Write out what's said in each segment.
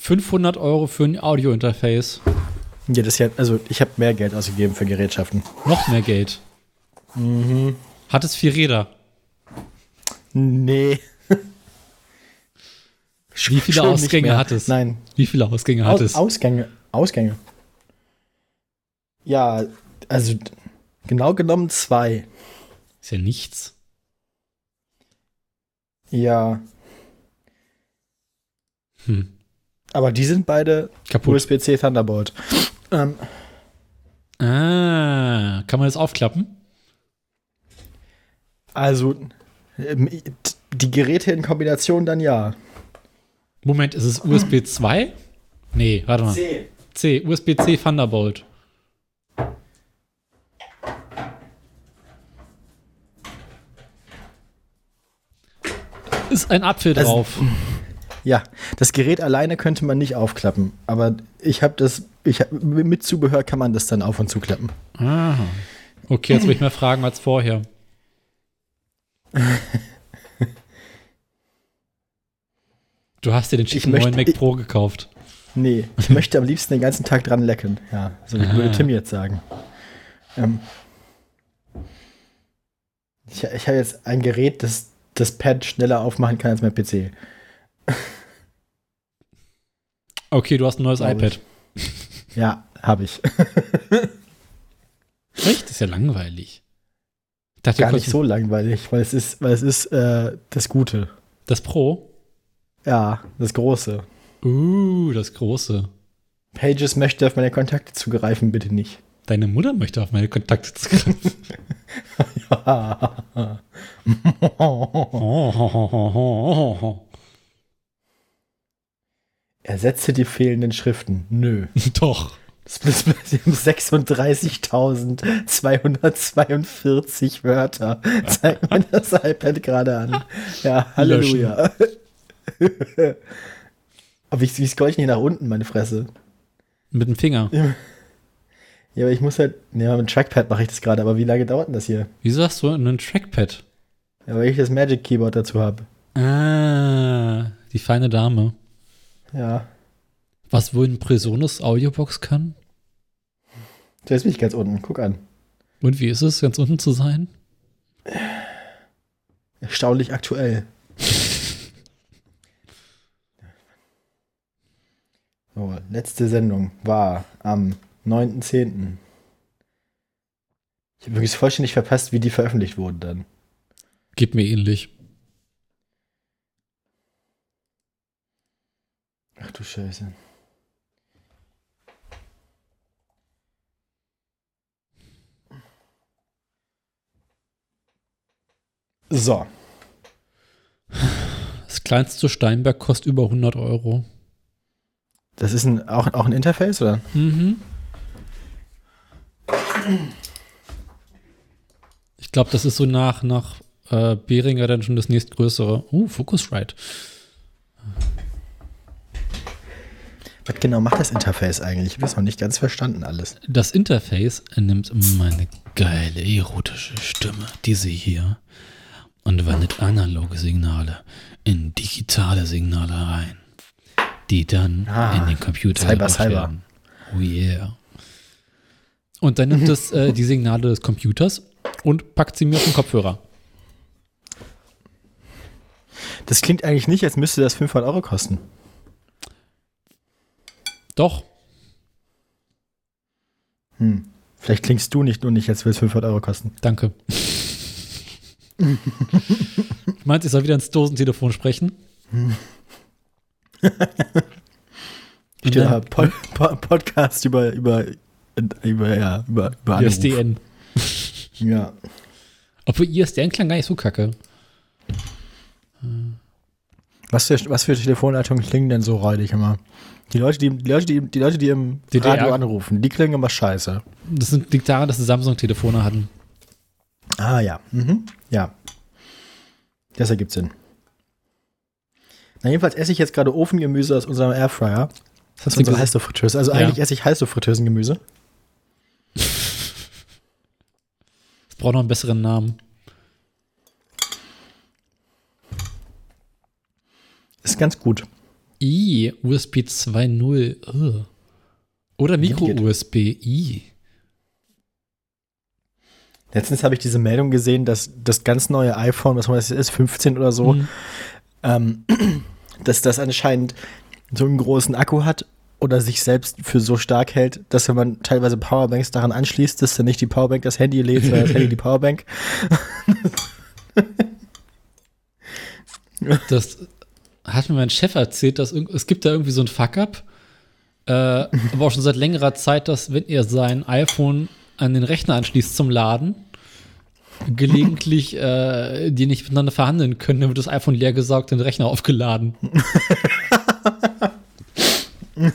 500 Euro für ein Audio-Interface. Ja, das ist ja, also ich habe mehr Geld ausgegeben für Gerätschaften. Noch mehr Geld. Mhm. Hat es vier Räder? Nee. Wie viele Schon Ausgänge hat es? Nein. Wie viele Ausgänge hat Aus, es? Ausgänge. Ausgänge. Ja, also genau genommen zwei. Ist ja nichts. Ja, Hm. Aber die sind beide Kaputt. USB-C Thunderbolt. Ähm, Ah, kann man das aufklappen? also ähm, die Geräte in Kombination dann ja. Moment, ist es USB 2? Nee, warte mal. C. C, USB-C Thunderbolt. Ist ein Apfel Also- drauf. Ja, das Gerät alleine könnte man nicht aufklappen, aber ich habe das, ich hab, mit Zubehör kann man das dann auf und zuklappen. Aha. Okay, jetzt will ich mehr fragen als vorher. Du hast dir den schicken möchte- neuen Mac Pro gekauft. Nee, ich möchte am liebsten den ganzen Tag dran lecken. Ja, so würde Ah. Tim jetzt sagen. Ähm, ich ich habe jetzt ein Gerät, das das Pad schneller aufmachen kann als mein PC. Okay, du hast ein neues iPad. Ja, habe ich. Echt? Das ist ja langweilig. Ich dachte, Gar nicht so langweilig, weil es ist, weil es ist äh, das Gute. Das Pro? Ja, das Große. Uh, das große. Pages möchte auf meine Kontakte zugreifen, bitte nicht. Deine Mutter möchte auf meine Kontakte zugreifen. Ersetze die fehlenden Schriften. Nö. Doch. Das haben 36.242 Wörter. Zeigt mir das iPad gerade an. Ja, Halleluja. Aber wie, wie scroll ich nicht nach unten, meine Fresse? Mit dem Finger. Ja, aber ich muss halt. Ja, mit dem Trackpad mache ich das gerade, aber wie lange dauert denn das hier? Wieso hast du einen Trackpad? Ja, weil ich das Magic Keyboard dazu habe. Ah, die feine Dame. Ja. Was wohl ein Presonus Audiobox kann? So, jetzt bin ich ganz unten. Guck an. Und wie ist es, ganz unten zu sein? Erstaunlich aktuell. So, letzte Sendung war am 9.10. Ich habe übrigens vollständig verpasst, wie die veröffentlicht wurden dann. Geht mir ähnlich. Ach du Scheiße. So, Das kleinste Steinberg kostet über 100 Euro. das ist ein, auch, auch ein Interface, oder? Mhm. Ich glaube, das ist so nach, nach äh, Behringer dann schon das nächstgrößere. Uh, Focusrite. Was genau macht das Interface eigentlich? Ich habe das noch nicht ganz verstanden alles. Das Interface nimmt meine geile erotische Stimme, diese hier, und wandelt analoge Signale in digitale Signale rein, die dann Ah, in den Computer Cyber, Cyber. werden. Oh yeah. Und dann nimmt es äh, die Signale des Computers und packt sie mir auf den Kopfhörer. Das klingt eigentlich nicht, als müsste das 500 Euro kosten. Doch, Hm. Vielleicht klingst du nicht nur nicht, als würde es 500 Euro kosten. danke. Meint, ich soll wieder ins Dosentelefon sprechen? Und Ja, dann- Pod, Pod, Podcast über, über, über, ja, über, über Anruf. ISDN. Ja. Obwohl ISDN klang gar nicht so kacke. Was für, was für Telefonleitungen klingen denn so räudig immer? Die Leute, die, die, Leute, die, die Leute, die im DDR. Radio anrufen, die klingen immer scheiße. Das sind- liegt daran, dass sie Samsung-Telefone hatten. Ah ja. Mhm. Ja. Das ergibt Sinn. Na, jedenfalls esse ich jetzt gerade Ofengemüse aus unserem Airfryer. Das ist unsere gesagt. Heißluftfritteuse. Also Ja. eigentlich esse ich Heißluftfritteusengemüse. Das braucht noch einen besseren Namen. Ist ganz gut. I, USB 2.0. Oder Micro-USB. I. Letztens habe ich diese Meldung gesehen, dass das ganz neue iPhone, was man das ist, 15 oder so, Mhm. ähm, dass das anscheinend so einen großen Akku hat oder sich selbst für so stark hält, dass wenn man teilweise Powerbanks daran anschließt, dass dann nicht die Powerbank das Handy lädt, sondern das Handy die Powerbank. Das hat mir mein Chef erzählt, dass es gibt da irgendwie so ein Fuck-up, äh, aber auch schon seit längerer Zeit, dass wenn ihr sein iPhone an den Rechner anschließt zum Laden, gelegentlich äh, die nicht miteinander verhandeln können, dann wird das iPhone leer gesaugt und der Rechner aufgeladen.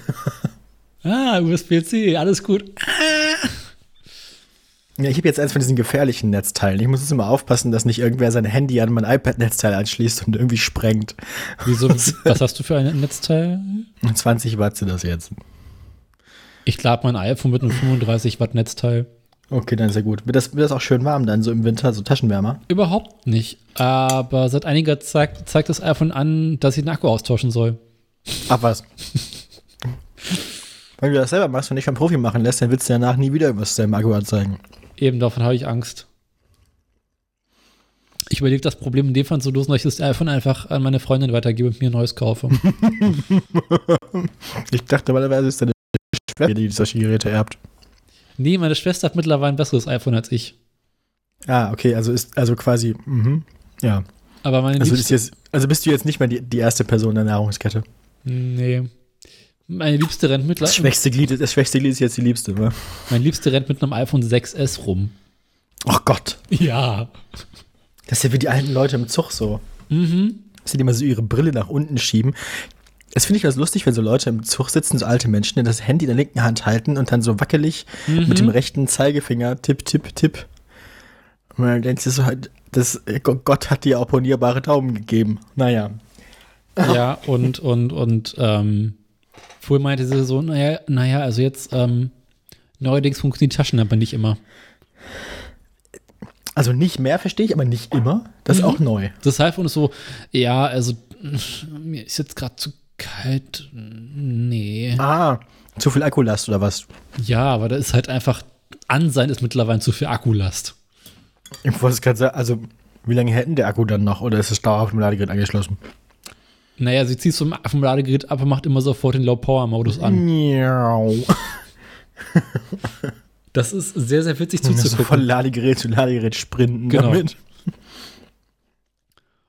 ah, USB-C, alles gut. Ja, ich habe jetzt eins von diesen gefährlichen Netzteilen. Ich muss jetzt immer aufpassen, dass nicht irgendwer sein Handy an mein iPad-Netzteil anschließt und irgendwie sprengt. Wieso, was hast du für ein Netzteil? 20 Watt sind das jetzt. Ich lade mein iPhone mit einem 35 Watt Netzteil. Okay, dann ist ja gut. Wird das, wird das auch schön warm dann, so im Winter, so Taschenwärmer? Überhaupt nicht. Aber seit einiger Zeit zeigt das iPhone an, dass ich den Akku austauschen soll. Ach was. Wenn du das selber machst und nicht vom Profi machen lässt, dann willst du danach nie wieder was deinem Akku anzeigen. Eben davon habe ich Angst. Ich überlege das Problem in dem Fall so lösen, dass ich das iPhone einfach an meine Freundin weitergebe und mir ein neues kaufe. Ich dachte, normalerweise ist deine Schwester, die solche Geräte erbt. nee, meine Schwester hat mittlerweile ein besseres iPhone als ich. Ah, okay, also ist, also quasi, mhm. ja. Aber meine Also, jetzt, also bist du jetzt nicht mehr die, die erste Person der Nahrungskette. nee. Meine liebste rennt Das mittlerweile, schwächste Glied, das schwächste Glied ist jetzt die liebste, wa? mein liebste rennt mit einem iPhone 6S rum. Oh Gott. Ja. Das ist ja wie die alten Leute im Zug so. Mhm. Dass sie immer so ihre Brille nach unten schieben. Das finde ich ganz lustig, wenn so Leute im Zug sitzen, so alte Menschen, die das Handy in der linken Hand halten und dann so wackelig mit dem rechten Zeigefinger tipp, tipp, tipp. Und man denkt sich so halt, das, Gott hat dir opponierbare Daumen gegeben. Naja. Ja, und, und, und, ähm, vorher meinte sie so, naja, naja, also jetzt, ähm, neuerdings funktioniert die Taschenlampe nicht immer. Also nicht mehr verstehe ich, aber nicht immer. Das ist Mhm. auch neu. Das iPhone ist so, ja, also, mir ist jetzt gerade zu kalt. Nee. Ah, zu viel Akkulast oder was? Ja, aber da ist halt einfach, Ansein ist mittlerweile zu viel Akkulast. Ich wollte es gerade sagen, also wie lange hätten der Akku dann noch oder ist es dauerhaft im Ladegerät angeschlossen? Naja, sie zieht vom, vom Ladegerät ab und macht immer sofort den Low-Power-Modus an. Miau. Das ist sehr, sehr witzig So von zuzugucken. Ladegerät zu Ladegerät sprinten Genau. damit.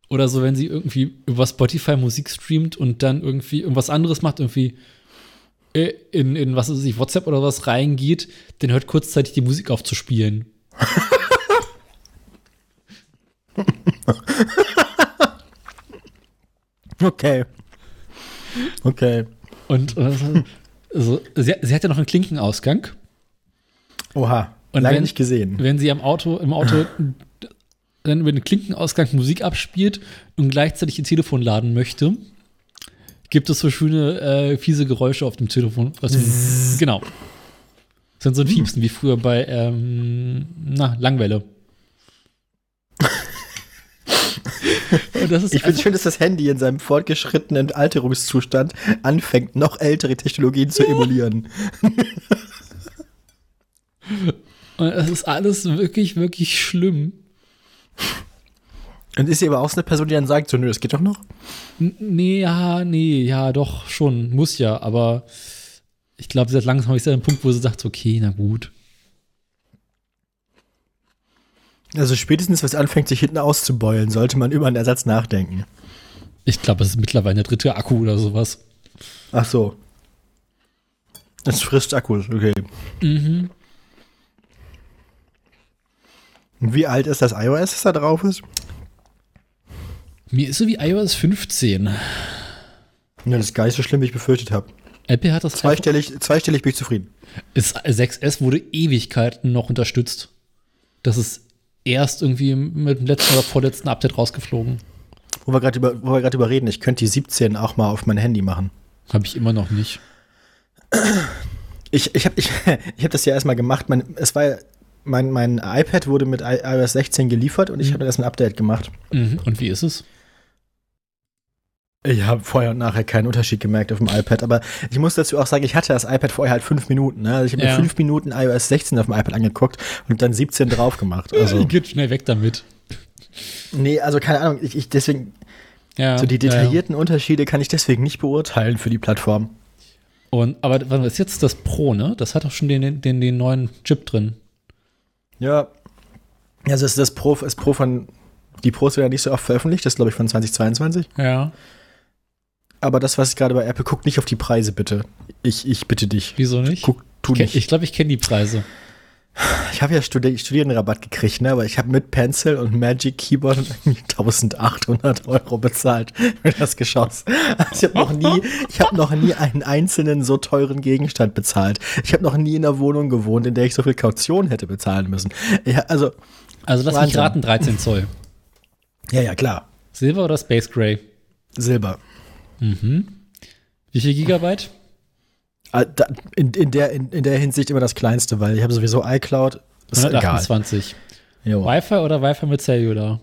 Oder so, wenn sie irgendwie über Spotify Musik streamt und dann irgendwie irgendwas anderes macht, irgendwie äh, in, in was weiß ich, WhatsApp oder was reingeht, dann hört kurzzeitig die Musik auf zu spielen. Okay. Okay. Und äh, also, sie, sie hat ja noch einen Klinkenausgang. Oha. Und lange wenn- nicht gesehen. Wenn sie am Auto, im Auto dann über den Klinkenausgang Musik abspielt und gleichzeitig ihr Telefon laden möchte, gibt es so schöne, äh, fiese Geräusche auf dem Telefon. Genau. Das sind so ein Piepsen wie früher bei ähm, na, Langwelle. und das ist Ich finde es schön, dass das Handy in seinem fortgeschrittenen Alterungszustand anfängt, noch ältere Technologien zu emulieren. Und es ist alles wirklich, wirklich schlimm. Und ist sie aber auch so eine Person, die dann sagt, so, nö, das geht doch noch? N- Nee, ja, nee, ja, doch, schon, muss ja, aber ich glaube, seit langsam ist ja ein Punkt, wo sie sagt, okay, na gut. Also spätestens, wenn es anfängt, sich hinten auszubeulen, sollte man über einen Ersatz nachdenken. Ich glaube, es ist mittlerweile der dritte Akku oder sowas. Ach so. Das frisst Akkus, okay. Mhm. Wie alt ist das iOS, das da drauf ist? Mir ist so wie iOS 15. Ja, das ist gar nicht so schlimm, wie ich befürchtet habe. Apple hat das Zweistellig, zweistellig bin ich zufrieden. Ist 6S wurde Ewigkeiten noch unterstützt. Das ist erst irgendwie mit dem letzten oder vorletzten Update rausgeflogen. Wo wir gerade über, wo wir gerade über reden, ich könnte die 17 auch mal auf mein Handy machen. Habe ich immer noch nicht. Ich, ich habe ich, ich hab das ja erstmal gemacht. Mein, es war mein, mein iPad wurde mit iOS 16 geliefert und ich habe erst ein Update gemacht. Mhm. Und wie ist es? Ich habe vorher und nachher keinen Unterschied gemerkt auf dem iPad, aber ich muss dazu auch sagen, ich hatte das iPad vorher halt fünf Minuten. Ne? Also ich habe Ja. mir fünf Minuten iOS 16 auf dem iPad angeguckt und dann 17 drauf gemacht. Also, Geht schnell weg damit. nee, also keine Ahnung, ich, ich deswegen, Ja, so die ja, ja. detaillierten Unterschiede kann ich deswegen nicht beurteilen für die Plattform. Und, aber was ist jetzt das Pro, ne? Das hat doch schon den, den, den neuen Chip drin. Ja. Also ist das Pro, ist Pro von, die Pros werden ja nicht so oft veröffentlicht, das ist glaube ich von 2022. Ja. Aber das, was ich gerade bei Apple guckt, nicht auf die Preise bitte. Ich, ich bitte dich. Wieso nicht? Guck, tu Ich, nicht. ich glaube, ich kenne die Preise. Ich habe ja Studi Studierendenrabatt gekriegt, ne? aber ich habe mit Pencil und Magic Keyboard irgendwie 1800 Euro bezahlt für das Geschoss. Also ich habe noch nie, ich habe noch nie einen einzelnen so teuren Gegenstand bezahlt. Ich habe noch nie in einer Wohnung gewohnt, in der ich so viel Kaution hätte bezahlen müssen. Ja, also, Also lass mich Wahnsinn. raten, 13 Zoll. ja, ja, klar. Silber oder Space Gray? Silber. Wie viel Gigabyte? Ah, In, in, der, in, in der Hinsicht immer das Kleinste, weil ich habe sowieso iCloud. Ist egal. 128. Jo. Wi-Fi oder Wi-Fi mit Cellular?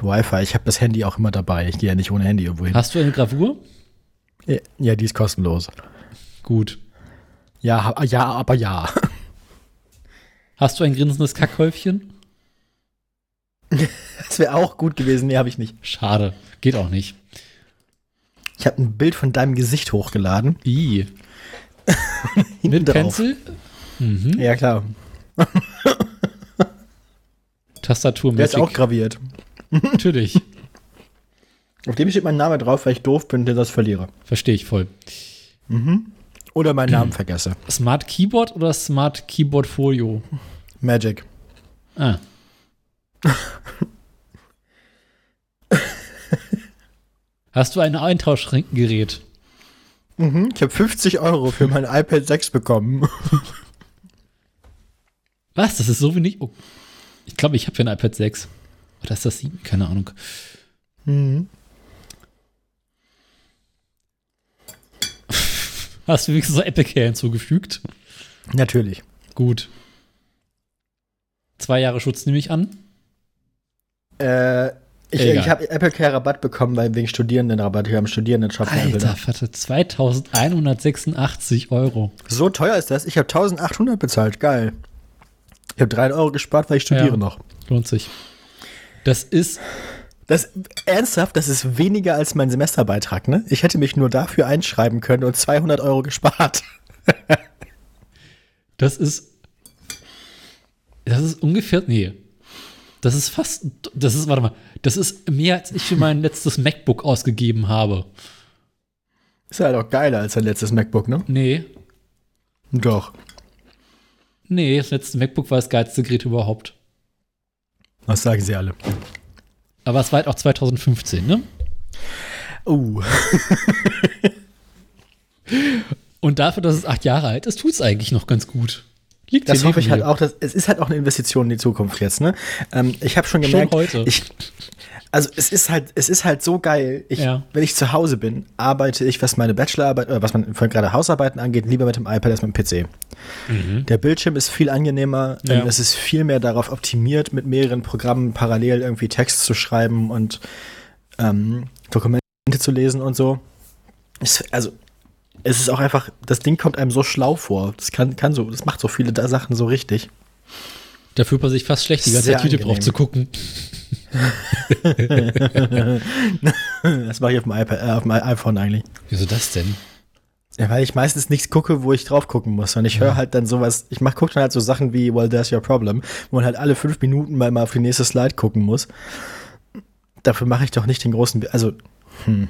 Wi-Fi, ich habe das Handy auch immer dabei. Ich gehe ja nicht ohne Handy irgendwo hin. Hast du eine Gravur? Ja, die ist kostenlos. Gut. Ja, ja, aber ja. Hast du ein grinsendes Kackhäufchen? Das wäre auch gut gewesen. Nee, habe ich nicht. Schade. Geht auch nicht. Ich habe ein Bild von deinem Gesicht hochgeladen. I. Mit drauf. Pencil? Mhm. Ja, klar. Tastatur Der ist auch graviert. Natürlich. Auf dem steht mein Name drauf, weil ich doof bin, der das verliere. Verstehe ich voll. Oder meinen Namen vergesse. Smart Keyboard oder Smart Keyboard Folio? Magic. Ah. Hast du ein Eintauschgerät? Mhm, ich habe 50 Euro für mein iPad 6 bekommen. Was? Das ist so wenig? Oh. Ich glaube, ich habe ja ein iPad 6. Oder ist das 7? Keine Ahnung. Mhm. Hast du wenigstens so Apple Care hinzugefügt? Natürlich. Gut. Zwei Jahre Schutz nehme ich an. Äh, ich ich habe Apple Care Rabatt bekommen, weil wegen Studierendenrabatt. Wir haben Studierendenshop. Alter, da. Vater, 2186 Euro. So teuer ist das. Ich habe 1800 bezahlt. Geil. Ich habe 3 Euro gespart, weil ich studiere Ja. noch. Lohnt sich. Das ist, Das ernsthaft, das ist weniger als mein Semesterbeitrag, ne? Ich hätte mich nur dafür einschreiben können und 200 Euro gespart. das ist, das ist ungefähr, nee. Das ist fast, das ist, warte mal, das ist mehr, als ich für mein letztes MacBook ausgegeben habe. Ist halt auch geiler als dein letztes MacBook, ne? Nee, Doch. nee, das letzte MacBook war das geilste Gerät überhaupt. Das sagen sie alle. Aber es war halt auch 2015, ne? Uh. Und dafür, dass es acht Jahre alt ist, tut es eigentlich noch ganz gut. Liegt Das hoffe ich halt mir. auch. Dass, es ist halt auch eine Investition in die Zukunft jetzt, ne? Ähm, ich habe schon Schon gemerkt, heute. Ich, also es ist halt, es ist halt so geil. Ich, Ja. Wenn ich zu Hause bin, arbeite ich, was meine Bachelorarbeit, oder was man gerade Hausarbeiten angeht, lieber mit dem iPad als mit dem PC. Der Bildschirm ist viel angenehmer. Mhm. Ja. Ähm, es ist viel mehr darauf optimiert, mit mehreren Programmen parallel irgendwie Text zu schreiben und ähm, Dokumente zu lesen und so. Es, also es ist auch einfach, das Ding kommt einem so schlau vor. Das kann, kann so, das macht so viele Sachen so richtig. Da fühlt man sich fast schlecht, die ganze Sehr Zeit YouTube drauf angenehm. zu gucken. Das mache ich auf dem iPad, äh, auf dem iPhone eigentlich. Wieso das denn? Ja, weil ich meistens nichts gucke, wo ich drauf gucken muss. Und ich höre halt dann sowas, ich mach, gucke dann halt so Sachen wie Well, there's your problem, wo man halt alle fünf Minuten mal, mal auf die nächste Slide gucken muss. Dafür mache ich doch nicht den großen, also, hm.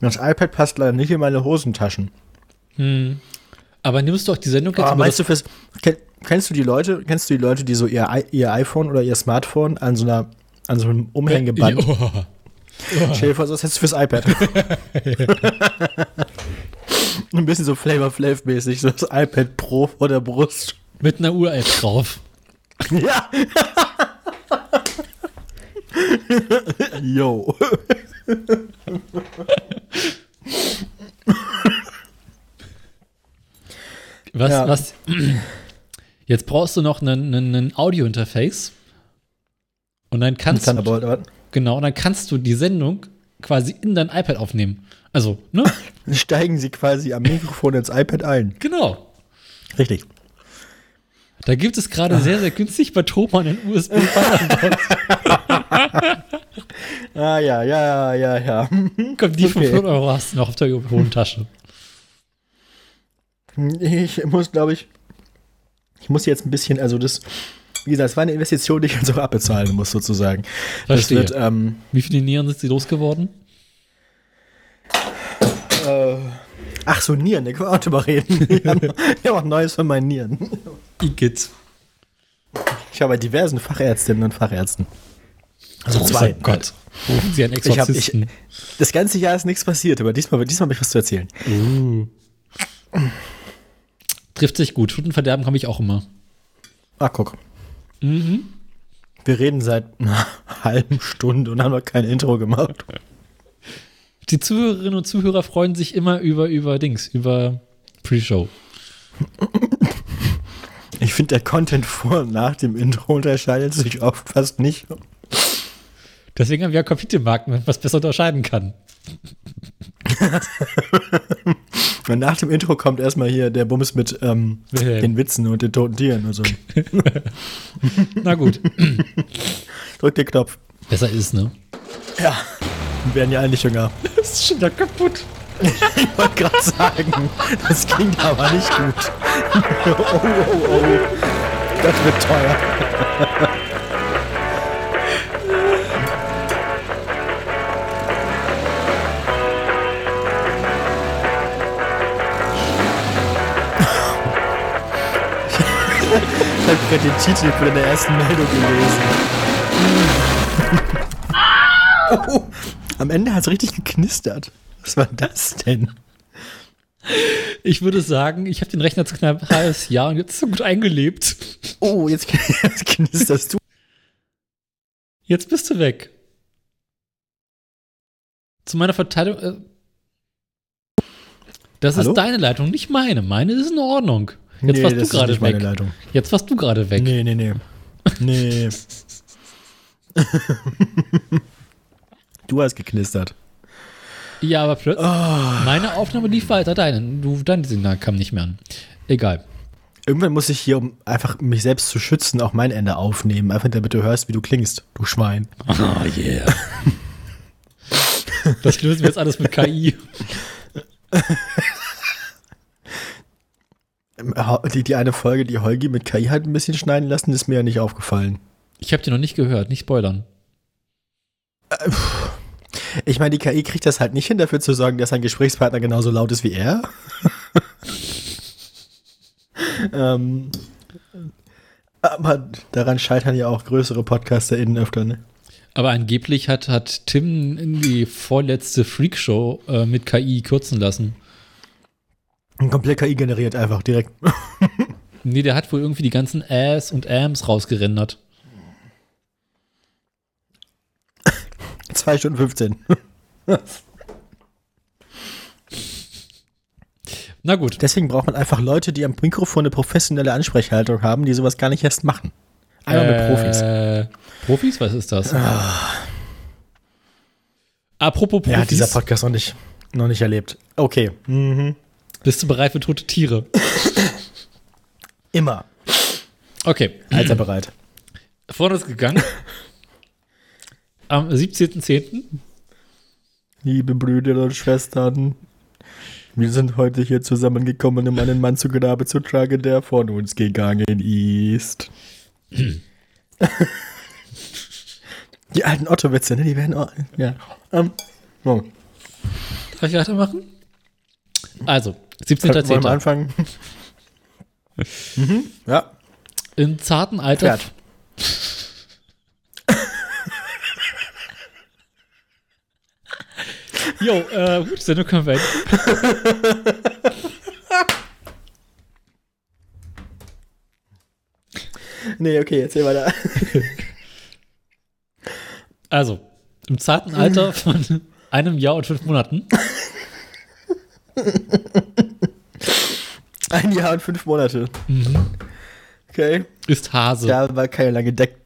Das iPad passt leider nicht in meine Hosentaschen. Hm. Aber nimmst du auch die Sendung jetzt Aber meinst du fürs, kenn, kennst du die Leute, kennst du die Leute, die so ihr, ihr iPhone oder ihr Smartphone an so einer, an so einem Umhängeband, Ja. stell dir vor, das hättest du fürs iPad. Ein bisschen so Flavor Flav mäßig, so das iPad Pro vor der Brust. Mit einer Uhr-App drauf. Ja. Yo. Was, Ja. was? Jetzt brauchst du noch einen Audio-Interface. Und dann kannst du. Thunderbolt, Genau, und dann kannst du die Sendung quasi in dein iPad aufnehmen. Also, ne? Steigen sie quasi am Mikrofon ins iPad ein. genau. Richtig. Da gibt es gerade sehr, sehr günstig bei Thomann einen usb Ah, ja, ja, ja, ja. Komm, die Okay. 500 Euro hast du noch auf der hohen Tasche. Ich muss, glaube ich, ich muss jetzt ein bisschen, also das, wie gesagt, es war eine Investition, die ich jetzt auch abbezahlen muss, sozusagen. Verstehe. wird, ähm, Wie viele Nieren sind sie losgeworden? äh, ach so, Nieren, da können wir auch drüber reden. Ich habe hab auch Neues von meinen Nieren. Igitt. Ich habe bei diversen Fachärztinnen und Fachärzten. Also zwei. Oh Gott. Rufen Sie einen Ich hab- ich- Exorzisten. Das ganze Jahr ist nichts passiert, aber diesmal, diesmal habe ich was zu erzählen. Trifft sich gut. Stundenverderben habe ich auch immer. Ah, guck. Mhm. Wir reden seit einer halben Stunde und haben noch kein Intro gemacht. Die Zuhörerinnen und Zuhörer freuen sich immer über, über Dings, über Pre-Show. Ich finde, der Content vor und nach dem Intro unterscheidet sich oft fast nicht. Deswegen haben wir ja Kapitelmarken, wenn man was besser unterscheiden kann. Und nach dem Intro kommt erstmal hier der Bums mit ähm, den Witzen und den toten Tieren und so. Na gut. Drück den Knopf. besser ist, ne? Ja. Wir werden ja nicht jünger. Das ist schon wieder kaputt. Ich wollte gerade sagen, das klingt aber nicht gut. oh, oh, oh. Das wird teuer. Ich habe gerade den Titel von der ersten Meldung gelesen. Oh, am Ende hat es richtig geknistert. Was war das denn? Ich würde sagen, ich habe den Rechner zu knapp ein halbes Jahr und jetzt so gut eingelebt. Oh, jetzt, jetzt knisterst du. Jetzt bist du weg. Zu meiner Verteidigung. Äh, das Hallo? ist deine Leitung, nicht meine. Meine ist in Ordnung. Jetzt warst du gerade weg. Leitung. Jetzt warst du gerade weg. Nee, nee, nee. Nee. du hast geknistert. Ja, aber plötzlich. Oh. Meine Aufnahme lief weiter, deine. Du, dein Signal kam nicht mehr an. Egal. Irgendwann muss ich hier, um einfach mich selbst zu schützen, auch mein Ende aufnehmen. Einfach damit du hörst, wie du klingst, du Schwein. Oh yeah. Das lösen wir jetzt alles mit KI. Ähm, Die, die eine Folge, die Holgi mit KI hat ein bisschen schneiden lassen, ist mir ja nicht aufgefallen. Ich habe dir noch nicht gehört, nicht spoilern. Ich meine, die KI kriegt das halt nicht hin, dafür zu sorgen, dass sein Gesprächspartner genauso laut ist wie er. ähm, aber daran scheitern ja auch größere PodcasterInnen öfter, ne? Aber angeblich hat, hat Tim in die vorletzte Freakshow äh, mit KI kürzen lassen. Komplett KI generiert einfach direkt. Nee, der hat wohl irgendwie die ganzen Äs und Ams rausgerendert. 2 Stunden 15. Na gut. Deswegen braucht man einfach Leute, die am Mikrofon eine professionelle Ansprechhaltung haben, die sowas gar nicht erst machen. Einmal mit Profis. Äh, Profis? Was ist das? Apropos Profis, Ja, hat dieser Podcast noch nicht, noch nicht erlebt. Okay. Mhm. Bist du bereit für tote Tiere? Immer. Okay, Alter bereit. vorne ist gegangen. Am 17.10. Liebe Brüder und Schwestern, wir sind heute hier zusammengekommen, um einen Mann zu Grabe zu tragen, der von uns gegangen ist. Die alten Otto-Witze, ne? Die werden ja. Ähm, oh. Darf ich weitermachen? Also, Wollen wir 17.10. anfangen? mhm, ja. Im zarten Alter. Pferd. Jo, äh, gut, Sendung können wir enden. Nee, okay, erzähl weiter. Also, im zarten Alter von einem Jahr und fünf Monaten Ein Jahr und fünf Monate. Okay. ist Hase. Ja, war keine lange Deck.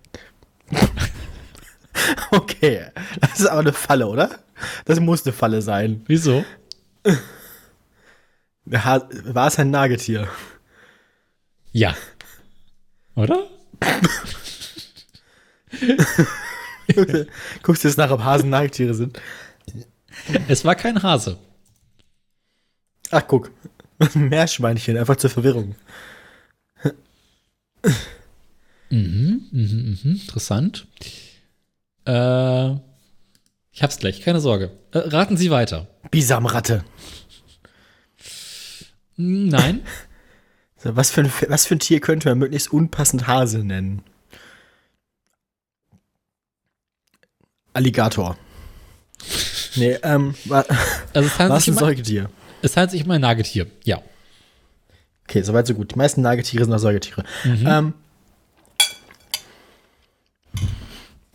okay. Das ist aber eine Falle, oder? Das muss eine Falle sein. Wieso? War es ein Nagetier? Ja. Oder? Guckst du jetzt nach, ob Hasen Nagetiere sind? Es war kein Hase. Ach, guck. Ein Meerschweinchen, einfach zur Verwirrung. Mhm, mhm, mhm, interessant. Äh, ich hab's gleich, keine Sorge. Äh, raten Sie weiter. Bisamratte. Hm, Nein. So, was, für ein, was für ein Tier könnte man möglichst unpassend Hase nennen? Alligator. Nee, ähm, wa, Also es was ein- Säugetier? Es handelt sich um ein Nagetier. Ja. Okay, soweit so gut. Die meisten Nagetiere sind auch Säugetiere. Ähm,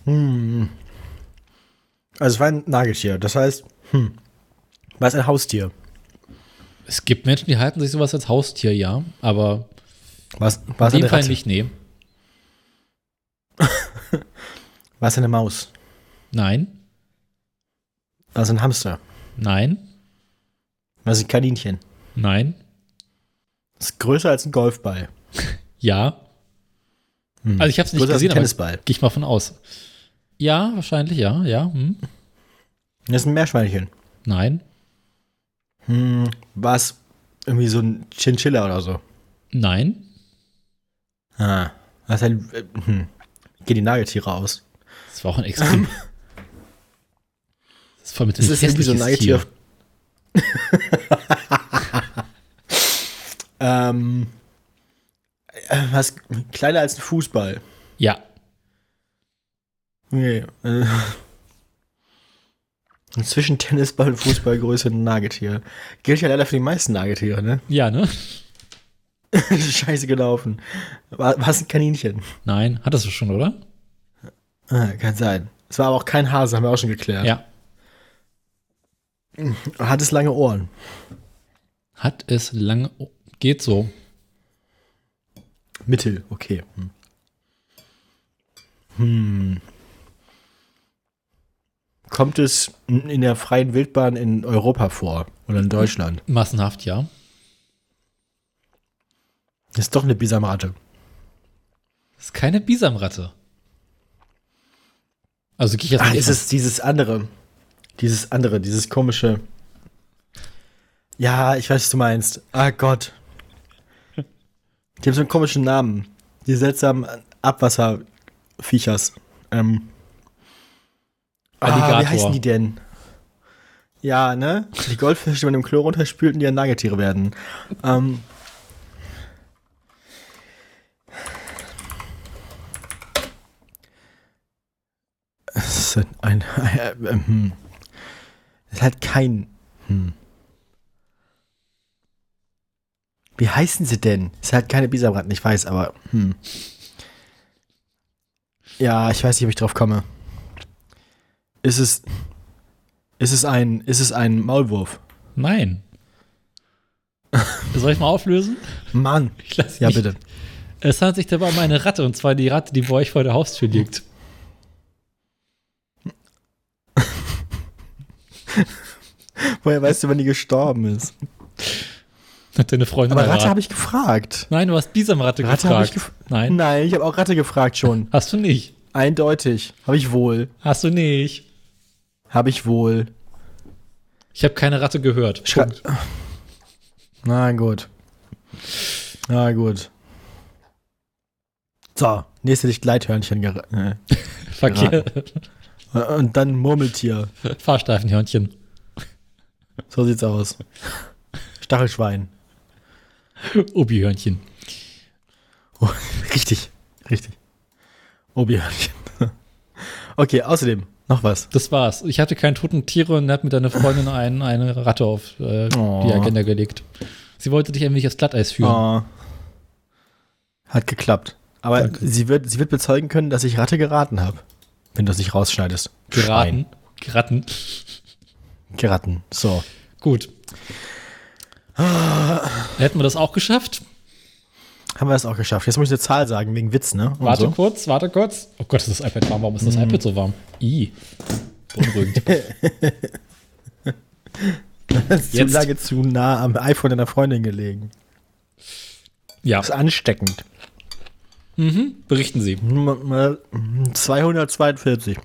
hm. Also es war ein Nagetier. Das heißt, hm, war es ein Haustier? Es gibt Menschen, die halten sich sowas als Haustier, ja. Aber war es in dem Fall Ratte? nicht, nee. War es eine Maus? Nein. War es ein Hamster? Nein. War es ein Kaninchen? Nein. Das ist größer als ein Golfball. Ja. Hm. Also ich hab's nicht größer gesehen, als ein aber Tennisball. gehe ich mal von aus. Ja, wahrscheinlich, ja, ja. Hm. Das ist ein Meerschweinchen. Nein. Hm, war es irgendwie so ein Chinchilla oder so? Nein. Ah. Das ist ein, äh, hm. Gehen die Nagetiere aus? Das war auch ein extrem. das ist voll mit Das ist irgendwie so ein Nagetier. ähm, äh, was kleiner als ein Fußball. Ja. Nee. Äh, zwischen Tennisball und Fußballgröße ein Nagetier. Gilt ja leider für die meisten Nagetiere, ne? Ja, ne? Scheiße gelaufen. War, war es ein Kaninchen? Nein. Hattest du schon, oder? Ah, kann sein. Es war aber auch kein Hase, haben wir auch schon geklärt. Ja. Hat es lange Ohren? Hat es lange. Oh, geht so. Mittel, okay. Hm. Hm. Kommt es in der freien Wildbahn in Europa vor oder in Deutschland? Massenhaft, ja. Ist doch eine Bisamratte. Ist keine Bisamratte. Also gehe ich jetzt Ah, mal ist es dieses andere. Dieses andere, dieses komische. Ja, ich weiß, was du meinst. Ah Gott. Die haben so einen komischen Namen. Die seltsamen Abwasserviechers. Ähm. Ah, wie heißen die denn? Ja, ne? Die Goldfische, die man im Klo runterspült und die ja Nagetiere werden. Ähm. Es ist ein. Äh, äh, hm. Es ist halt kein. Hm. Wie heißen sie denn? Es ist halt keine Bisamratten, ich weiß, aber. Hm. Ja, ich weiß nicht, ob ich drauf komme. Ist es. Ist es ein. Ist es ein Maulwurf? Nein. Soll ich mal auflösen? Mann. Ja, nicht. bitte. Es handelt sich dabei um eine Ratte, und zwar die Ratte, die bei euch vor der Haustür liegt. Woher weißt du, wann die gestorben ist? Hat deine Freundin Aber Ratte habe ich gefragt. Nein, du hast Bisamratte Ratte habe ich gefragt. gef Nein, Nein, ich habe auch Ratte gefragt schon. hast du nicht. Eindeutig. Habe ich wohl. Hast du nicht. Habe ich wohl. Ich habe keine Ratte gehört. Schrei- Punkt. Na gut. Na gut. So, nächste Licht Gleithörnchen. ger- Verkehr. Und dann Murmeltier. Fahrstreifenhörnchen. So sieht's aus. Stachelschwein. Obi-Hörnchen. Oh, richtig, richtig. Obi-Hörnchen. Okay, außerdem noch was. Das war's. Ich hatte keine toten Tiere und hat mit deiner Freundin ein, eine Ratte auf äh, Oh. die Agenda gelegt. Sie wollte dich ein wenig aufs Glatteis führen. Oh. Hat geklappt. Aber Danke. sie wird, sie wird bezeugen können, dass ich Ratte geraten habe. Wenn du es nicht rausschneidest. Geraten. Schwein. Geraten. So. Gut. Hätten wir das auch geschafft? Haben wir das auch geschafft. Jetzt muss ich eine Zahl sagen, wegen Witz, ne? Und Warte so. kurz, warte kurz. Oh Gott, ist das iPad warm. Warum ist das iPad so warm? I. Beunruhigend. Das ist zu Jetzt. lange zu nah am iPhone deiner Freundin gelegen. ja. Das ist ansteckend. Mhm. Berichten Sie. 242.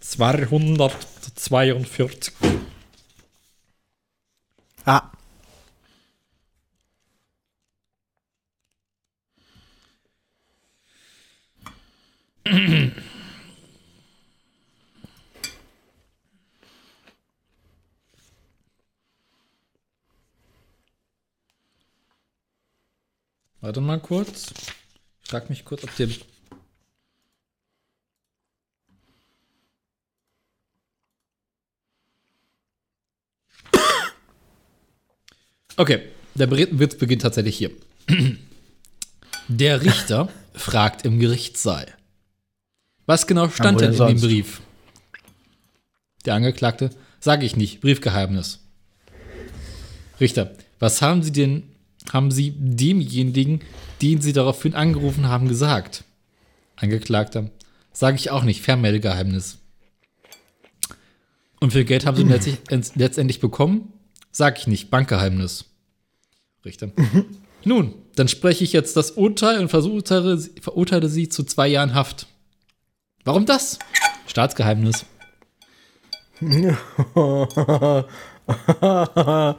242. Ah, Warte mal kurz. Frag mich kurz, ob der. Okay, der Witz beginnt tatsächlich hier. Der Richter fragt im Gerichtssaal. Was genau stand denn in dem sonst? Brief? Der Angeklagte, sage ich nicht, Briefgeheimnis. Richter, was haben Sie denn, haben Sie demjenigen, den Sie daraufhin angerufen haben, gesagt? Angeklagter, sage ich auch nicht, Fernmeldegeheimnis. Und wie viel Geld haben Sie letztendlich bekommen? Sag ich nicht, Bankgeheimnis. Richter. Nun, dann spreche ich jetzt das Urteil und verurteile, verurteile Sie zu zwei Jahren Haft. Warum das? Staatsgeheimnis.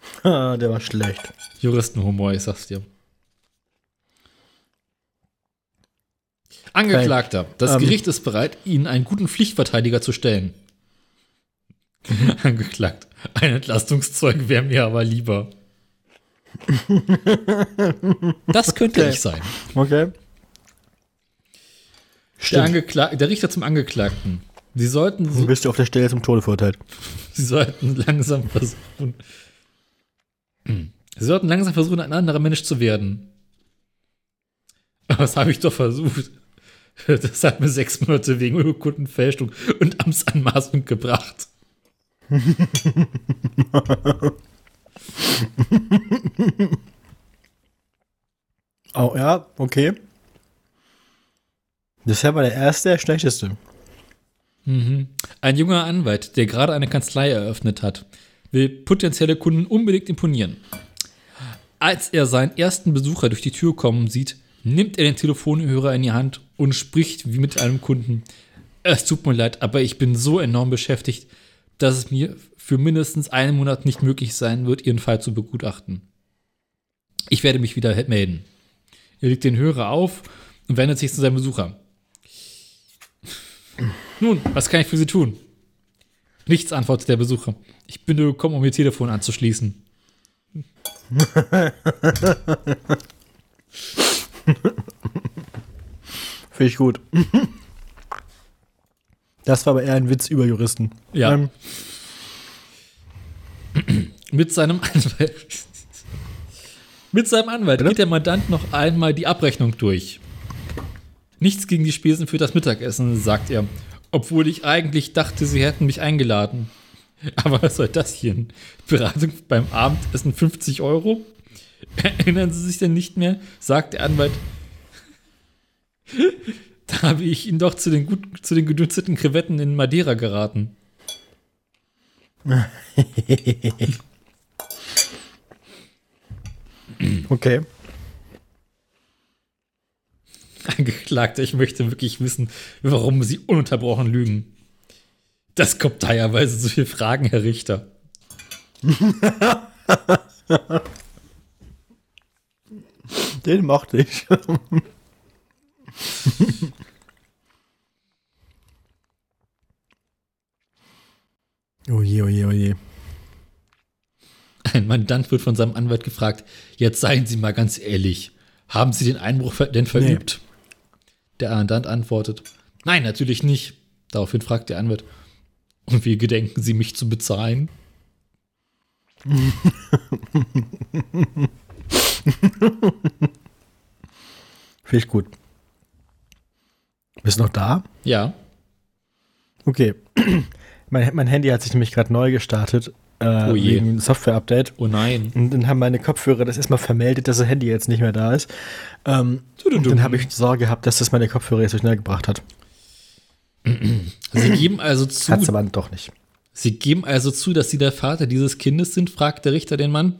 der war schlecht. Juristenhumor, ich sag's dir. Angeklagter, das Ähm. Gericht ist bereit, Ihnen einen guten Pflichtverteidiger zu stellen. Angeklagt, ein Entlastungszeug wäre mir aber lieber. Das könnte Okay. ich sein. Okay. Der, der Richter zum Angeklagten. Sie sollten, Du so, bist auf der Stelle zum Tode verurteilt. Sie sollten langsam versuchen. Sie sollten langsam versuchen, ein anderer Mensch zu werden. Aber das habe ich doch versucht. Das hat mir sechs Monate wegen Urkundenfälschung und Amtsanmaßung gebracht. Oh, ja, okay. Bisher war der erste der schlechteste. Mhm. Ein junger Anwalt, der gerade eine Kanzlei eröffnet hat, will potenzielle Kunden unbedingt imponieren. Als er seinen ersten Besucher durch die Tür kommen sieht, nimmt er den Telefonhörer in die Hand und spricht wie mit einem Kunden. Es tut mir leid, aber ich bin so enorm beschäftigt, dass es mir für mindestens einen Monat nicht möglich sein wird, Ihren Fall zu begutachten. Ich werde mich wieder melden. Er legt den Hörer auf und wendet sich zu seinem Besucher. Nun, was kann ich für Sie tun? Nichts, antwortet der Besucher. Ich bin nur gekommen, um Ihr Telefon anzuschließen. Finde ich gut. Das war aber eher ein Witz über Juristen. Ja. Ähm, Mit seinem Anwalt. Mit seinem Anwalt Bitte? geht der Mandant noch einmal die Abrechnung durch. Nichts gegen die Spesen für das Mittagessen, sagt er. Obwohl ich eigentlich dachte, sie hätten mich eingeladen. Aber was soll das hier? Beratung beim Abendessen 50 Euro? Erinnern Sie sich denn nicht mehr? sagt der Anwalt. Da habe ich ihn doch zu den, gut, zu den gedünsteten Krevetten in Madeira geraten. okay. Angeklagter, ich möchte wirklich wissen, warum Sie ununterbrochen lügen. Das kommt teilweise zu viele Fragen, Herr Richter. Den mochte ich. oje, oje, oje. Ein Mandant wird von seinem Anwalt gefragt, jetzt seien Sie mal ganz ehrlich, haben Sie den Einbruch denn verübt? Der Mandant antwortet, nein, natürlich nicht. Daraufhin fragt der Anwalt, und wie gedenken Sie mich zu bezahlen? Finde ich gut. Bist du noch da? Ja, Okay. Mein, mein Handy hat sich nämlich gerade neu gestartet äh, Oh wegen Software-Update. Oh nein. Und dann haben meine Kopfhörer das erstmal vermeldet, dass das Handy jetzt nicht mehr da ist. Ähm, und dann habe ich Sorge gehabt, dass das meine Kopfhörer jetzt so schnell gebracht hat. Sie geben also zu, Hat's aber doch nicht. Sie geben also zu, dass Sie der Vater dieses Kindes sind, fragt der Richter den Mann.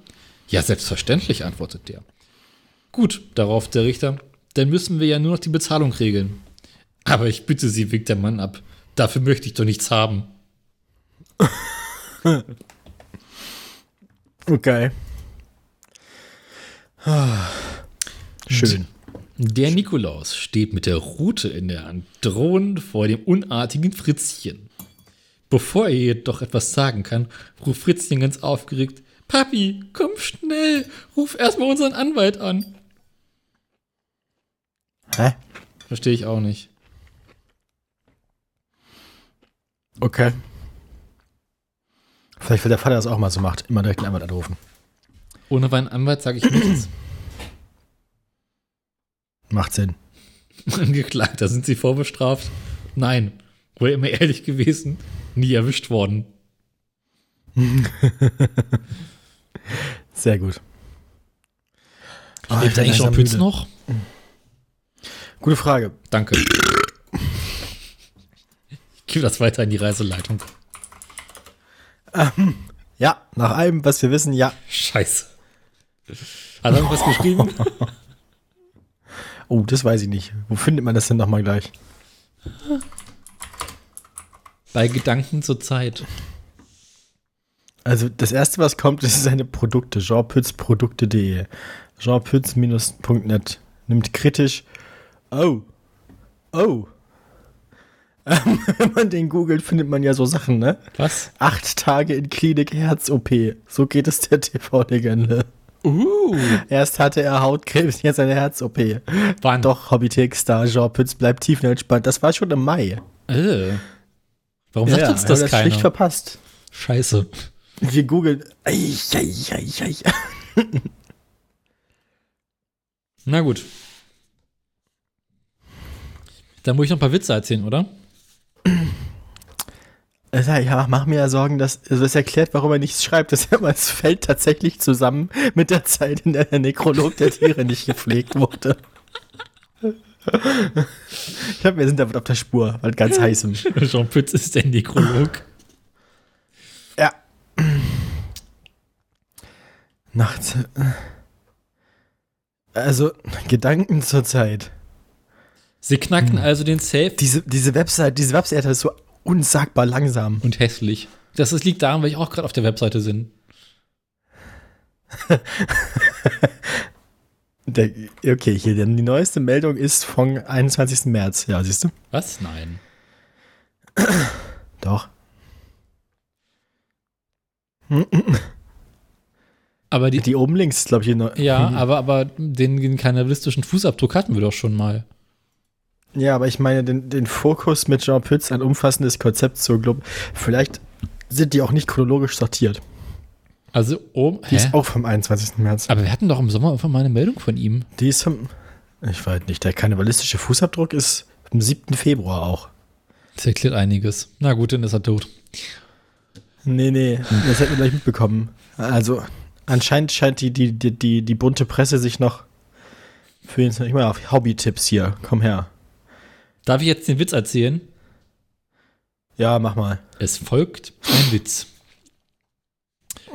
Ja, selbstverständlich, antwortet der. Gut, darauf der Richter. Dann müssen wir ja nur noch die Bezahlung regeln. Aber ich bitte Sie, winkt der Mann ab. Dafür möchte ich doch nichts haben. Okay. Schön. Der Nikolaus steht mit der Rute in der Hand, drohend vor dem unartigen Fritzchen. Bevor er jedoch etwas sagen kann, ruft Fritzchen ganz aufgeregt: Papi, komm schnell, ruf erstmal unseren Anwalt an. Hä? Verstehe ich auch nicht. Okay. Vielleicht, weil der Vater das auch mal so macht, immer direkt einen Anwalt anrufen. Ohne meinen Anwalt sage ich nichts. Macht Sinn. Angeklagter, sind Sie vorbestraft? Nein. Wohl immer ehrlich gewesen, nie erwischt worden. Sehr gut. Lebt eigentlich Jean langsam Pütz müde. noch? Gute Frage. Danke. Ich gebe das weiter in die Reiseleitung. Ja, nach allem, was wir wissen, ja. Scheiße. Hat er irgendwas geschrieben? Oh, das weiß ich nicht. Wo findet man das denn nochmal gleich? Bei Gedanken zur Zeit. Also das erste, was kommt, ist seine Produkte. jeanpützprodukte.de jeanpütz-net nimmt kritisch. Oh. Oh. Ähm, Wenn man den googelt, findet man ja so Sachen, ne? Was? Acht Tage in Klinik Herz-OP. So geht es der TV-Legende. Uh. Erst hatte er Hautkrebs, jetzt eine Herz-OP. Wann? Doch, Hobbytech-Star Jean Pütz bleibt tiefenentspannt. Das war schon im Mai. Äh. Warum sagt ja, uns das wir keiner? schlicht verpasst. Scheiße. Wir googeln. Na gut. Dann muss ich noch ein paar Witze erzählen, oder? Also, ja, mach mir ja Sorgen, dass also es erklärt, warum er nichts schreibt. Das es fällt tatsächlich zusammen mit der Zeit, in der der Nekrolog der Tiere nicht gepflegt wurde. Ich glaube, wir sind damit auf der Spur, weil ganz heißem. Jean Pütz ist der Nekrolog. Ja. Nachts. Also, Gedanken zur Zeit. Sie knackten also den Safe Diese, diese Website, diese Website ist so unsagbar langsam. und hässlich. Das liegt daran, weil ich auch gerade auf der Webseite bin. Der, okay, hier, denn die neueste Meldung ist vom 21. März. Ja, siehst du? Was? Nein. Doch. Aber die, Die oben links ist, glaube ich, neu ja, aber, aber den, den kannibalistischen Fußabdruck hatten wir doch schon mal. Ja, aber ich meine, den, den Fokus mit Jean Pütz, ein umfassendes Konzept zur Glob. Vielleicht sind die auch nicht chronologisch sortiert. Also oben. Die Hä? ist auch vom 21. März. Aber wir hatten doch im Sommer irgendwann mal eine Meldung von ihm. Die ist vom. Ich weiß nicht, der kannibalistische Fußabdruck ist am 7. Februar auch. Das erklärt einiges. Na gut, dann ist er tot. Nee, nee, das hätten wir gleich mitbekommen. Also, anscheinend scheint die, die, die, die, die bunte Presse sich noch für ihn. Ich meine, auf Hobby-Tipps hier. Komm her. Darf ich jetzt den Witz erzählen? Ja, mach mal. Es folgt ein Witz.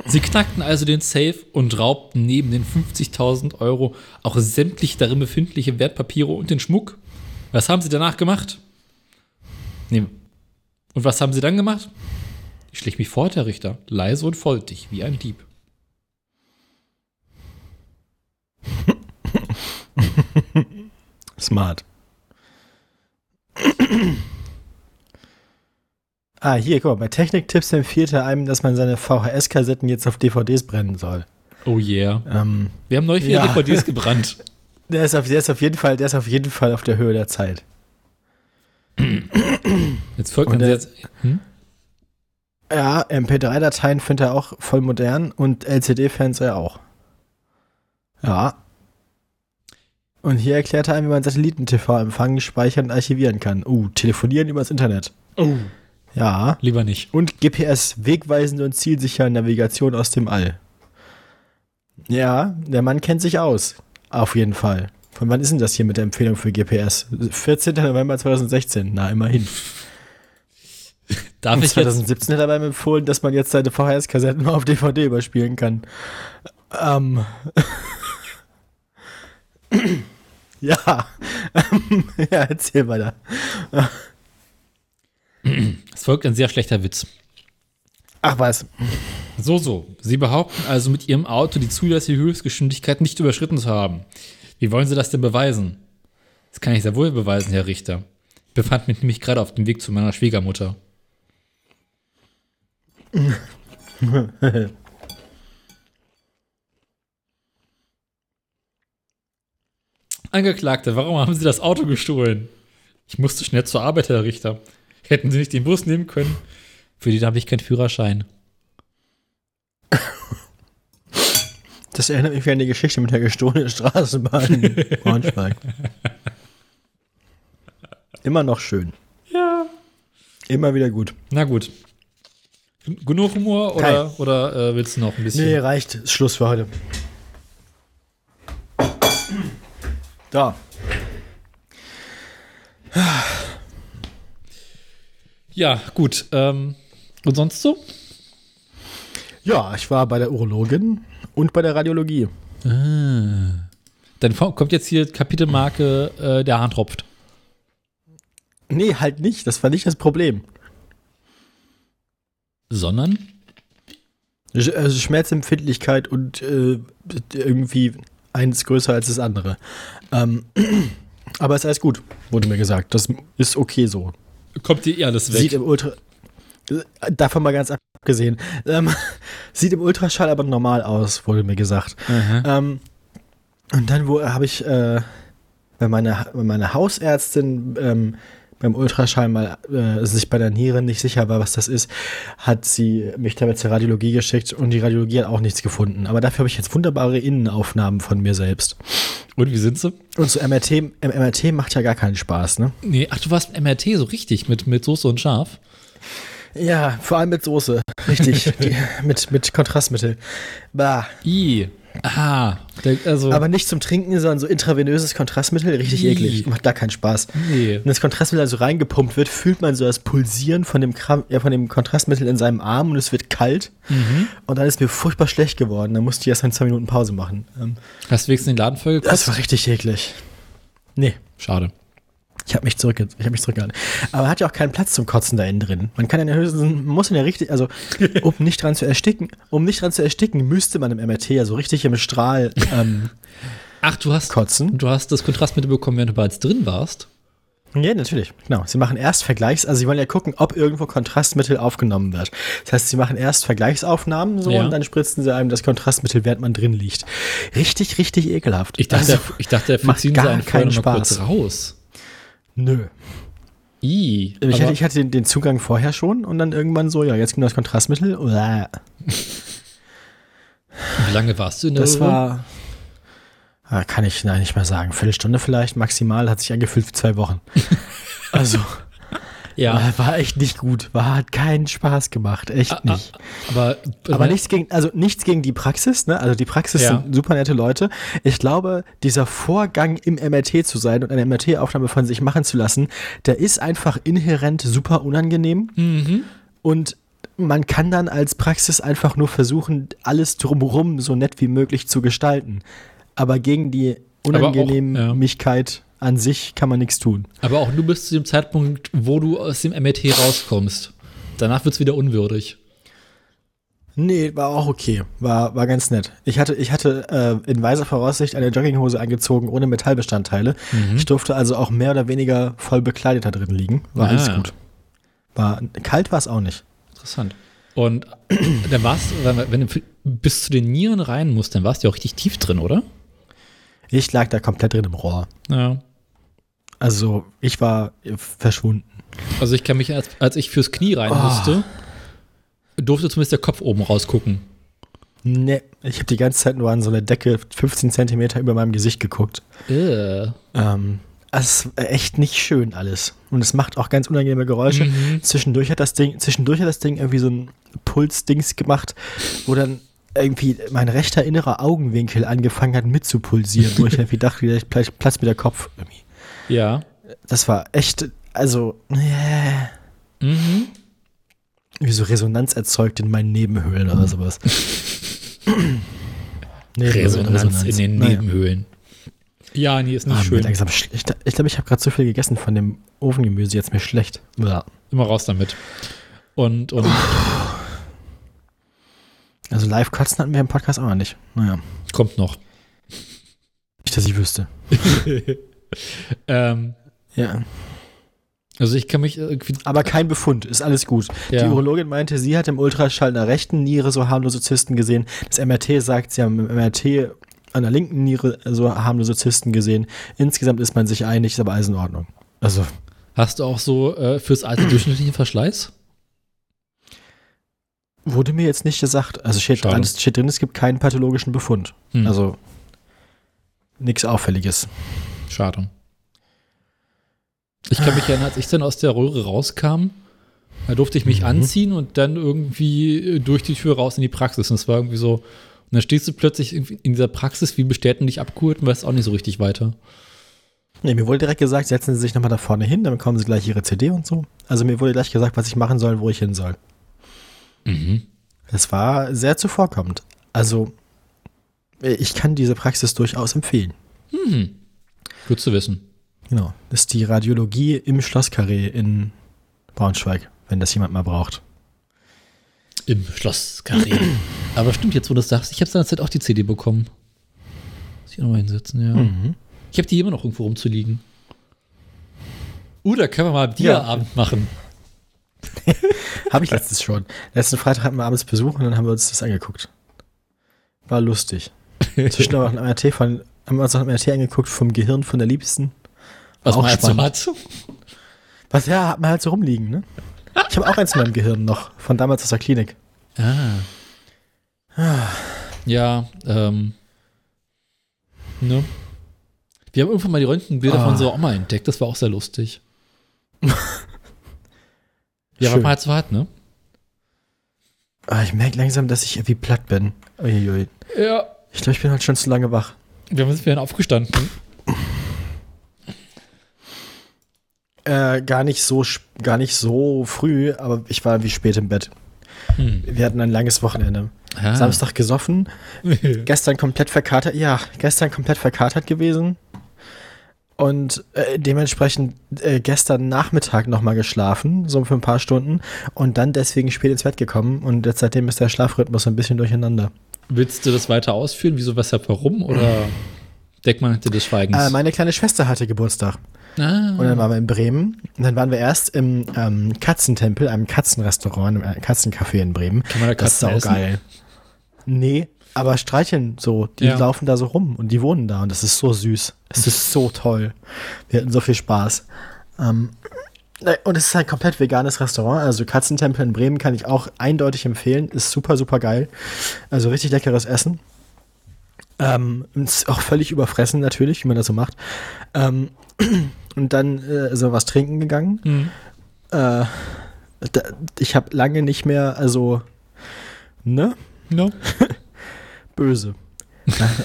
Sie knackten also den Safe und raubten neben den 50.000 Euro auch sämtlich darin befindliche Wertpapiere und den Schmuck. Was haben sie danach gemacht? Nee. Und was haben sie dann gemacht? Ich schlich mich fort, Herr Richter, leise und foltig, wie ein Dieb. Smart. ah, hier, guck mal, bei Techniktipps empfiehlt er einem, dass man seine VHS-Kassetten jetzt auf DVDs brennen soll. Oh yeah. Ähm, Wir haben neulich wieder Ja. DVDs gebrannt. der, ist auf, der, ist auf jeden Fall, der ist auf jeden Fall auf der Höhe der Zeit. Jetzt folgt man jetzt. Hm? Ja, MP3-Dateien findet er auch voll modern und LCD-Fans er auch. Ja. Und hier erklärt er einem, wie man Satelliten-TV empfangen, speichern und archivieren kann. Uh, telefonieren übers Internet. Oh. Ja. Lieber nicht. Und GPS, wegweisende und zielsichere Navigation aus dem All. Ja, der Mann kennt sich aus. Auf jeden Fall. Von wann ist denn das hier mit der Empfehlung für GPS? 14. November 2016. Na, immerhin. Darf ich jetzt 2017 hat er beim empfohlen, dass man jetzt seine VHS-Kassetten mal auf DVD überspielen kann. Ähm. ja. ja, erzähl weiter. Es folgt ein sehr schlechter Witz. Ach was. So, so. Sie behaupten also mit Ihrem Auto die zulässige Höchstgeschwindigkeit nicht überschritten zu haben. Wie wollen Sie das denn beweisen? Das kann ich sehr wohl beweisen, Herr Richter. Ich befand mich nämlich gerade auf dem Weg zu meiner Schwiegermutter. Angeklagte, warum haben Sie das Auto gestohlen? Ich musste schnell zur Arbeit, Herr Richter. Hätten Sie nicht den Bus nehmen können? Für den habe ich keinen Führerschein. Das erinnert mich an die Geschichte mit der gestohlenen Straßenbahn in Braunschweig. Immer noch schön. Ja. Immer wieder gut. Na gut. Gen- Genug Humor oder, oder äh, willst du noch ein bisschen? Nee, reicht. Schluss für heute. Da. Ja, gut. Ähm, und sonst so? Ja, ich war bei der Urologin und bei der Radiologie. Dann fa- kommt jetzt hier Kapitelmarke, äh, der Hahn tropft. Nee, halt nicht. Das war nicht das Problem. Sondern? Sch- Also Schmerzempfindlichkeit und äh, irgendwie eins größer als das andere. Ähm, aber ist alles gut, wurde mir gesagt. Das ist okay so. Kommt dir eh alles weg. Sieht im Ultra. Davon mal ganz abgesehen. Ähm, sieht im Ultraschall aber normal aus, wurde mir gesagt. Ähm, und dann wo habe ich äh, bei meiner, bei meiner Hausärztin ähm, beim Ultraschall mal äh, sich bei der Niere nicht sicher war, was das ist, hat sie mich damit zur Radiologie geschickt und die Radiologie hat auch nichts gefunden. Aber dafür habe ich jetzt wunderbare Innenaufnahmen von mir selbst. Und wie sind sie? Und so MRT, MRT macht ja gar keinen Spaß, ne? Nee, ach, du warst MRT so richtig mit, mit Soße und Schaf. Ja, vor allem mit Soße. Richtig. die, mit, mit Kontrastmittel. Bah. I. Aha. Also, Aber nicht zum Trinken, sondern so intravenöses Kontrastmittel. Richtig Ih. eklig. Macht gar keinen Spaß. nee. Wenn das Kontrastmittel also reingepumpt wird, fühlt man so das Pulsieren von dem, Kram, ja, von dem Kontrastmittel in seinem Arm und es wird kalt. Mhm. Und dann ist mir furchtbar schlecht geworden. Dann musste ich erst mal zwei Minuten Pause machen. Ähm, Hast du wenigstens den Laden voll das war richtig eklig. Nee, Schade. Ich habe mich, zurück, ich hab mich zurückgehalten. Aber hat ja auch keinen Platz zum Kotzen da innen drin. Man kann ja höchstens, man muss ihn ja richtig, also um nicht dran zu ersticken, um nicht dran zu ersticken, müsste man im MRT ja so richtig im Strahl ähm, Ach, du hast, kotzen. du hast das Kontrastmittel bekommen, während du bereits drin warst? Ja, natürlich. Genau. Sie machen erst Vergleichs, also sie wollen ja gucken, ob irgendwo Kontrastmittel aufgenommen wird. Das heißt, sie machen erst Vergleichsaufnahmen so Ja. und dann spritzen sie einem das Kontrastmittel, während man drin liegt. Richtig, richtig ekelhaft. Ich dachte, Also, ich dachte, macht ziehen sie gar keinen mal kurz Spaß. raus. Nö. I. Ich hatte, ich hatte den, den Zugang vorher schon und dann irgendwann so, ja, jetzt kommt das Kontrastmittel. Wie lange warst du in der Das Übung? war, ah, kann ich nein, nicht mehr sagen, Viertelstunde vielleicht, maximal, hat sich angefühlt für zwei Wochen. Also, Ja. war, echt nicht gut. War, hat keinen Spaß gemacht, echt Ah, nicht. Aber, Aber nichts gegen, also nichts gegen die Praxis, ne? Also die Praxis Ja. sind super nette Leute. Ich glaube, dieser Vorgang im MRT zu sein und eine MRT-Aufnahme von sich machen zu lassen, der ist einfach inhärent super unangenehm. Mhm. Und man kann dann als Praxis einfach nur versuchen, alles drumherum so nett wie möglich zu gestalten. Aber gegen die. Unangenehmigkeit an sich kann man nichts tun. Aber auch nur bis zu dem Zeitpunkt, wo du aus dem MRT rauskommst. Danach wird es wieder unwürdig. Nee, war auch okay. War, war ganz nett. Ich hatte, ich hatte äh, in weiser Voraussicht eine Jogginghose angezogen ohne Metallbestandteile. Ich durfte also auch mehr oder weniger voll bekleidet da drin liegen. War Ah. alles gut. War, kalt war es auch nicht. Interessant. Und dann warst du, wenn- wenn du bis zu den Nieren rein musst, dann warst du ja auch richtig tief drin, oder? Ich lag da komplett drin im Rohr. Ja. Also ich war verschwunden. Also ich kann mich, als, als ich fürs Knie rein Oh. musste, durfte zumindest der Kopf oben rausgucken. Nee, ich habe die ganze Zeit nur an so eine Decke 15 Zentimeter über meinem Gesicht geguckt. Äh. Ähm, es ist echt nicht schön alles. Und es macht auch ganz unangenehme Geräusche. Mhm. Zwischendurch hat das Ding, zwischendurch hat das Ding irgendwie so ein Pulsdings gemacht, wo dann irgendwie mein rechter innerer Augenwinkel angefangen hat mitzupulsieren, wo ich irgendwie dachte, vielleicht vielleicht platzt mir der Kopf irgendwie. Ja. Das war echt, also, äh, Mhm. wie so Resonanz erzeugt in meinen Nebenhöhlen oder sowas. Nee, Resonanz, in den Naja. Nebenhöhlen. Ja, nee, ist nicht Ah, schön. langsam ich glaube, ich, glaub, ich habe gerade so viel gegessen von dem Ofengemüse, jetzt mir schlecht. Ja. Immer raus damit. Und, und Also live kotzen hatten wir im Podcast auch noch nicht. Naja, kommt noch. nicht, dass ich wüsste. ähm, Ja. also ich kann mich irgendwie. Aber kein Befund, ist alles gut. Ja. Die Urologin meinte, sie hat im Ultraschall einer rechten Niere so harmlose Zysten gesehen. Das MRT sagt, sie haben im MRT an der linken Niere so harmlose Zysten gesehen. Insgesamt ist man sich einig, ist aber alles in Ordnung. Also, Hast du auch so äh, fürs alte durchschnittlichen Verschleiß? wurde mir jetzt nicht gesagt. Also steht, Schade. alles, steht drin, es gibt keinen pathologischen Befund. Hm. Also nichts Auffälliges. Schade. Ich kann mich erinnern, als ich dann aus der Röhre rauskam, da durfte ich mich Mhm. anziehen und dann irgendwie äh, durch die Tür raus in die Praxis. Und es war irgendwie so, und dann stehst du plötzlich in dieser Praxis wie bestätigt dich abgeholt und weißt auch nicht so richtig weiter. Nee, mir wurde direkt gesagt, setzen Sie sich nochmal da vorne hin, dann bekommen Sie gleich Ihre CD und so. Also mir wurde gleich gesagt, was ich machen soll, wo ich hin soll. Mhm. Es war sehr zuvorkommend. Also, äh, ich kann diese Praxis durchaus empfehlen. Mhm. Gut zu wissen. Genau. Das ist die Radiologie im Schlosskarree in Braunschweig, wenn das jemand mal braucht. Im Schloss Karree. Aber stimmt, jetzt wo du das sagst, ich habe seinerzeit auch die CD bekommen. Muss ich auch nochmal hinsetzen, ja. Mhm. Ich habe die immer noch irgendwo rumzuliegen. Uh, da können wir mal Bierabend machen. Habe ich letztens schon. Letzten Freitag hatten wir abends Besuch und dann haben wir uns das angeguckt. War lustig. Zwischen noch ein MRT von, haben wir uns noch ein MRT angeguckt vom Gehirn von der Liebsten. Was Auch man halt so spannend. hat. Was ja, hat man halt so rumliegen, ne? Ich habe auch eins in meinem Gehirn noch, von damals aus der Klinik. Ah. Ja, ähm. Ne? Wir haben irgendwann mal die Röntgenbilder Ah. von unserer Oma entdeckt, das war auch sehr lustig. ja, Schön. man halt so hat, ne? Ah, ich merke langsam, dass ich irgendwie platt bin. Uiuiui. Ja. Ich glaube, ich bin halt schon zu lange wach. Wir sind wieder aufgestanden. Äh, gar nicht so gar nicht so früh, aber ich war wie spät im Bett. Hm. Wir hatten ein langes Wochenende. Ah. Samstag gesoffen, gestern komplett verkatert, ja, gestern komplett verkatert gewesen. Und äh, dementsprechend äh, gestern Nachmittag nochmal geschlafen, so für ein paar Stunden. Und dann deswegen spät ins Bett gekommen. Und jetzt seitdem ist der Schlafrhythmus ein bisschen durcheinander. Willst du das weiter ausführen? Wieso, weshalb, warum? Oder deckt man hinter des Schweigens? Äh, meine kleine Schwester hatte Geburtstag. ah. Und dann waren wir in Bremen. Und dann waren wir erst im ähm, Katzentempel, einem Katzenrestaurant, einem Katzencafé in Bremen. Kann man da Das ist Katzen essen? saugeil. Nee, aber streicheln so. Die Ja. laufen da so rum und die wohnen da und das ist so süß. Es ist so toll. Wir hatten so viel Spaß. Ähm, und es ist ein komplett veganes Restaurant. Also Katzentempel in Bremen kann ich auch eindeutig empfehlen. Ist super, super geil. Also richtig leckeres Essen. Ähm, ist auch völlig überfressen natürlich, wie man das so macht. Ähm, und dann äh, so was trinken gegangen. Hm. Äh, da, ich habe lange nicht mehr, also, ne? No. Böse.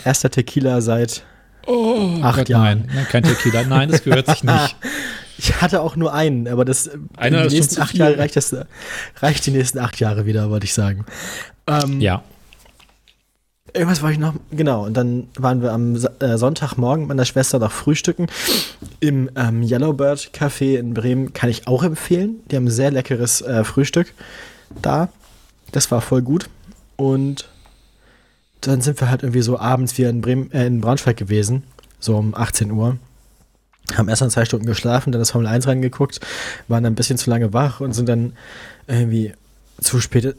Erster Tequila seit. Oh, Acht Gott, Jahren. Nein, nein, kein Tequila. Nein, das gehört sich nicht. Ich hatte auch nur einen, aber das Einer die nächsten acht. Jahre reicht das reicht die nächsten acht Jahre wieder, wollte ich sagen. Ähm, Ja. Irgendwas war ich noch, genau. Und dann waren wir am äh, Sonntagmorgen mit meiner Schwester noch frühstücken im ähm, Yellowbird Café in Bremen. Kann ich auch empfehlen. Die haben ein sehr leckeres äh, Frühstück da. Das war voll gut. Und dann sind wir halt irgendwie so abends wieder in, Bremen, äh, in Braunschweig gewesen, so um 18 Uhr. Haben erst dann zwei Stunden geschlafen, dann das Formel 1 reingeguckt, waren dann ein bisschen zu lange wach und sind dann irgendwie zu spät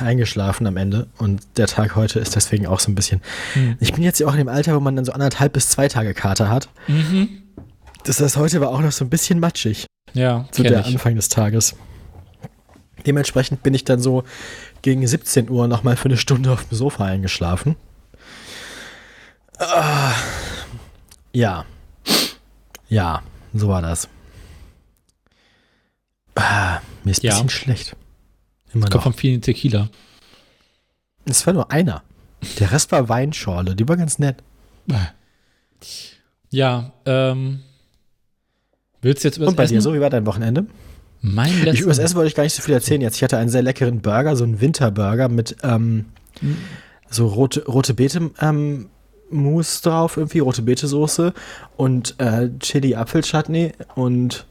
eingeschlafen am Ende. Und der Tag heute ist deswegen auch so ein bisschen. Hm. Ich bin jetzt ja auch in dem Alter, wo man dann so anderthalb bis zwei Tage Kater hat. Mhm. Das heißt, heute war auch noch so ein bisschen matschig, Ja, so der ich. Anfang des Tages. Dementsprechend bin ich dann so gegen 17 Uhr nochmal für eine Stunde auf dem Sofa eingeschlafen. Ah, ja. Ja. so war das. Ah, mir ist ein Ja. bisschen schlecht. Immer Kommt noch. vom vielen Tequila. Es war nur einer. Der Rest war Weinschorle. Die war ganz nett. Ja, ähm. Willst du jetzt über Und bei das dir Essen? so, wie war dein Wochenende? Mein Ich, letztes über das Essen wollte ich gar nicht so viel erzählen jetzt. Ich hatte einen sehr leckeren Burger, so einen Winterburger mit ähm, so rote, rote Beete ähm, Mousse drauf, irgendwie rote Beete Soße und äh, Chili Apfelchutney und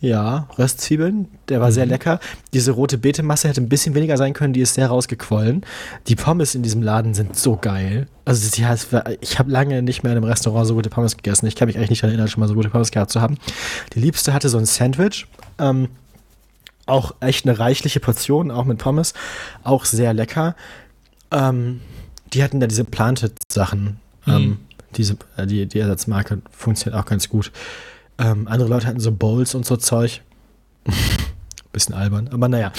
ja, Röstzwiebeln. Der war sehr lecker. Diese rote Beete Masse hätte ein bisschen weniger sein können, die ist sehr rausgequollen. Die Pommes in diesem Laden sind so geil. Also die, heißt, ich habe lange nicht mehr in einem Restaurant so gute Pommes gegessen. Ich kann mich eigentlich nicht daran erinnern, schon mal so gute Pommes gehabt zu haben. Die Liebste hatte so ein Sandwich. Ähm, auch echt eine reichliche Portion, auch mit Pommes. Auch sehr lecker. Ähm, die hatten da diese Planted-Sachen. Ähm, diese, äh, die, die Ersatzmarke funktioniert auch ganz gut. Ähm, andere Leute hatten so Bowls und so Zeug. Bisschen albern, aber naja.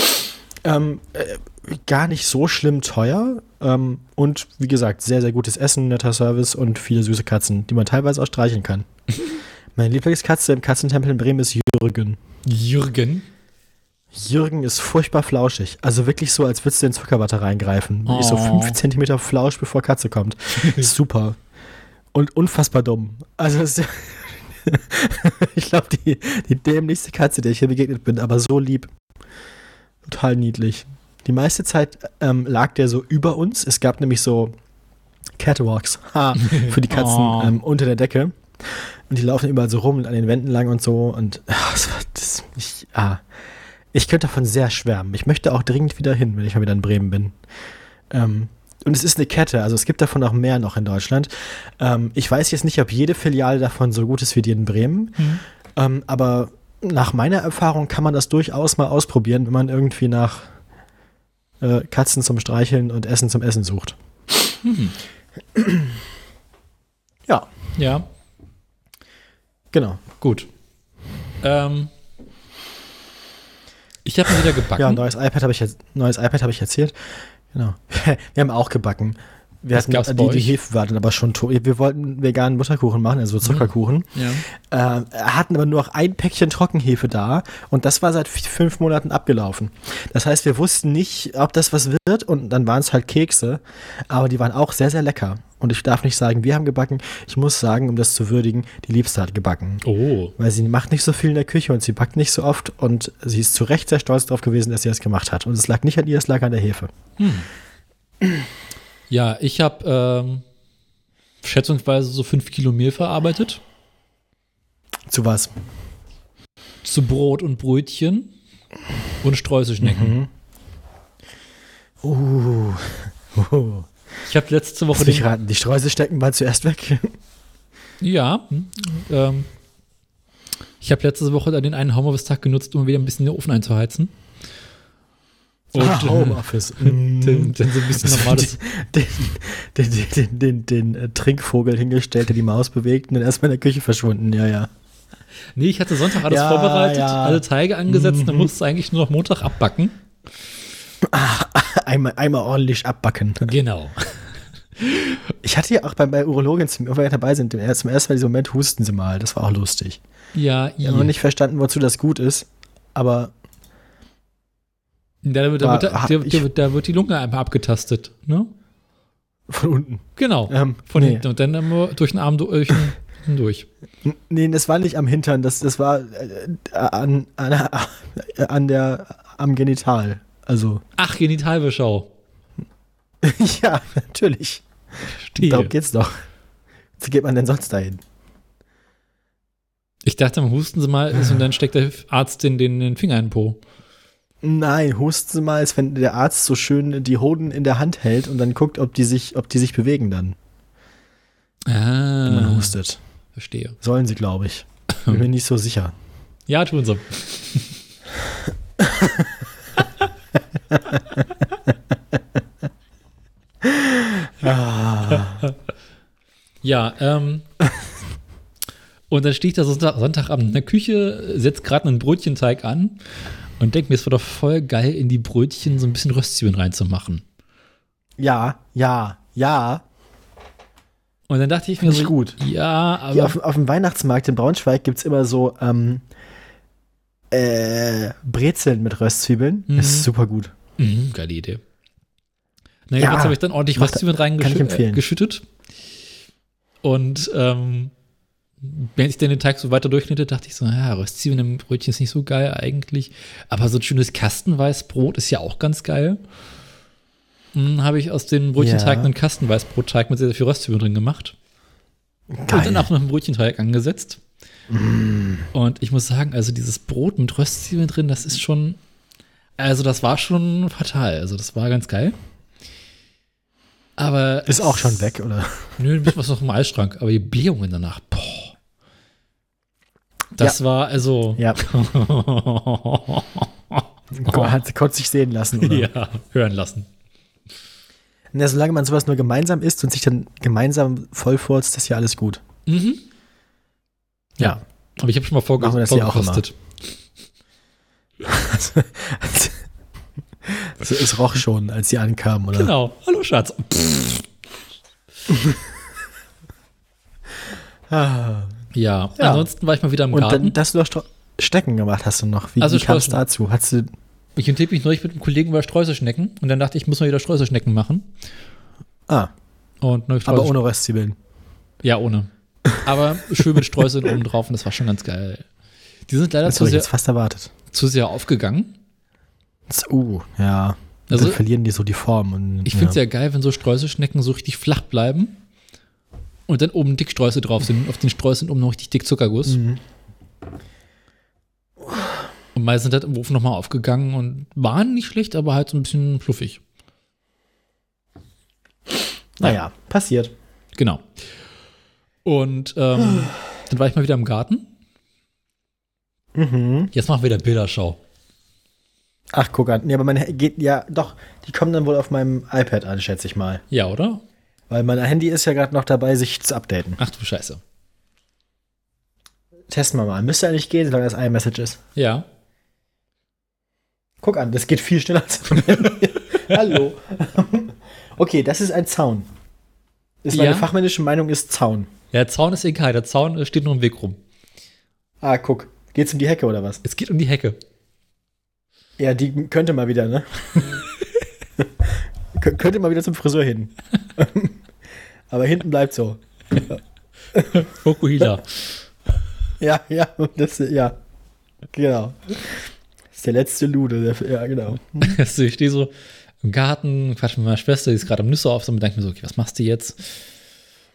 Ähm, äh, gar nicht so schlimm teuer. Ähm, und wie gesagt, sehr, sehr gutes Essen, netter Service und viele süße Katzen, die man teilweise auch streicheln kann. Meine Lieblingskatze im Katzentempel in Bremen ist Jürgen. Jürgen. Jürgen ist furchtbar flauschig. Also wirklich so, als würdest du in Zuckerwatte reingreifen. Wirklich so Oh. fünf Zentimeter Flausch, bevor Katze kommt. Super. Und unfassbar dumm. Also ist, ich glaube, die, die dämlichste Katze, der ich hier begegnet bin, aber so lieb. Total niedlich. Die meiste Zeit ähm, lag der so über uns. Es gab nämlich so Catwalks ha, für die Katzen Oh. ähm, unter der Decke. Und die laufen überall so rum und an den Wänden lang und so. Und ach, das, ich, ah, ich könnte davon sehr schwärmen. Ich möchte auch dringend wieder hin, wenn ich mal wieder in Bremen bin. Ähm, und es ist eine Kette, also es gibt davon auch mehr noch in Deutschland. Ähm, ich weiß jetzt nicht, ob jede Filiale davon so gut ist wie die in Bremen, ähm, aber nach meiner Erfahrung kann man das durchaus mal ausprobieren, wenn man irgendwie nach äh, Katzen zum Streicheln und Essen zum Essen sucht. Ja, Ja, genau. gut. Ähm, ich habe wieder gebacken. Ja, neues iPad habe ich jetzt, neues iPad habe ich erzählt. Genau. Wir haben auch gebacken. Wir hatten, gab's die, bei die euch? Hefe war dann aber schon tot. Wir wollten veganen Butterkuchen machen, also Zuckerkuchen. ja. Äh, hatten aber nur noch ein Päckchen Trockenhefe da und das war seit fünf Monaten abgelaufen. Das heißt, wir wussten nicht, ob das was wird und dann waren es halt Kekse, aber die waren auch sehr, sehr lecker. Und ich darf nicht sagen, wir haben gebacken. Ich muss sagen, um das zu würdigen, die Liebste hat gebacken. Oh. Weil sie macht nicht so viel in der Küche und sie backt nicht so oft und sie ist zu Recht sehr stolz darauf gewesen, dass sie das gemacht hat. Und es lag nicht an ihr, es lag an der Hefe. Ja, ich habe ähm, schätzungsweise so fünf Kilo Mehl verarbeitet. Zu was? Zu Brot und Brötchen und Streuselschnecken. Uh. uh. Ich habe letzte Woche den, raten, die Streuselstecken waren zuerst weg. Ja. hm, Ähm, ich habe letzte Woche dann den einen Homeoffice-Tag genutzt, um wieder ein bisschen den Ofen einzuheizen. Und ah, Homeoffice. Mm. dann so ein bisschen normales. den, den, den, den, den, den äh, Trinkvogel hingestellt, der die Maus bewegt und dann erstmal in der Küche verschwunden. Ja, ja. Nee, ich hatte Sonntag alles Ja, vorbereitet, ja. alle Teige angesetzt, dann musste es eigentlich nur noch Montag abbacken. Einmal, einmal ordentlich abbacken. Genau. Ich hatte ja auch bei, bei Urologin, zum, wenn wir dabei sind, zum ersten Mal diesen Moment husten sie mal. Das war auch lustig. Ja, Ich habe noch nicht verstanden, wozu das gut ist, aber Da, wird- da, da, wird, da wird die Lunge einmal abgetastet. Ne? von unten. Genau. Ähm, Von nee. hinten und dann immer durch den Arm durch, durch. Nee, das war nicht am Hintern, das, das war äh, an, an, äh, an der, am Genital. Also, Ach, Genitalbeschau. ja, natürlich. Verstehe. Darum geht's doch. Wie geht man denn sonst dahin? Ich dachte, man husten sie mal ist und dann steckt der Arzt den, den, den Finger in den Po. Nein, husten Sie mal, ist, wenn der Arzt so schön die Hoden in der Hand hält und dann guckt, ob die sich, ob die sich bewegen dann, wenn man Ah, hustet. verstehe. Sollen sie, glaube ich. Bin mir nicht so sicher. Ja, tun sie. ja, ähm. Und dann stehe ich da Sonntag, Sonntagabend in der Küche, setze gerade einen Brötchenteig an und denke mir, es wäre doch voll geil, in die Brötchen so ein bisschen Röstzwiebeln reinzumachen. Ja, ja, ja. Und dann dachte ich mir Finde ich so, gut. ja, aber Hier auf, auf dem Weihnachtsmarkt in Braunschweig gibt es immer so ähm, äh, Brezeln mit Röstzwiebeln. Mhm. Ist super gut. Mhm, geile Idee. Na, Ja, jedenfalls habe ich dann ordentlich Röstzwiebeln kann ich reingeschüttet. empfehlen. Äh, geschüttet. Und ähm, während ich dann den Teig so weiter durchschnitte, dachte ich so, ja, Röstzwiebeln im Brötchen ist nicht so geil eigentlich. Aber so ein schönes Kastenweißbrot ist ja auch ganz geil. Dann habe ich aus dem Brötchenteig Ja. einen Kastenweißbrotteig mit sehr, sehr viel Röstzwiebeln drin gemacht. Und Geil. dann auch noch einen Brötchenteig angesetzt. Und ich muss sagen, also dieses Brot mit Röstzwiebeln drin, das ist schon, also das war schon fatal. Also das war ganz geil. Aber Ist auch schon weg, oder? Nö, ein bisschen was noch im Eisschrank, aber die Blähungen danach, boah. Das war also. Ja. Hat, konnte sich sehen lassen, oder? ja, hören lassen. Na, solange man sowas nur gemeinsam isst und sich dann gemeinsam vollfurzt, ist ja alles gut. Mhm. Ja. Aber ich habe schon mal vorge Machen wir das hier auch vorgekostet. So, es roch schon, als sie ankamen, oder? Genau. Hallo Schatz. Ah. Ja. Ja. ansonsten war ich mal wieder im Und Garten. dann, dass du noch Stro- Stecken gemacht hast du noch. Wie, Also wie kam es dazu? Hast du, ich unterhielt mich neulich mit einem Kollegen über Streuselschnecken und dann dachte ich, ich muss mal wieder Streuselschnecken machen. ah, Und aber ohne Röstzwiebeln. Ja, ohne. Aber schön mit Streuseln oben drauf und das war schon ganz geil. Die sind leider zu sehr, fast erwartet. zu sehr aufgegangen. Uh, ja. Also- dann verlieren die so die Form. Und, Ich finde es ja. ja geil, wenn so Streuselschnecken so richtig flach bleiben und dann oben dick Streusel drauf sind. Auf den Streuseln oben noch richtig dick Zuckerguss. Mhm. Und meist sind halt im Ofen nochmal aufgegangen und waren nicht schlecht, aber halt so ein bisschen fluffig. Naja, passiert. Genau. Und ähm, dann war ich mal wieder im Garten. Mhm. Jetzt machen wir wieder Bilderschau. Ach, guck an. Nee, aber Ha- geht, ja, doch, die kommen dann wohl auf meinem iPad an, schätze ich mal. Ja, oder? Weil mein Handy ist ja gerade noch dabei, sich zu updaten. Ach du Scheiße. Testen wir mal. Müsste eigentlich gehen, solange das iMessage ist. Ja. Guck an, das geht viel schneller als mein Handy. Hallo. okay, das ist ein Zaun. Ist meine Ja. fachmännische Meinung ist Zaun. Ja, Zaun ist egal. Der Zaun äh, steht nur im Weg rum. Ah, guck. Geht's um die Hecke oder was? Es geht um die Hecke. Ja, die könnte mal wieder, ne? Kö- könnte mal wieder zum Friseur hin. Aber hinten bleibt so. Fokuhila. Ja, ja, das, ja. Genau. Das ist der letzte Lude. Der, ja, genau. Also ich stehe so im Garten, quatsch mit meiner Schwester, die ist gerade am Nüsse auf, und denke mir so, okay, was machst du jetzt?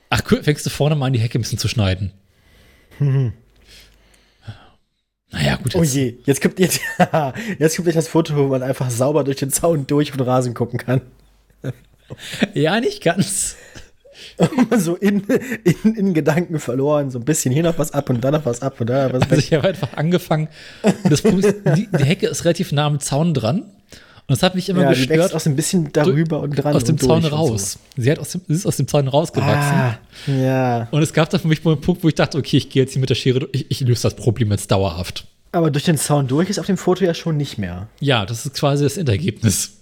Ach, cool, fängst du vorne mal an, die Hecke ein bisschen zu schneiden. Naja, gut, Oh jetzt, je, jetzt kommt, jetzt, jetzt kommt gleich das Foto, wo man einfach sauber durch den Zaun durch den Rasen gucken kann. ja, nicht ganz. So in, in, in Gedanken verloren, so ein bisschen hier noch was ab und da noch was ab und da was Also ich habe einfach angefangen. Das die, die Hecke ist relativ nah am Zaun dran. Und das hat mich immer Ja, wächst gestört. auch so ein bisschen darüber und dran. aus dem Zaun raus. Sie, hat aus dem, ist aus dem Zaun So. rausgewachsen. Ah, ja. Und es gab da für mich mal einen Punkt, wo ich dachte, okay, ich gehe jetzt hier mit der Schere, durch. ich, ich löse das Problem jetzt dauerhaft. Aber durch den Zaun durch ist auf dem Foto ja schon nicht mehr. Ja, das ist quasi das Endergebnis.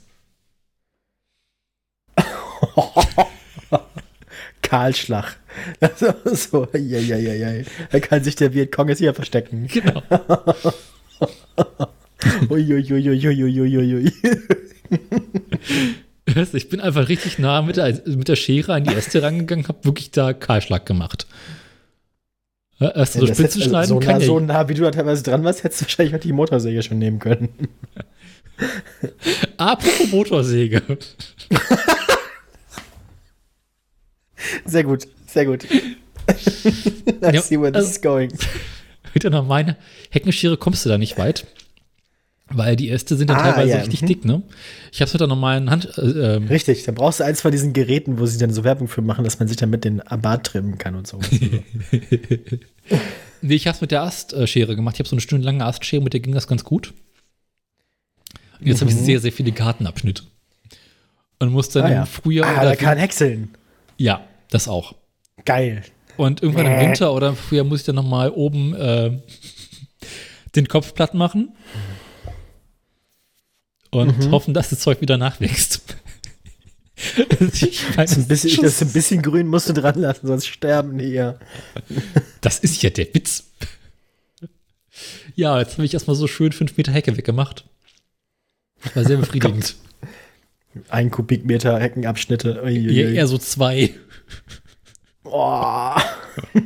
Kahlschlag. Also, so, ja, ja, ja, ja. Da kann sich der Vietcong jetzt hier verstecken. Genau. Uiuiuiuiuiuiui. Ich bin einfach richtig nah mit der, mit der Schere an die Äste rangegangen, habe wirklich da Kahlschlag gemacht. Ja, Erst so Das Spitze hätte- schneiden so, kann nah, ja. so nah, wie du da teilweise dran warst, hättest du wahrscheinlich auch die Motorsäge schon nehmen können. Apropos Motorsäge. Sehr gut, sehr gut. I Ja, see where this also- is going. Mit einer meine Heckenschere kommst du da nicht weit. Weil die Äste sind ja Ah, teilweise ja, richtig mhm. dick, ne? Ich hab's mit der normalen Hand. Äh, ähm, Richtig, dann brauchst du eins von diesen Geräten, wo sie dann so Werbung für machen, dass man sich dann mit den Bart trimmen kann und so. nee, ich hab's mit der Astschere gemacht. Ich habe so eine stundenlange Astschere, mit der ging das ganz gut. Und jetzt habe ich Mhm. sehr, sehr viele Gartenabschnitte. Und muss dann Ah, ja. im Frühjahr. ah, da kann häckseln. ja, das auch. Geil. Und irgendwann im. Winter oder im Frühjahr muss ich dann nochmal oben äh, den Kopf platt machen. Und Mhm. hoffen, dass das Zeug wieder nachwächst. ich Das ist ein bisschen, das ist ein bisschen grün musst du dran lassen, sonst sterben die hier. Das ist ja der Witz. Ja, jetzt habe ich erstmal so schön fünf Meter Hecke weggemacht. Das war sehr befriedigend. Ein Kubikmeter Heckenabschnitte. Uiuiui. Eher, so zwei. Boah.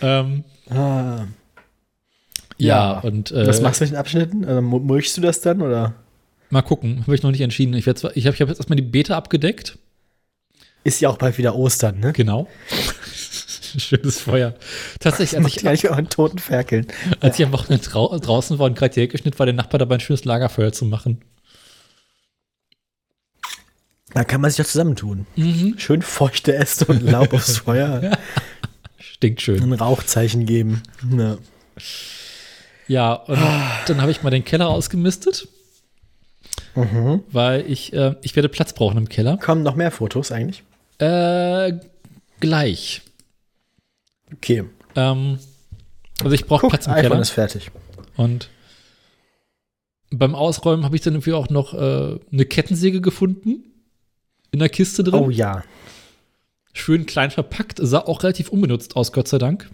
Ähm, Ah. ja, und äh, Was machst du mit den Abschnitten? Also, mu- mulchst du das dann oder? mal gucken. Habe ich noch nicht entschieden. Ich, zwar- ich habe hab jetzt erstmal die Beete abgedeckt. Ist ja auch bald wieder Ostern, ne? Genau. Schönes Feuer. Tatsächlich, als ich, ja nicht euren toten Ferkeln. als ich am Wochenende drau draußen war und gerade die Hecke geschnitten, war der Nachbar dabei, ein schönes Lagerfeuer zu machen. Da kann man sich doch zusammentun. Mhm. Schön feuchte Äste und Laub aufs Feuer. Stinkt schön. Ein Rauchzeichen geben. Ja. Ja, und dann habe ich mal den Keller ausgemistet, Mhm. weil ich, äh, ich werde Platz brauchen im Keller. Kommen noch mehr Fotos eigentlich? Äh, gleich. Okay. Ähm, also ich brauche Platz im iPhone Keller. ist fertig. Und beim Ausräumen habe ich dann irgendwie auch noch äh, eine Kettensäge gefunden. In der Kiste drin. Oh ja. Schön klein verpackt. Sah auch relativ unbenutzt aus, Gott sei Dank.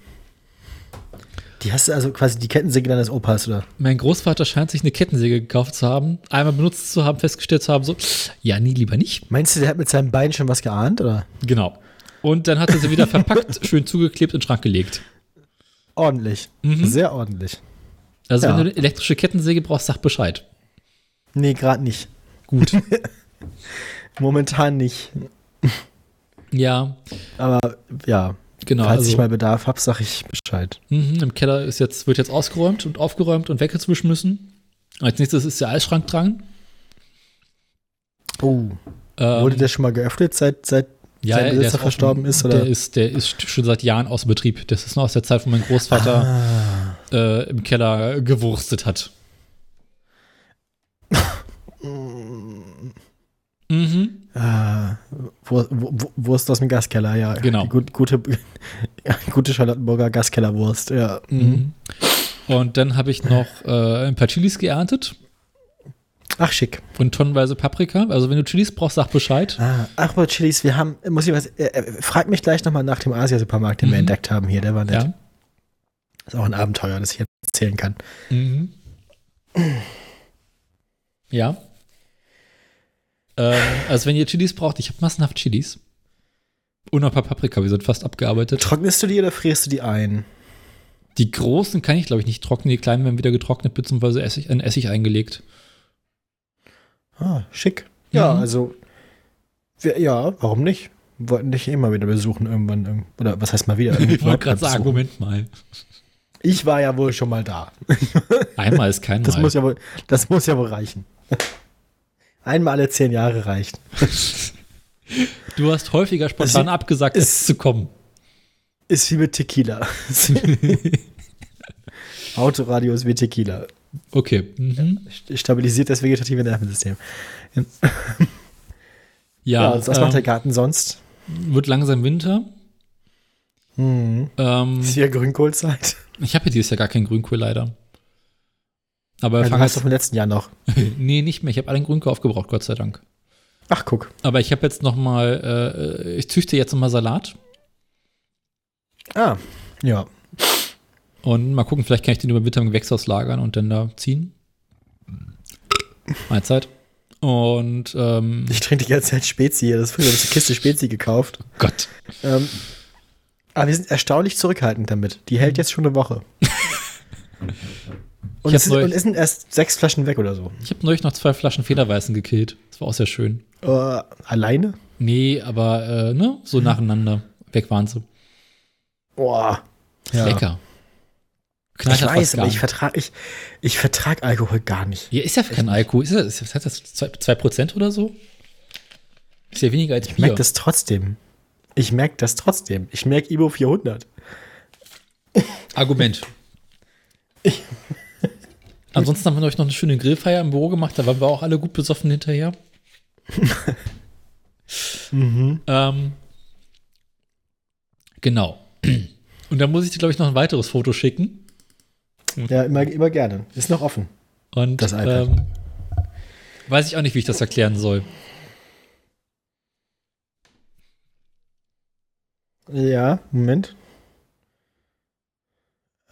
Die hast du also quasi die Kettensäge deines Opas, oder? Mein Großvater scheint sich eine Kettensäge gekauft zu haben, einmal benutzt zu haben, festgestellt zu haben, so, ja, nie lieber nicht. Meinst du, der hat mit seinem Bein schon was geahnt, oder? Genau. Und dann hat er sie wieder verpackt, schön zugeklebt in den Schrank gelegt. Ordentlich. Mhm. Sehr ordentlich. Also, Ja. wenn du eine elektrische Kettensäge brauchst, sag Bescheid. Nee, gerade nicht. Gut. Momentan nicht. ja, Aber ja, genau. falls also, ich mal Bedarf habe, sag ich Bescheid. mhm, Im Keller ist jetzt, wird jetzt ausgeräumt und aufgeräumt und weggeschmissen müssen. Als nächstes ist der Eisschrank dran. Oh. Ähm, Wurde der schon mal geöffnet, seit, seit ja, sein der Besitzer verstorben ist, Der oder? ist, der ist schon seit Jahren außer Betrieb. Das ist noch aus der Zeit, wo mein Großvater Ah. äh, im Keller gewurstet hat. mhm. Ah, Wur- Wur- Wurst aus dem Gaskeller, ja. Genau. Die Gut, gute, gute Charlottenburger Gaskellerwurst, ja. Mhm. Und dann habe ich noch äh, ein paar Chilis geerntet Ach, schick. und tonnenweise Paprika. Also wenn du Chilis brauchst, sag Bescheid. Ah, ach, aber Chilis, wir haben, muss ich was, äh, äh, frag mich gleich nochmal nach dem Asia-Supermarkt, den wir Mhm. entdeckt haben hier, der war nett. Ja. Ist auch ein Abenteuer, das ich jetzt erzählen kann. Mhm. Ja. Ähm, also wenn ihr Chilis braucht, ich habe massenhaft Chilis. Und ein paar Paprika, wir sind fast abgearbeitet. Trocknest du die oder frierst du die ein? Die großen kann ich, glaube ich, nicht trocknen. Die kleinen werden wieder getrocknet, beziehungsweise Essig, in Essig eingelegt. Ah, schick. Ja, Mhm. also, wir, ja, warum nicht? Wollten dich immer wieder besuchen irgendwann. irgend- Oder was heißt mal wieder? Ich wollte gerade sagen, Moment mal. Ich war ja wohl schon mal da. Einmal ist kein Das Mal. muss ja wohl, das muss ja wohl reichen. Einmal alle zehn Jahre reicht. du hast häufiger spontan Es- abgesagt, es- zu kommen. Ist wie mit Tequila. Autoradio ist wie Tequila. Okay. Mhm. Stabilisiert das vegetative Nervensystem. Ja, Ja, was macht der ähm, Garten sonst? wird langsam Winter. Hm. Ähm, Ist hier Grünkohlzeit? ich habe ja dieses Jahr gar keinen Grünkohl leider. Aber Ja, du fangen hast doch jetzt, im letzten Jahr noch. nee, nicht mehr. Ich habe alle Grünkohl aufgebraucht, Gott sei Dank. Ach, guck. Aber ich habe jetzt noch mal, äh, ich züchte jetzt noch mal Salat Ah, ja. und mal gucken, vielleicht kann ich den über Winter im Gewächshaus lagern und dann da ziehen. Mahlzeit. Und ähm, Ich trinke die ganze Zeit Spezi hier. Das ist früher eine Kiste Spezi gekauft. Gott. Ähm, aber wir sind erstaunlich zurückhaltend damit. Die hält jetzt schon eine Woche. Und Ich es, hab sind, neu- und es sind erst sechs Flaschen weg oder so. Ich habe neulich noch zwei Flaschen Federweißen gekillt. Das war auch sehr schön. Äh, alleine? Nee, aber äh, ne, so nacheinander. Weg waren sie. Boah. Ja. Lecker. Knallt Ich weiß, aber ich vertrage ich, ich vertrag Alkohol gar nicht. Ja, ist ja kein Alkohol. Ist ja, ist, was hat das? 2% oder so? Ist ja weniger als Ich Bier. merke das trotzdem. Ich merke das trotzdem. Ich merke Ibo 400. Argument. Ansonsten haben wir euch noch eine schöne Grillfeier im Büro gemacht, da waren wir auch alle gut besoffen hinterher. mhm. ähm, genau. Und dann muss ich dir, glaube ich, noch ein weiteres Foto schicken. Ja, immer, immer gerne. Ist noch offen. Und das iPad. Ähm, weiß ich auch nicht, wie ich das erklären soll. Ja, Moment.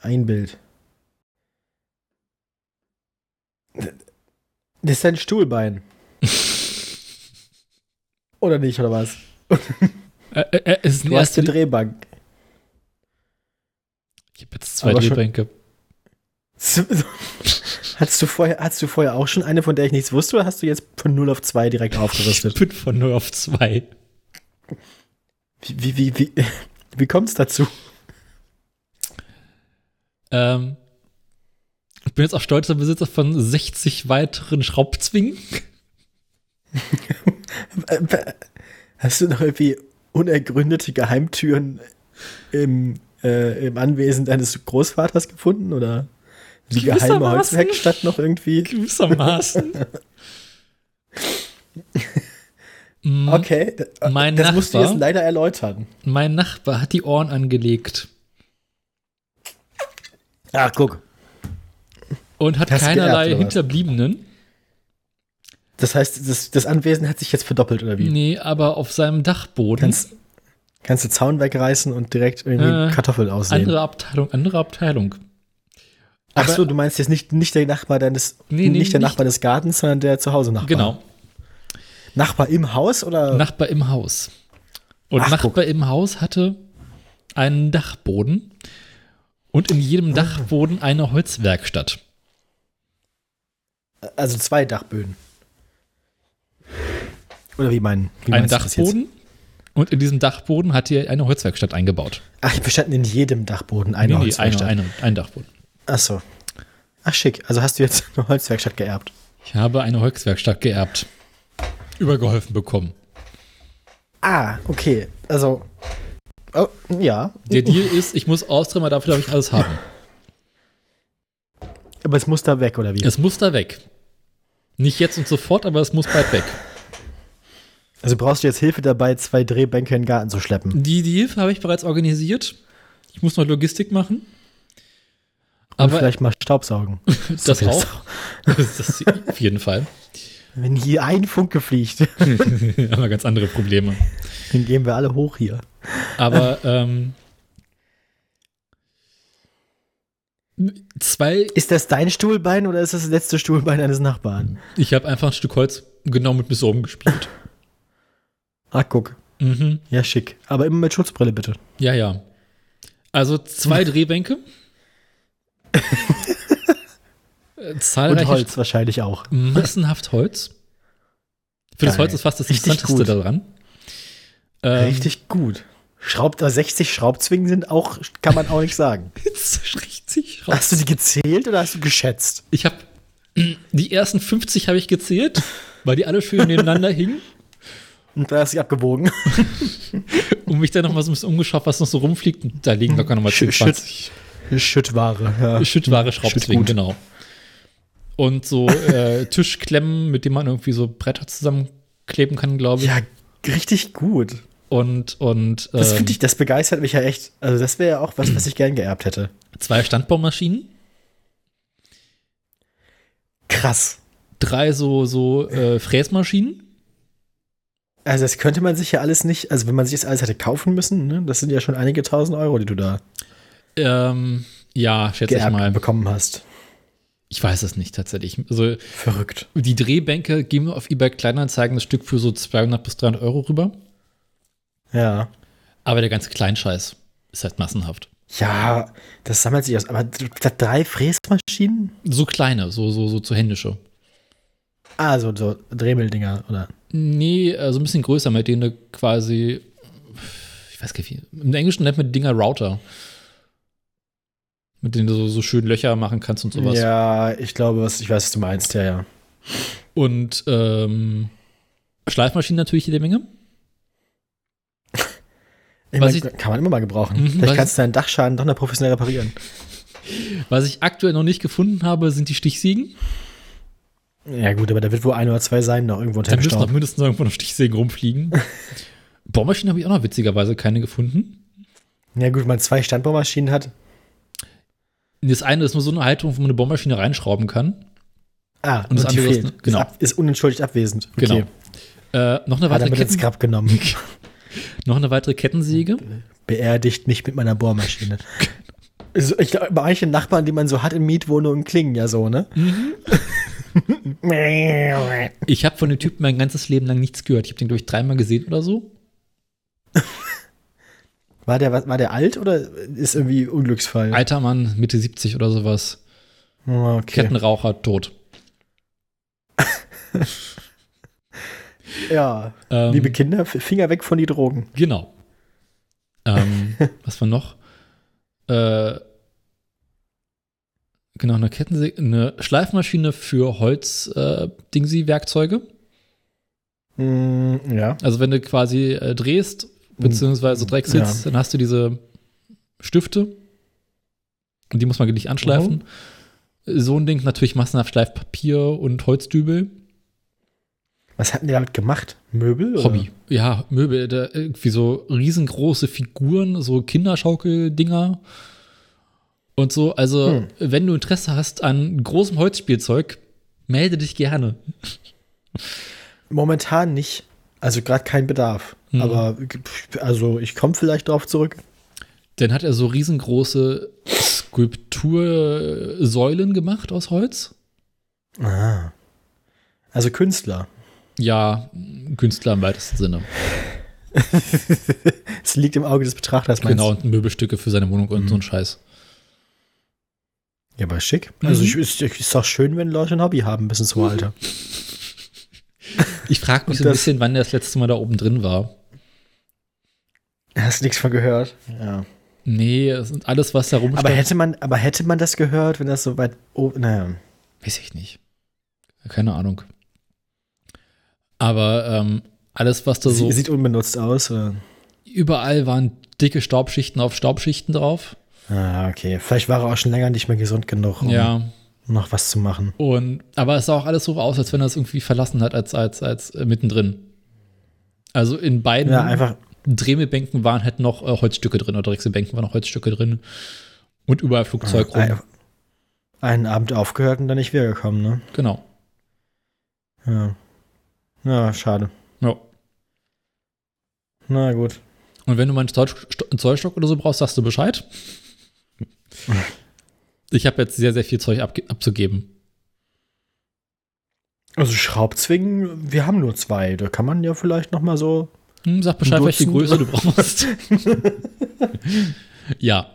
Ein Bild. Das ist ein Stuhlbein. oder nicht, oder was? Äh, äh, äh, ist ein Du hast eine Drehbank. Ich habe jetzt zwei Aber Drehbänke. Hattest du, vorher, hattest du vorher auch schon eine, von der ich nichts wusste, oder hast du jetzt von 0 auf 2 direkt Ich aufgerüstet? bin von 0 auf 2. Wie, wie, wie, wie, wie kommt es dazu? Ähm, ich bin jetzt auch stolzer Besitzer von 60 weiteren Schraubzwingen. Äh, Hast du noch irgendwie unergründete Geheimtüren im, äh, im Anwesen deines Großvaters gefunden? Oder die geheime. Holzwerkstatt noch irgendwie? Gewissermaßen. Mm, Okay, d- Mein das musst du Nachbar- jetzt leider erläutern. Mein Nachbar hat die Ohren angelegt Ach, guck. Und hat du keinerlei geerbt? Hinterbliebenen. Das heißt, das, das Anwesen hat sich jetzt verdoppelt, oder wie? Nee, aber auf seinem Dachboden. Kannst, kannst du Zaun wegreißen und direkt irgendwie Äh, Kartoffel aussehen. andere Abteilung, andere Abteilung. Ach aber- so, du meinst jetzt nicht, nicht der Nachbar deines, Nee, nee, nicht der nicht- Nachbar des Gartens, sondern der Zuhause-Nachbar. Genau. Nachbar im Haus oder? Nachbar im Haus. Und Ach, Nachbar guck. im Haus hatte einen Dachboden und in Ah. jedem Dachboden eine Holzwerkstatt. Also zwei Dachböden. Oder wie meinen? Ein? Dachboden und in diesem Dachboden hat er eine Holzwerkstatt eingebaut. Ach, wir standen in jedem Dachboden eine Nee, nee, Holzwerkstatt. eine, eine, ein Dachboden. Ach so. Ach schick, also hast du jetzt eine Holzwerkstatt geerbt. Ich habe eine Holzwerkstatt geerbt. Übergeholfen bekommen. Ah, okay. Also, oh, ja. Der Deal ist, ich muss austrimmen, aber dafür darf ich alles haben. Aber es muss da weg, oder wie? Es muss da weg. Nicht jetzt und sofort, aber es muss bald weg. Also brauchst du jetzt Hilfe dabei, zwei Drehbänke in den Garten zu schleppen. Die, die Hilfe habe ich bereits organisiert. Ich muss noch Logistik machen. Und Aber vielleicht mal Staubsaugen. das okay, auch. Das auf jeden Fall. Wenn hier ein Funke fliegt, haben wir ganz andere Probleme. dann gehen wir alle hoch hier. Aber ähm, zwei, Ist das dein Stuhlbein oder ist das das letzte Stuhlbein eines Nachbarn? ich habe einfach ein Stück Holz genau mit mir so rumgespielt. Ah, guck. Mhm. Ja, schick. Aber immer mit Schutzbrille, bitte. Ja, ja. Also zwei Drehbänke. Äh, Und Zahlreiche Holz wahrscheinlich auch. massenhaft Holz. Für das Geil. Holz ist fast das Richtig Interessanteste gut. daran. Ähm, Richtig gut. Schraubt da 60 Schraubzwingen sind auch, kann man auch nicht sagen. richtig raus. Hast du die gezählt oder hast du geschätzt? Ich habe die ersten 50 habe ich gezählt, weil die alle schön nebeneinander hingen Und da hast du sie abgewogen. und mich dann noch mal so ein bisschen umgeschaut, was noch so rumfliegt. Und da liegen locker noch mal 10, Schütt- 20 Schüttware. Ja. Schüttware Schraubzwingen, Schüttgut. genau. Und so äh, Tischklemmen, mit denen man irgendwie so Bretter zusammenkleben kann, glaube ich. ja, richtig gut. Und, und Das ähm, finde ich, das begeistert mich ja echt. Also, das wäre ja auch was, was ich gern geerbt hätte. zwei Standbaumaschinen, Krass. drei so, so äh, Fräsmaschinen. Also, das könnte man sich ja alles nicht, also wenn man sich das alles hätte kaufen müssen, ne, das sind ja schon einige tausend Euro, die du da Ähm, ja, schätze ich mal. bekommen hast. Ich weiß es nicht tatsächlich. Also Verrückt. die Drehbänke geben wir auf eBay Kleinanzeigen das Stück für so 200 bis 300 Euro rüber. Ja. Aber der ganze Kleinscheiß ist halt massenhaft. Ja, das sammelt sich aus. Aber drei Fräsmaschinen? So kleine, so, so, so zu händische. Ah, so, so Dremmeldinger, oder? Nee, also ein bisschen größer, mit denen du quasi, ich weiß gar nicht, wie- im Englischen nennt man die Dinger Router. Mit denen du so, so schön Löcher machen kannst und sowas. Ja, ich glaube, was, ich weiß, was du meinst, ja, ja. Und ähm, Schleifmaschinen natürlich jede Menge. Ich mein, ich- kann man immer mal gebrauchen. Mhm, Vielleicht ich- kannst du deinen Dachschaden doch noch professionell reparieren. Was ich aktuell noch nicht gefunden habe, sind die Stichsägen. Ja, gut, aber da wird wohl ein oder zwei sein, noch irgendwo Da unter dem müssen noch mindestens irgendwo noch Stichsägen rumfliegen. Bohrmaschinen habe ich auch noch witzigerweise keine gefunden. Ja, gut, wenn man zwei Standbaumaschinen hat. Das eine ist nur so eine Halterung, wo man eine Bohrmaschine reinschrauben kann. Ah, Und das die andere ist- genau. Ist, ab, ist unentschuldigt abwesend. Genau. Äh, noch, eine Hat er weitere mit ins Grab genommen. noch eine weitere Kettensäge. beerdigt mich mit meiner Bohrmaschine. Also, ich glaube, bei manchen Nachbarn, die man so hat in Mietwohnungen, klingen ja so, ne? Ich habe von dem Typen mein ganzes Leben lang nichts gehört. Ich habe den, glaube ich, dreimal gesehen oder so. War der, war der alt oder ist irgendwie Unglücksfall? Alter Mann, Mitte 70 oder sowas. Oh, okay. Kettenraucher, tot. Ja, Ähm, liebe Kinder, Finger weg von die Drogen. Genau. Ähm, was war noch? Äh, genau, eine Kettensäge, eine Schleifmaschine für Holz-Dingsi-Werkzeuge. Mm, ja. Also wenn du quasi äh, drehst, beziehungsweise drechselst, dann hast du diese Stifte und die muss man nicht anschleifen. So ein Ding, natürlich massenhaft Schleifpapier und Holzdübel. Was hatten die damit gemacht? Möbel? oder? Hobby. Ja, Möbel, da irgendwie so riesengroße Figuren, so Kinderschaukeldinger und so. Also, Hm. wenn du Interesse hast an großem Holzspielzeug, melde dich gerne. Momentan nicht. Also gerade kein Bedarf. Mhm. Aber also ich komme vielleicht drauf zurück. Dann hat er so riesengroße Skulptursäulen gemacht aus Holz. Ah. Also Künstler. Ja, Künstler im weitesten Sinne. Es liegt im Auge des Betrachters, meinst Genau, du? und Möbelstücke für seine Wohnung und so ein Scheiß. Ja, aber schick. Also Mhm. ich, ist, ist doch schön, wenn Leute ein Hobby haben bis ins hohe Alter. Ich frage mich so ein bisschen, wann er das letzte Mal da oben drin war. Hast nichts von gehört? Ja. Nee, alles, was da rumsteht. Aber hätte man, aber hätte man das gehört, wenn das so weit oben. Naja. Weiß ich nicht. Keine Ahnung. Aber ähm, alles, was da so. Sie, sieht unbenutzt aus. Oder? Überall waren dicke Staubschichten auf Staubschichten drauf. Ah, okay. Vielleicht war er auch schon länger nicht mehr gesund genug, um Ja. noch was zu machen. Und, aber es sah auch alles so aus, als wenn er es irgendwie verlassen hat, als, als, als äh, mittendrin. Also in beiden Ja, einfach. Drehmebänken waren halt noch äh, Holzstücke drin, oder Drechselbänken waren noch Holzstücke drin. Und überall Flugzeug rum. ein, einen Abend aufgehört und dann nicht wiedergekommen, ne? Genau. Ja. Ja, schade. Ja. Na gut. Und wenn du mal einen Zoll- einen Zollstock oder so brauchst, sagst du Bescheid. Ich habe jetzt sehr, sehr viel Zeug abzugeben. Also Schraubzwingen, wir haben nur zwei. Da kann man ja vielleicht noch mal so. Hm, sag Bescheid, welche. Größe du brauchst. ja.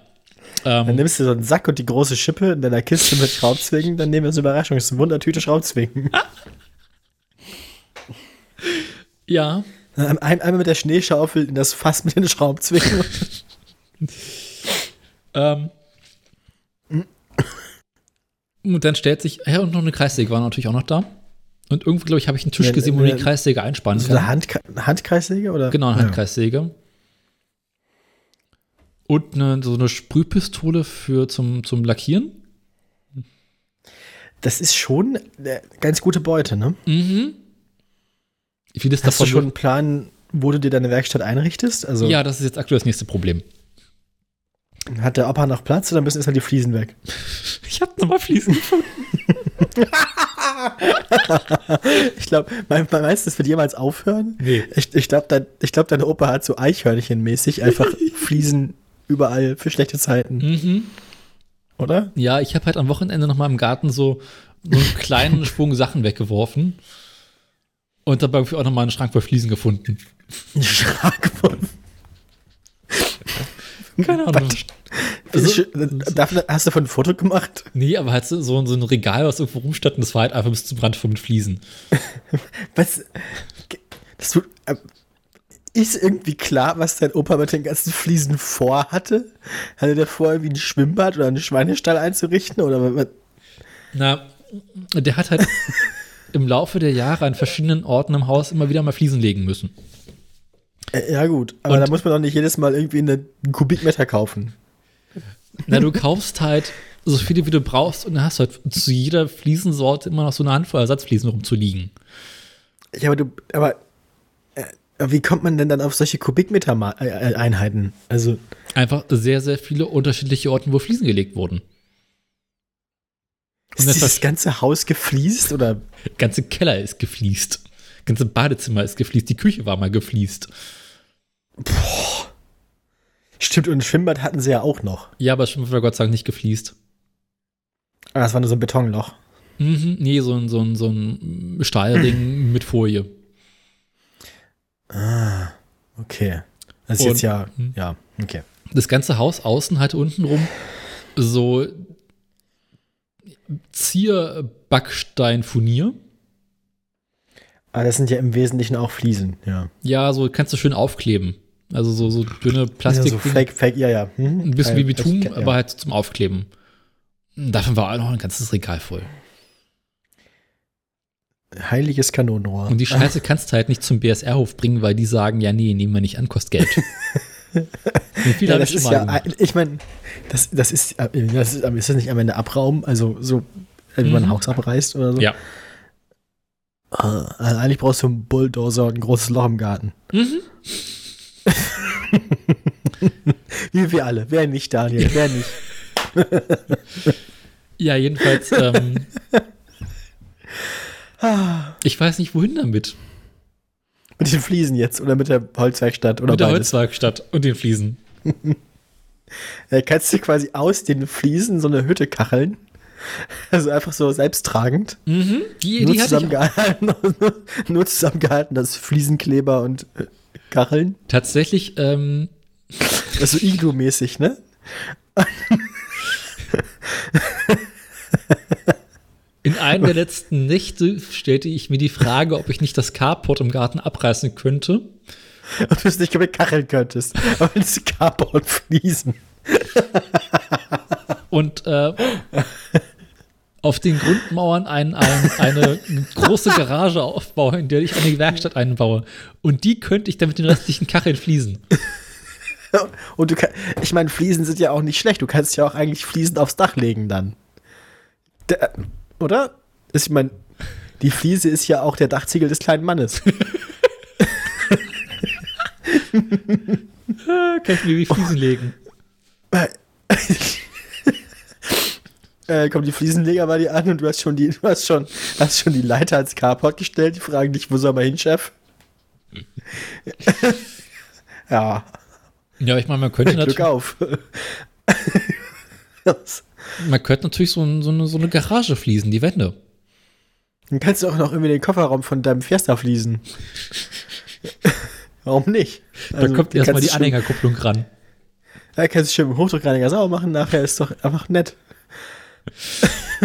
Dann Ähm, nimmst du so einen Sack und die große Schippe in deiner Kiste mit Schraubzwingen, dann nehmen wir so eine Überraschung. Das ist eine Wundertüte Schraubzwingen. Ja. Ein, einmal mit der Schneeschaufel in das Fass mit den Schraubzwingen. Ähm, und dann stellt sich, ja, und noch eine Kreissäge war natürlich auch noch da. Und irgendwie, glaube ich, habe ich einen Tisch Ja, gesehen, wo man die Kreissäge einspannen So eine kann. Hand, Handkreissäge oder? Genau, eine Ja. Handkreissäge. Und eine, so eine Sprühpistole für zum, zum Lackieren. Das ist schon eine ganz gute Beute, ne? Mhm. Vieles Hast du davon schon einen Plan, wo du dir deine Werkstatt einrichtest? Also Ja, das ist jetzt aktuell das nächste Problem. hat der Opa noch Platz oder müssen erstmal die Fliesen weg? Ich habe nochmal Fliesen gefunden. Ich glaube, mein, mein meinst du, das wird jemals aufhören? Nee. Ich, ich glaube, dein, ich glaub, deine Opa hat so Eichhörnchenmäßig einfach Fliesen überall für schlechte Zeiten, Mhm. oder? Ja, ich habe halt am Wochenende nochmal im Garten so, so einen kleinen Schwung Sachen weggeworfen. Und dabei irgendwie auch nochmal einen Schrank voll Fliesen gefunden. Ein Schrank voll. Keine Ahnung. Also, Dafür hast du davon ein Foto gemacht? Nee, aber halt so, so ein Regal, was irgendwo rumstand und das war halt einfach bis zum Rand voll mit Fliesen. Was? Das tut, äh, ist irgendwie klar, was dein Opa mit den ganzen Fliesen vorhatte? Hatte der vor, irgendwie ein Schwimmbad oder einen Schweinestall einzurichten? Oder was? Na, der hat halt im Laufe der Jahre an verschiedenen Orten im Haus immer wieder mal Fliesen legen müssen. Äh, Ja, gut. Aber Und- da muss man doch nicht jedes Mal irgendwie eine- einen Kubikmeter kaufen. Na, du kaufst halt so viele, wie du brauchst und dann hast du halt zu jeder Fliesensorte immer noch so eine Handvoll Ersatzfliesen rumzuliegen. Ja, aber du, aber äh, wie kommt man denn dann auf solche Kubikmeter-Einheiten? Also, Einfach sehr, sehr viele unterschiedliche Orten, wo Fliesen gelegt wurden. Ist das ver- ganze Haus gefliest oder? Der ganze Keller ist gefliest. Das ganze Badezimmer ist gefliest. Die Küche war mal gefliest. Stimmt, und ein Schwimmbad hatten sie ja auch noch. Ja, aber Schwimmbad war Gott sei Dank nicht gefliest. Ah, das war nur so ein Betonloch. Mhm, nee, so ein, so ein, so ein Stahlding mit Folie. Ah, okay. Das ist Und- jetzt ja, hm. ja, okay. Das ganze Haus außen hatte untenrum so Zierbacksteinfurnier. Aber das sind ja im Wesentlichen auch Fliesen, ja. Ja, so kannst du schön aufkleben. Also so, so dünne Plastik. Ja, so fake, fake, ja, ja. Hm? ein bisschen wie Bitum, ja. aber halt zum Aufkleben. Davon war auch noch ein ganzes Regal voll. Heiliges Kanonenrohr. Und die Scheiße kannst du halt nicht zum BSR-Hof bringen, weil die sagen, ja, nee, nehmen wir nicht an, kostet Geld. Ja, das ist ja, gemacht. ich meine, das, das ist, äh, das ist, ist das nicht am Ende Abraum, also so, äh, wie man ein Mhm. Haus abreißt oder so? Ja. Ah, Also eigentlich brauchst du einen Bulldozer und ein großes Loch im Garten. Mhm. Wie wir alle. Wer nicht, Daniel, wer nicht. Ja, jedenfalls, ähm, ich weiß nicht, wohin damit. Mit den Fliesen jetzt oder mit der Holzwerkstatt oder Mit der beides. Holzwerkstatt und den Fliesen. Äh, kannst du quasi aus den Fliesen so eine Hütte kacheln. Also einfach so selbsttragend. Mhm. Die, nur, die zusammengehalten, nur zusammengehalten, das Fliesenkleber und äh, Kacheln. Tatsächlich, ähm, Das ist so Iglu-mäßig, ne? In einer der letzten Nächte stellte ich mir die Frage, ob ich nicht das Carport im Garten abreißen könnte. Ob du es nicht komplett kacheln könntest. Aber das Carport Fliesen. und äh, auf den Grundmauern ein, ein, eine große Garage aufbaue, in der ich eine Werkstatt einbaue. Und die könnte ich dann mit den restlichen Kacheln fließen. Und du kannst, ich meine, Fliesen sind ja auch nicht schlecht. Du kannst ja auch eigentlich Fliesen aufs Dach legen dann. Der, oder? Ist, ich meine, die Fliese ist ja auch der Dachziegel des kleinen Mannes. Kann ich mir wie Fliesen legen. äh, kommen die Fliesenleger bei dir an und du hast schon die, du hast schon, hast schon die Leiter ans Carport gestellt. Die fragen dich, wo soll man hin, Chef? ja, Ja, ich meine, man könnte, Glück natürlich, auf. man könnte natürlich so, ein, so, eine, so eine Garage fließen, die Wände. Dann kannst du auch noch irgendwie den Kofferraum von deinem Fiesta fließen. Warum nicht? Da kommt erstmal die Anhängerkupplung ran. Da kannst du schön mit Hochdruckreiniger sauber machen, nachher ist doch einfach nett.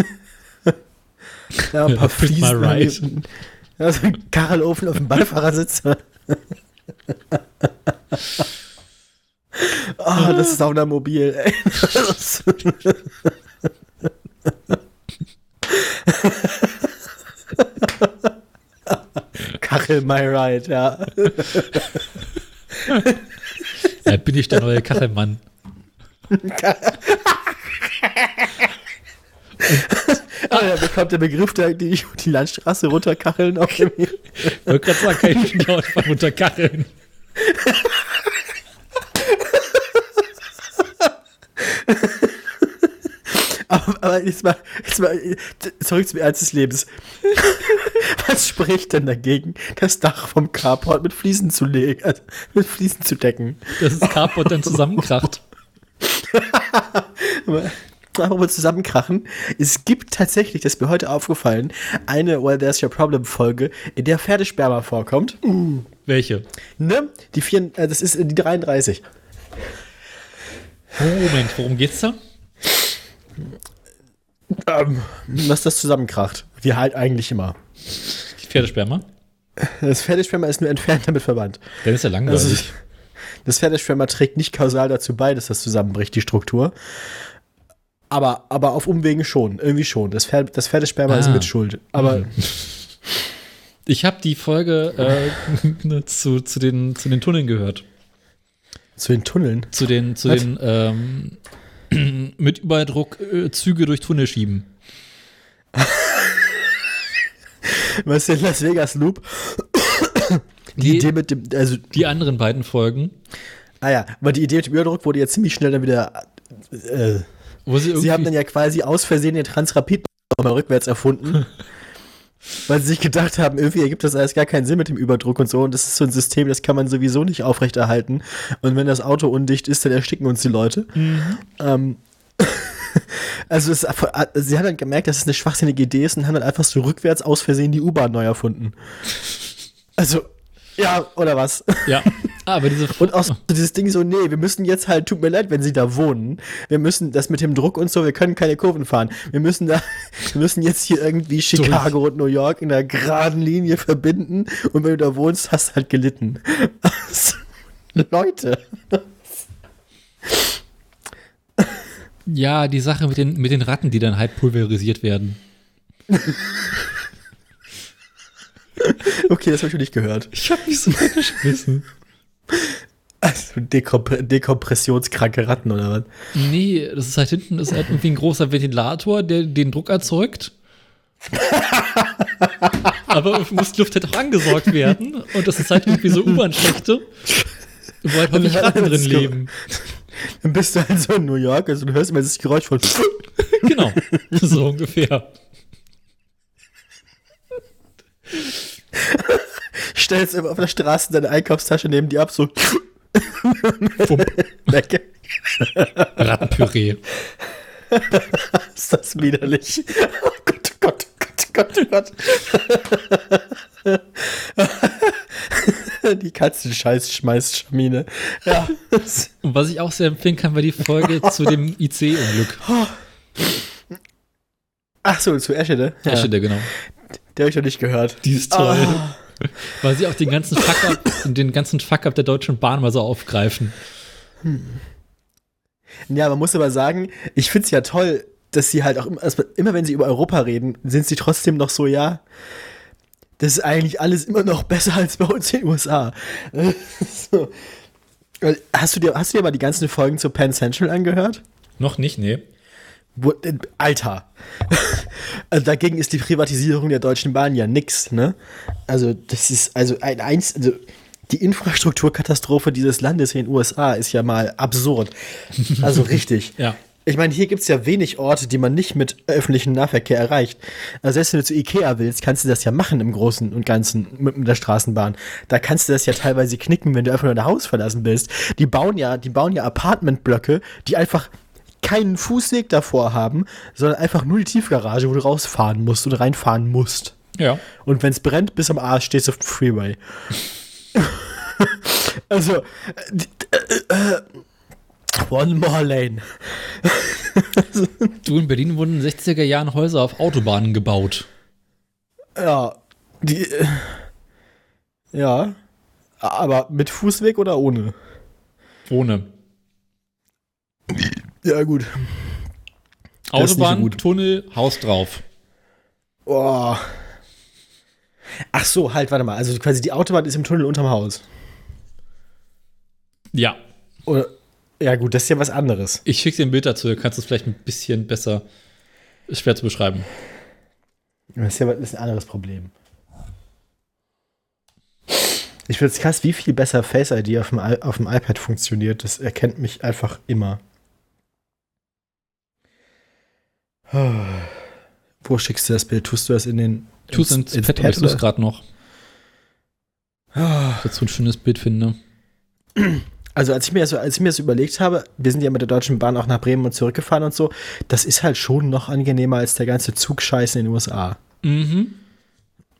ja, ein Ja, paar my Fliesen. right. Ja, so ein Kachelofen auf dem Beifahrersitz. Ah, das ist auch ein Mobil, ey. Kachel my right, ja. Da bin ich der neue Kachelmann. Ah, da bekommt der Begriff der, die, die Landstraße runterkacheln auf dem Ich wollte gerade sagen, kann ich mich auch einfach unter Kacheln. Aber, aber jetzt, mal, jetzt mal zurück zum Ernst des Lebens. Was spricht denn dagegen, das Dach vom Carport mit Fliesen zu legen, also mit Fliesen zu decken? Dass das Carport dann zusammenkracht. Aber Apropos zusammenkrachen. Es gibt tatsächlich, das ist mir heute aufgefallen, eine Well There's Your Problem Folge, in der Pferdesperma vorkommt. Welche? Ne? Die vier, äh, das ist äh, die 33. Oh, Moment, worum geht's da? Ähm, was das zusammenkracht. Wie halt eigentlich immer. Die Pferdesperma? Das Pferdesperma ist nur entfernt damit verwandt. Dann ist ja langweilig. Also, das Pferdesperma trägt nicht kausal dazu bei, dass das zusammenbricht, die Struktur. Aber, aber auf Umwegen schon, irgendwie schon. Das, Pferd, das Pferdesperma ist Ah. mit Schuld. Aber ich habe die Folge äh, zu, zu, den, zu den Tunneln gehört. Zu den Tunneln. Zu den, zu Was? den ähm, mit Überdruck äh, Züge durch Tunnel schieben. Was ist denn Las Vegas Loop? Die Die- Idee mit dem, also, Die anderen beiden Folgen, ah ja, aber die Idee mit dem Überdruck wurde ja ziemlich schnell dann wieder, äh, sie sie haben dann ja quasi aus Versehen den Transrapid mal rückwärts erfunden. Weil sie sich gedacht haben, irgendwie ergibt das alles gar keinen Sinn mit dem Überdruck und so. Und das ist so ein System, das kann man sowieso nicht aufrechterhalten. Und wenn das Auto undicht ist, dann ersticken uns die Leute. Ähm, also es, sie haben dann gemerkt, dass es eine schwachsinnige Idee ist und haben dann einfach so rückwärts aus Versehen die U-Bahn neu erfunden. Also, ja, oder was? Ja, Ah, aber diese Und auch so dieses Ding so, nee, wir müssen jetzt halt, tut mir leid, wenn sie da wohnen. Wir müssen das mit dem Druck und so, wir können keine Kurven fahren. Wir müssen da, wir müssen jetzt hier irgendwie Chicago und New York in der geraden Linie verbinden. Und wenn du da wohnst, hast du halt gelitten. Leute. Ja, die Sache mit den, mit den Ratten, die dann halb pulverisiert werden. Okay, das habe ich schon nicht gehört. Ich hab mich so reingeschmissen. Also Dekomp dekompressionskranke Ratten oder was? Nee, das ist halt hinten ist halt irgendwie ein großer Ventilator, der den Druck erzeugt. Aber muss die Luft halt auch angesorgt werden. Und das ist halt irgendwie so U-Bahn-Schächte, wo halt häufig Ratten drin leben. Dann bist du halt so in New York also du hörst immer das Geräusch von Genau, so ungefähr. stellst immer auf der Straße deine Einkaufstasche neben dir ab, so weg. Rattenpüree. Ist das widerlich. Oh Gott, oh Gott, oh Gott, oh Gott, oh Gott. Die Katzenscheiß-Schmeiß-Schamine. Ja. Und was ich auch sehr empfehlen kann, war die Folge zu dem IC-Unglück. Ach so, zu Eschede. Ja. Eschede, genau. Der habe ich noch nicht gehört. Die ist toll. Ah. Weil sie auch den ganzen Fuck-up, den ganzen Fuck-up der Deutschen Bahn mal so aufgreifen. Ja, man muss aber sagen, ich finde es ja toll, dass sie halt auch immer, also immer wenn sie über Europa reden, sind sie trotzdem noch so, ja, das ist eigentlich alles immer noch besser als bei uns in den USA. so. Hast du dir, hast du dir mal die ganzen Folgen zu Penn Central angehört? Noch nicht, nee. Äh, Alter. also dagegen ist die Privatisierung der Deutschen Bahn ja nix, ne? Also, das ist, also ein eins, also die Infrastrukturkatastrophe dieses Landes in den USA ist ja mal absurd. Also richtig. Ja. Ich meine, hier gibt es ja wenig Orte, die man nicht mit öffentlichem Nahverkehr erreicht. Also selbst wenn du zu Ikea willst, kannst du das ja machen im Großen und Ganzen mit, mit der Straßenbahn. Da kannst du das ja teilweise knicken, wenn du einfach nur dein Haus verlassen willst. Die bauen ja, die bauen ja Apartmentblöcke, die einfach keinen Fußweg davor haben, sondern einfach nur die Tiefgarage, wo du rausfahren musst und reinfahren musst. Ja. Und wenn es brennt, bis am Arsch stehst du auf dem Freeway. also, äh, äh, äh, one more lane. Du, in Berlin wurden in den 60er Jahren Häuser auf Autobahnen gebaut. Ja, die, äh, ja, aber mit Fußweg oder ohne? Ohne. Ja, gut. Das nicht so Autobahn, gut. Tunnel, Haus drauf. Oh. Ach so, halt, warte mal. Also quasi die Autobahn ist im Tunnel unterm Haus. Ja. Oder, ja, gut, das ist ja was anderes. Ich schicke dir ein Bild dazu, dann kannst du es vielleicht ein bisschen besser. Ist schwer zu beschreiben. Das ist ja das ist ein anderes Problem. Ich finde es krass, wie viel besser Face ID auf dem, auf dem iPad funktioniert. Das erkennt mich einfach immer. Wo schickst du das Bild? Tust du das in den. Tu es ins, Pad, aber ich oder? es gerade noch. Ah. Dazu ein schönes Bild finde. Also als ich mir das, als ich mir das überlegt habe, wir sind ja mit der Deutschen Bahn auch nach Bremen und zurückgefahren und so, das ist halt schon noch angenehmer als der ganze Zugscheiß in den USA. Mhm.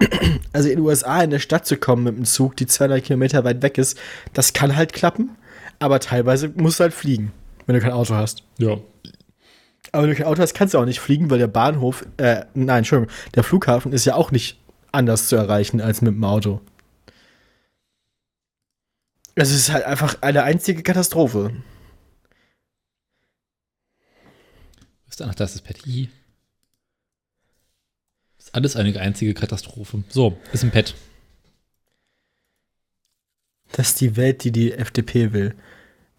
Also in den USA in der Stadt zu kommen mit dem Zug, die 200 Kilometer weit weg ist, das kann halt klappen, aber teilweise musst du halt fliegen, wenn du kein Auto hast. Ja. Aber wenn du kein Auto hast, kannst du auch nicht fliegen, weil der Bahnhof, äh, nein, Entschuldigung, der Flughafen ist ja auch nicht anders zu erreichen als mit dem Auto. Es ist halt einfach eine einzige Katastrophe. Ist ach, da ist das Pad. I. Ist alles eine einzige Katastrophe. So, ist ein Pad. Das ist die Welt, die die FDP will.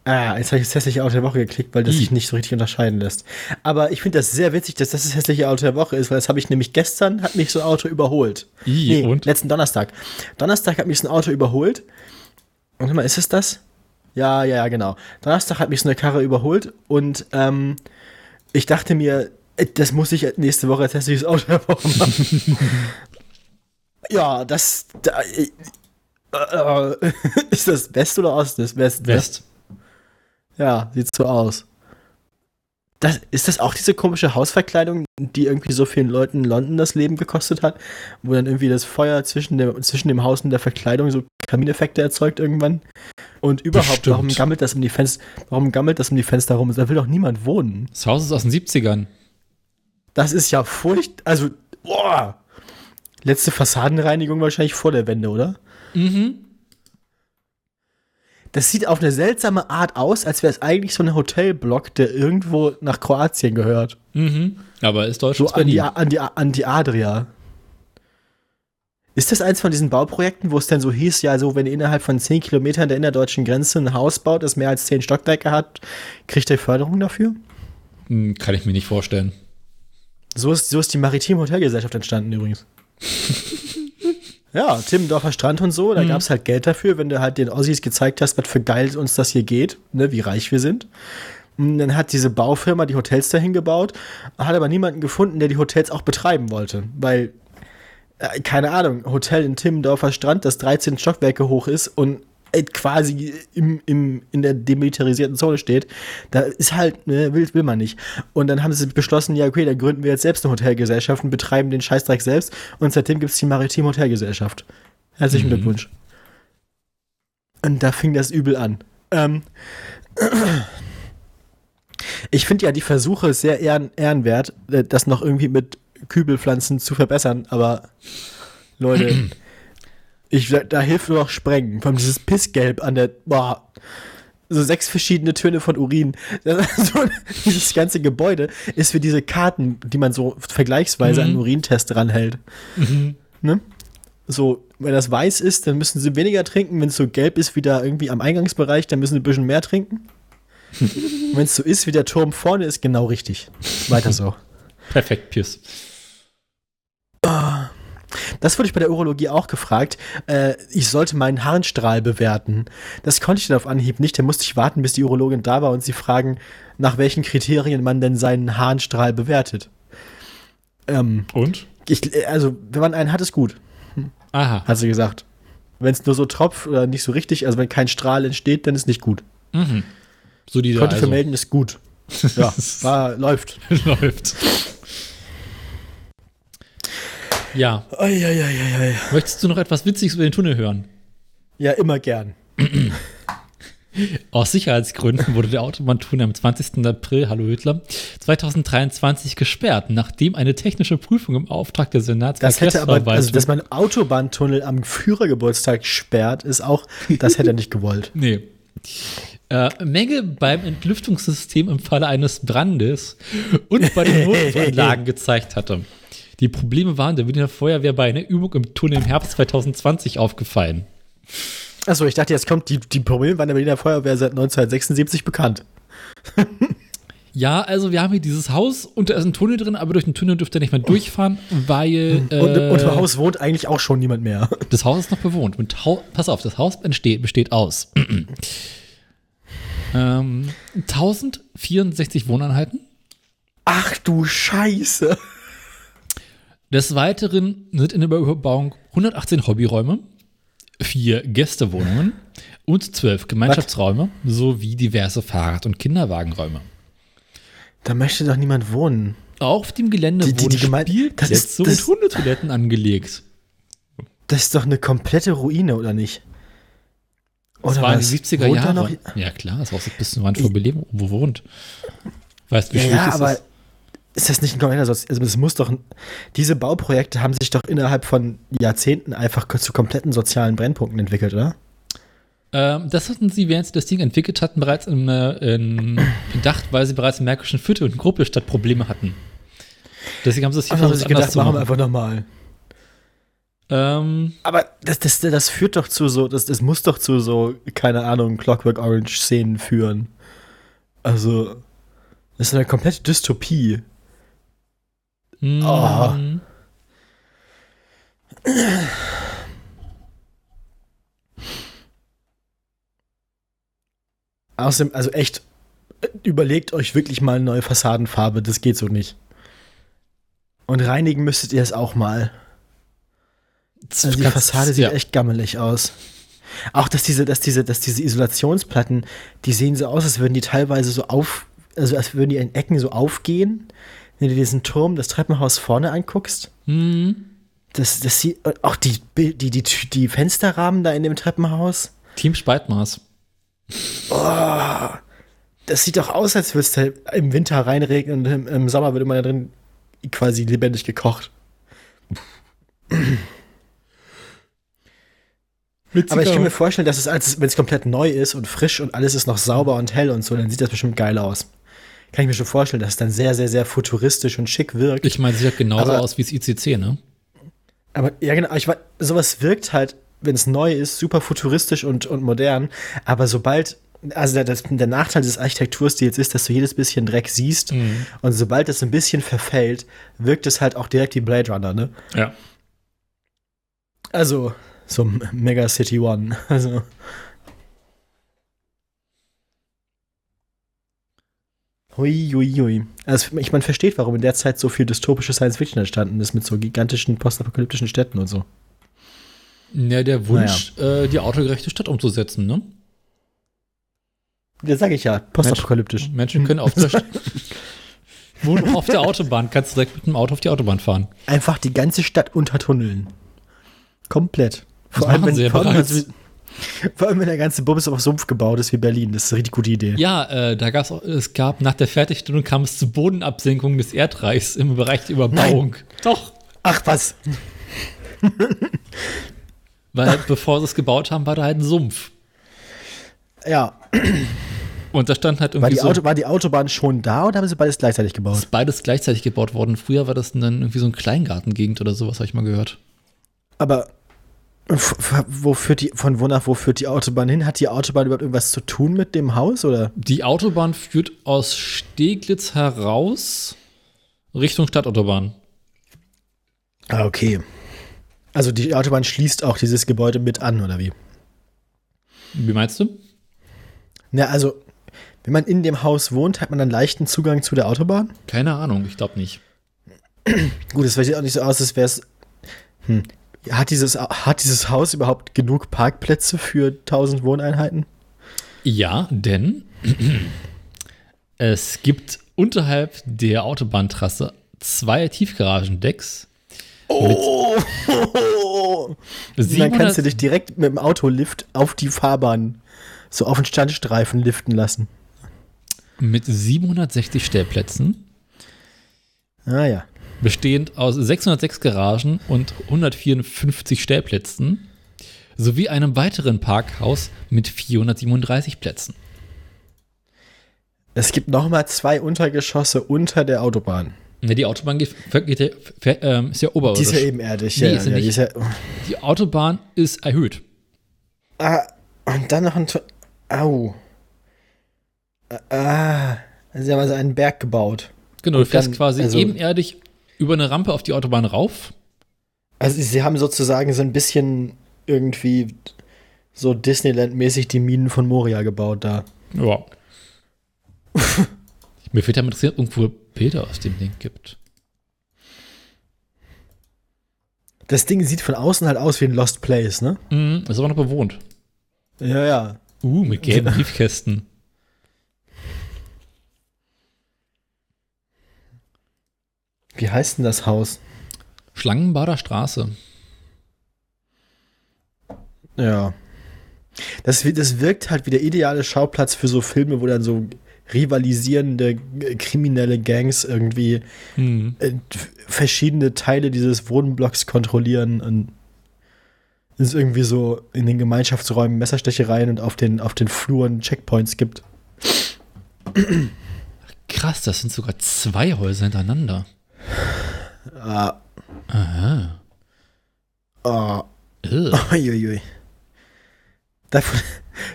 Ah, jetzt habe ich das hässliche Auto der Woche geklickt, weil das I. sich nicht so richtig unterscheiden lässt. Aber ich finde das sehr witzig, dass das das hässliche Auto der Woche ist, weil das habe ich nämlich gestern, hat mich so ein Auto überholt. I, Nee, und? letzten Donnerstag. Donnerstag hat mich so ein Auto überholt. Warte mal, ist es das? Ja, ja, ja, genau. Donnerstag hat mich so eine Karre überholt und ähm, ich dachte mir, äh, das muss ich nächste Woche als hässliches Auto der Woche machen. Ja, das. Da, äh, äh, ist das West oder Ost? Das West. ne? West. Ja, sieht so aus. Das, ist das auch diese komische Hausverkleidung, die irgendwie so vielen Leuten in London das Leben gekostet hat? Wo dann irgendwie das Feuer zwischen dem, zwischen dem Haus und der Verkleidung so Kamineffekte erzeugt irgendwann? Und überhaupt, warum gammelt das um die Fenster, warum gammelt das um die Fenster rum? Da will doch niemand wohnen. Das Haus ist aus den 70ern. Das ist ja furcht, also, boah. Letzte Fassadenreinigung wahrscheinlich vor der Wende, oder? Mhm. Das sieht auf eine seltsame Art aus, als wäre es eigentlich so ein Hotelblock, der irgendwo nach Kroatien gehört. Mhm. Aber ist So Deutschland an die, an, die, an die Adria. Ist das eins von diesen Bauprojekten, wo es dann so hieß, ja, so, wenn ihr innerhalb von 10 Kilometern der innerdeutschen Grenze ein Haus baut, das mehr als 10 Stockwerke hat, kriegt ihr Förderung dafür? Hm, Kann ich mir nicht vorstellen. So ist, so ist die Maritime Hotelgesellschaft entstanden übrigens. ja, Timmendorfer Strand und so, da gab es halt Geld dafür, wenn du halt den Ossis gezeigt hast, was für geil uns das hier geht, ne, wie reich wir sind. Und dann hat diese Baufirma die Hotels dahin gebaut, hat aber niemanden gefunden, der die Hotels auch betreiben wollte, weil, äh, keine Ahnung, Hotel in Timmendorfer Strand, das 13 Stockwerke hoch ist und quasi im, im, in der demilitarisierten Zone steht, da ist halt, ne, will, will man nicht. Und dann haben sie beschlossen, ja, okay, dann gründen wir jetzt selbst eine Hotelgesellschaft und betreiben den Scheißdreck selbst. Und seitdem gibt es die Maritim Hotelgesellschaft. Herzlichen Mhm. Glückwunsch. Und da fing das übel an. Ähm, ich finde ja die Versuche sehr ehren, ehrenwert, äh, das noch irgendwie mit Kübelpflanzen zu verbessern, aber Leute, ich, da hilft nur noch Sprengen. Vor allem dieses Pissgelb an der, boah, so sechs verschiedene Töne von Urin. So, dieses ganze Gebäude ist wie diese Karten, die man so vergleichsweise an einen Urintest ranhält. Ne? So, wenn das weiß ist, dann müssen sie weniger trinken. Wenn es so gelb ist wie da irgendwie am Eingangsbereich, dann müssen sie ein bisschen mehr trinken. wenn es so ist wie der Turm vorne, ist genau richtig. Weiter so. Perfekt, Piers. Das wurde ich bei der Urologie auch gefragt. Äh, ich sollte meinen Harnstrahl bewerten. Das konnte ich dann auf Anhieb nicht. Da musste ich warten, bis die Urologin da war und sie fragen, nach welchen Kriterien man denn seinen Harnstrahl bewertet. Ähm, Und? ich, also, wenn man einen hat, ist gut, Aha. hat sie gesagt. Wenn es nur so tropft oder nicht so richtig, also wenn kein Strahl entsteht, dann ist nicht gut. Mhm. So die Konnte also. vermelden, ist gut. Ja, war, läuft. läuft. Ja. Eieieiei. Möchtest du noch etwas Witziges über den Tunnel hören? Ja, immer gern. Aus Sicherheitsgründen wurde der Autobahntunnel am 20. April, hallo Hitler, 2023 gesperrt, nachdem eine technische Prüfung im Auftrag der Das hätte aber, also, Senatsverkehrsverwaltung dass man Autobahntunnel am Führergeburtstag sperrt, ist auch, das hätte er nicht gewollt. Nee. Äh, Menge beim Entlüftungssystem im Falle eines Brandes und bei den Notanlagen gezeigt hatte. Die Probleme waren der Wiener Feuerwehr bei einer Übung im Tunnel im Herbst 2020 aufgefallen. Achso, ich dachte, jetzt kommt, die, die Probleme waren der Berliner Feuerwehr seit 1976 bekannt. Ja, also wir haben hier dieses Haus und da ist ein Tunnel drin, aber durch den Tunnel dürft ihr nicht mehr durchfahren, weil äh, Und, und im Haus wohnt eigentlich auch schon niemand mehr. das Haus ist noch bewohnt. Und Hau pass auf, das Haus entsteht, besteht aus ähm, 1064 Wohneinheiten. Ach du Scheiße. Des Weiteren sind in der Überbauung 118 Hobbyräume, vier Gästewohnungen und zwölf Gemeinschaftsräume sowie diverse Fahrrad- und Kinderwagenräume. Da möchte doch niemand wohnen. Auf dem Gelände Die- die- wurden die Gemein- Spielplätze das ist- und das- Hundetoiletten angelegt. Das ist doch eine komplette Ruine, oder nicht? Das Oder war in was? den 70er Wohnt da Jahren. Ja, klar, das Haus ist bis zum Rand vor Beleben bewohnt. Weißt du, wie Ja, schwierig ja ist aber das? Ist das nicht ein kompletter Sozi Also das muss doch. Diese Bauprojekte haben sich doch innerhalb von Jahrzehnten einfach zu kompletten sozialen Brennpunkten entwickelt, oder? Ähm, das hatten sie, während sie das Ding entwickelt hatten, bereits in, äh, in, gedacht, weil sie bereits im Märkischen Viertel und Gruppelstadt Probleme hatten. Deswegen haben sie es hier Also versucht, anders gedacht, machen wir einfach nochmal. Ähm, Aber das, das, das führt doch zu so, das, das muss doch zu so, keine Ahnung, Clockwork Orange-Szenen führen. Also, das ist eine komplette Dystopie. Oh. mm, Außerdem, also echt, überlegt euch wirklich mal eine neue Fassadenfarbe, das geht so nicht. Und reinigen müsstet ihr es auch mal. Also die Fassade sieht echt gammelig aus. Auch dass diese, dass diese, dass diese Isolationsplatten, die sehen so aus, als würden die teilweise so auf, also als würden die in Ecken so aufgehen. Wenn du diesen Turm, das Treppenhaus vorne anguckst. Mhm. Das, das sieht, auch die, die, die, die Fensterrahmen da in dem Treppenhaus. Team Spaltmaß. Oh, das sieht doch aus, als würde es im Winter reinregnen und im, im Sommer würde man da drin quasi lebendig gekocht. Aber ich kann mir vorstellen, dass es, als wenn es komplett neu ist und frisch und alles ist noch sauber und hell und so, dann sieht das bestimmt geil aus. Kann ich mir schon vorstellen, dass es dann sehr, sehr, sehr futuristisch und schick wirkt. Ich meine, es sieht genauso aber, aus wie das ICC, ne? Aber ja, genau, ich weiß, sowas wirkt halt, wenn es neu ist, super futuristisch und, und modern. Aber sobald, also der, das, der Nachteil des Architekturstils ist, dass du jedes bisschen Dreck siehst. Mhm. Und sobald das ein bisschen verfällt, wirkt es halt auch direkt wie Blade Runner, ne? Ja. Also, so Mega City One. Also. Hui, hui, hui. Also ich man versteht, warum in der Zeit so viel dystopische Science Fiction entstanden ist mit so gigantischen postapokalyptischen Städten und so. Ja, der Wunsch, naja. äh, die autogerechte Stadt umzusetzen, ne? Ja, sag ich ja, postapokalyptisch. Menschen, Menschen können auf der Wohnen auf der Autobahn, kannst du direkt mit dem Auto auf die Autobahn fahren. Einfach die ganze Stadt untertunneln. Komplett. Vor allem, wenn, sie vor, allem, vor allem, wenn der ganze Bums auf Sumpf gebaut ist wie Berlin. Das ist eine richtig gute Idee. Ja, äh, da gab's auch, es gab nach der Fertigstellung kam es zu Bodenabsenkungen des Erdreichs im Bereich der Überbauung. Nein. Doch. Ach was. Weil bevor sie es gebaut haben, war da halt ein Sumpf. Ja. Und da stand halt irgendwie. War die, Auto, war die Autobahn schon da oder haben sie beides gleichzeitig gebaut? Ist beides gleichzeitig gebaut worden. Früher war das dann irgendwie so ein Kleingartengegend oder sowas, habe ich mal gehört. Aber wo führt die, von wo nach wo führt die Autobahn hin? Hat die Autobahn überhaupt irgendwas zu tun mit dem Haus oder? Die Autobahn führt aus Steglitz heraus Richtung Stadtautobahn. Ah, okay. Also die Autobahn schließt auch dieses Gebäude mit an, oder wie? Wie meinst du? Na, also, wenn man in dem Haus wohnt, hat man dann leichten Zugang zu der Autobahn? Keine Ahnung, ich glaube nicht. Gut, es sieht auch nicht so aus, als wäre es. Hm, hat dieses, hat dieses Haus überhaupt genug Parkplätze für 1000 Wohneinheiten? Ja, denn es gibt unterhalb der Autobahntrasse zwei Tiefgaragendecks. Oh! Dann kannst du dich direkt mit dem Autolift auf die Fahrbahn, so auf den Standstreifen liften lassen. Mit 760 Stellplätzen. Ah ja bestehend aus 606 Garagen und 154 Stellplätzen sowie einem weiteren Parkhaus mit 437 Plätzen. Es gibt nochmal zwei Untergeschosse unter der Autobahn. Ja, die Autobahn geht, geht, geht, äh, ist ja oberirdisch. Die ist ja ebenerdig. Nee, ja, ist ja, nicht. Ist die Autobahn ist erhöht. Ah, und dann noch ein... Au. Ah, sie haben also einen Berg gebaut. Genau, du fährst quasi also, ebenerdig über eine Rampe auf die Autobahn rauf. Also sie haben sozusagen so ein bisschen irgendwie so Disneyland-mäßig die Minen von Moria gebaut da. Ja. Mir fehlt ja interessiert, irgendwo Bilder aus dem Ding gibt. Das Ding sieht von außen halt aus wie ein Lost Place, ne? Mhm, ist aber noch bewohnt. Ja, ja. Uh, mit gelben Briefkästen. Wie heißt denn das Haus? Schlangenbader Straße. Ja. Das, das wirkt halt wie der ideale Schauplatz für so Filme, wo dann so rivalisierende kriminelle Gangs irgendwie hm. verschiedene Teile dieses Wohnblocks kontrollieren und es irgendwie so in den Gemeinschaftsräumen Messerstechereien und auf den, auf den Fluren Checkpoints gibt. Krass, das sind sogar zwei Häuser hintereinander. Ah. Aha. Oh. Uiuiui. Davon,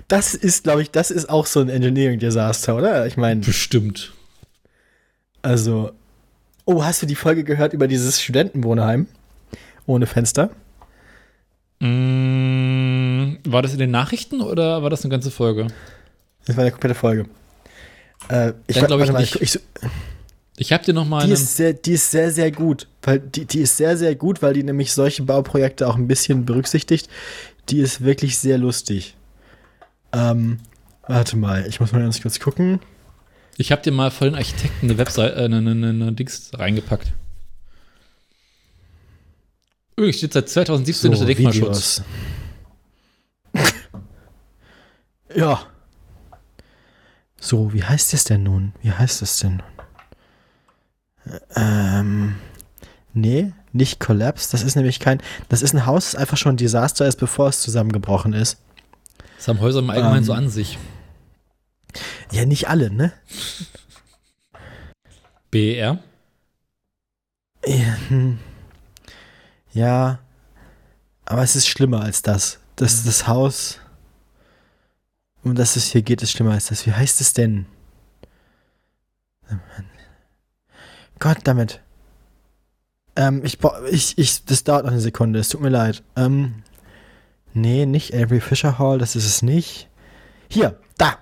das ist, glaube ich, das ist auch so ein Engineering-Desaster, oder? Ich meine. Bestimmt. Also. Oh, hast du die Folge gehört über dieses Studentenwohnheim? Ohne Fenster? Mm, war das in den Nachrichten oder war das eine ganze Folge? Das war eine komplette Folge. Äh, ich glaube ich, nicht. Ich, ich, Ich habe dir noch mal Die ist, sehr, die ist sehr, sehr gut. Weil die, die ist sehr, sehr gut, weil die nämlich solche Bauprojekte auch ein bisschen berücksichtigt. Die ist wirklich sehr lustig. Ähm, warte mal, ich muss mal ganz kurz gucken. ich habe dir mal von den Architekten eine Webseite, äh, eine, eine, eine Dings reingepackt. Übrigens steht seit 2017 unter Denkmalschutz. Videos. ja. So, wie heißt es denn nun? Wie heißt es denn nun? Ähm, nee, nicht Collapse. Das ist nämlich kein. Das ist ein Haus, das einfach schon ein Desaster ist, bevor es zusammengebrochen ist. Das haben Häuser im Allgemeinen Ähm. so an sich. Ja, nicht alle, ne? BER. Ja, hm. ja, aber es ist schlimmer als das. Das das Haus, um das es hier geht, ist schlimmer als das. Wie heißt es denn? Gott damit. Ähm, ich, ich, ich, das dauert noch eine Sekunde, es tut mir leid. Ähm, nee, nicht Avery Fisher Hall, das ist es nicht. Hier, da.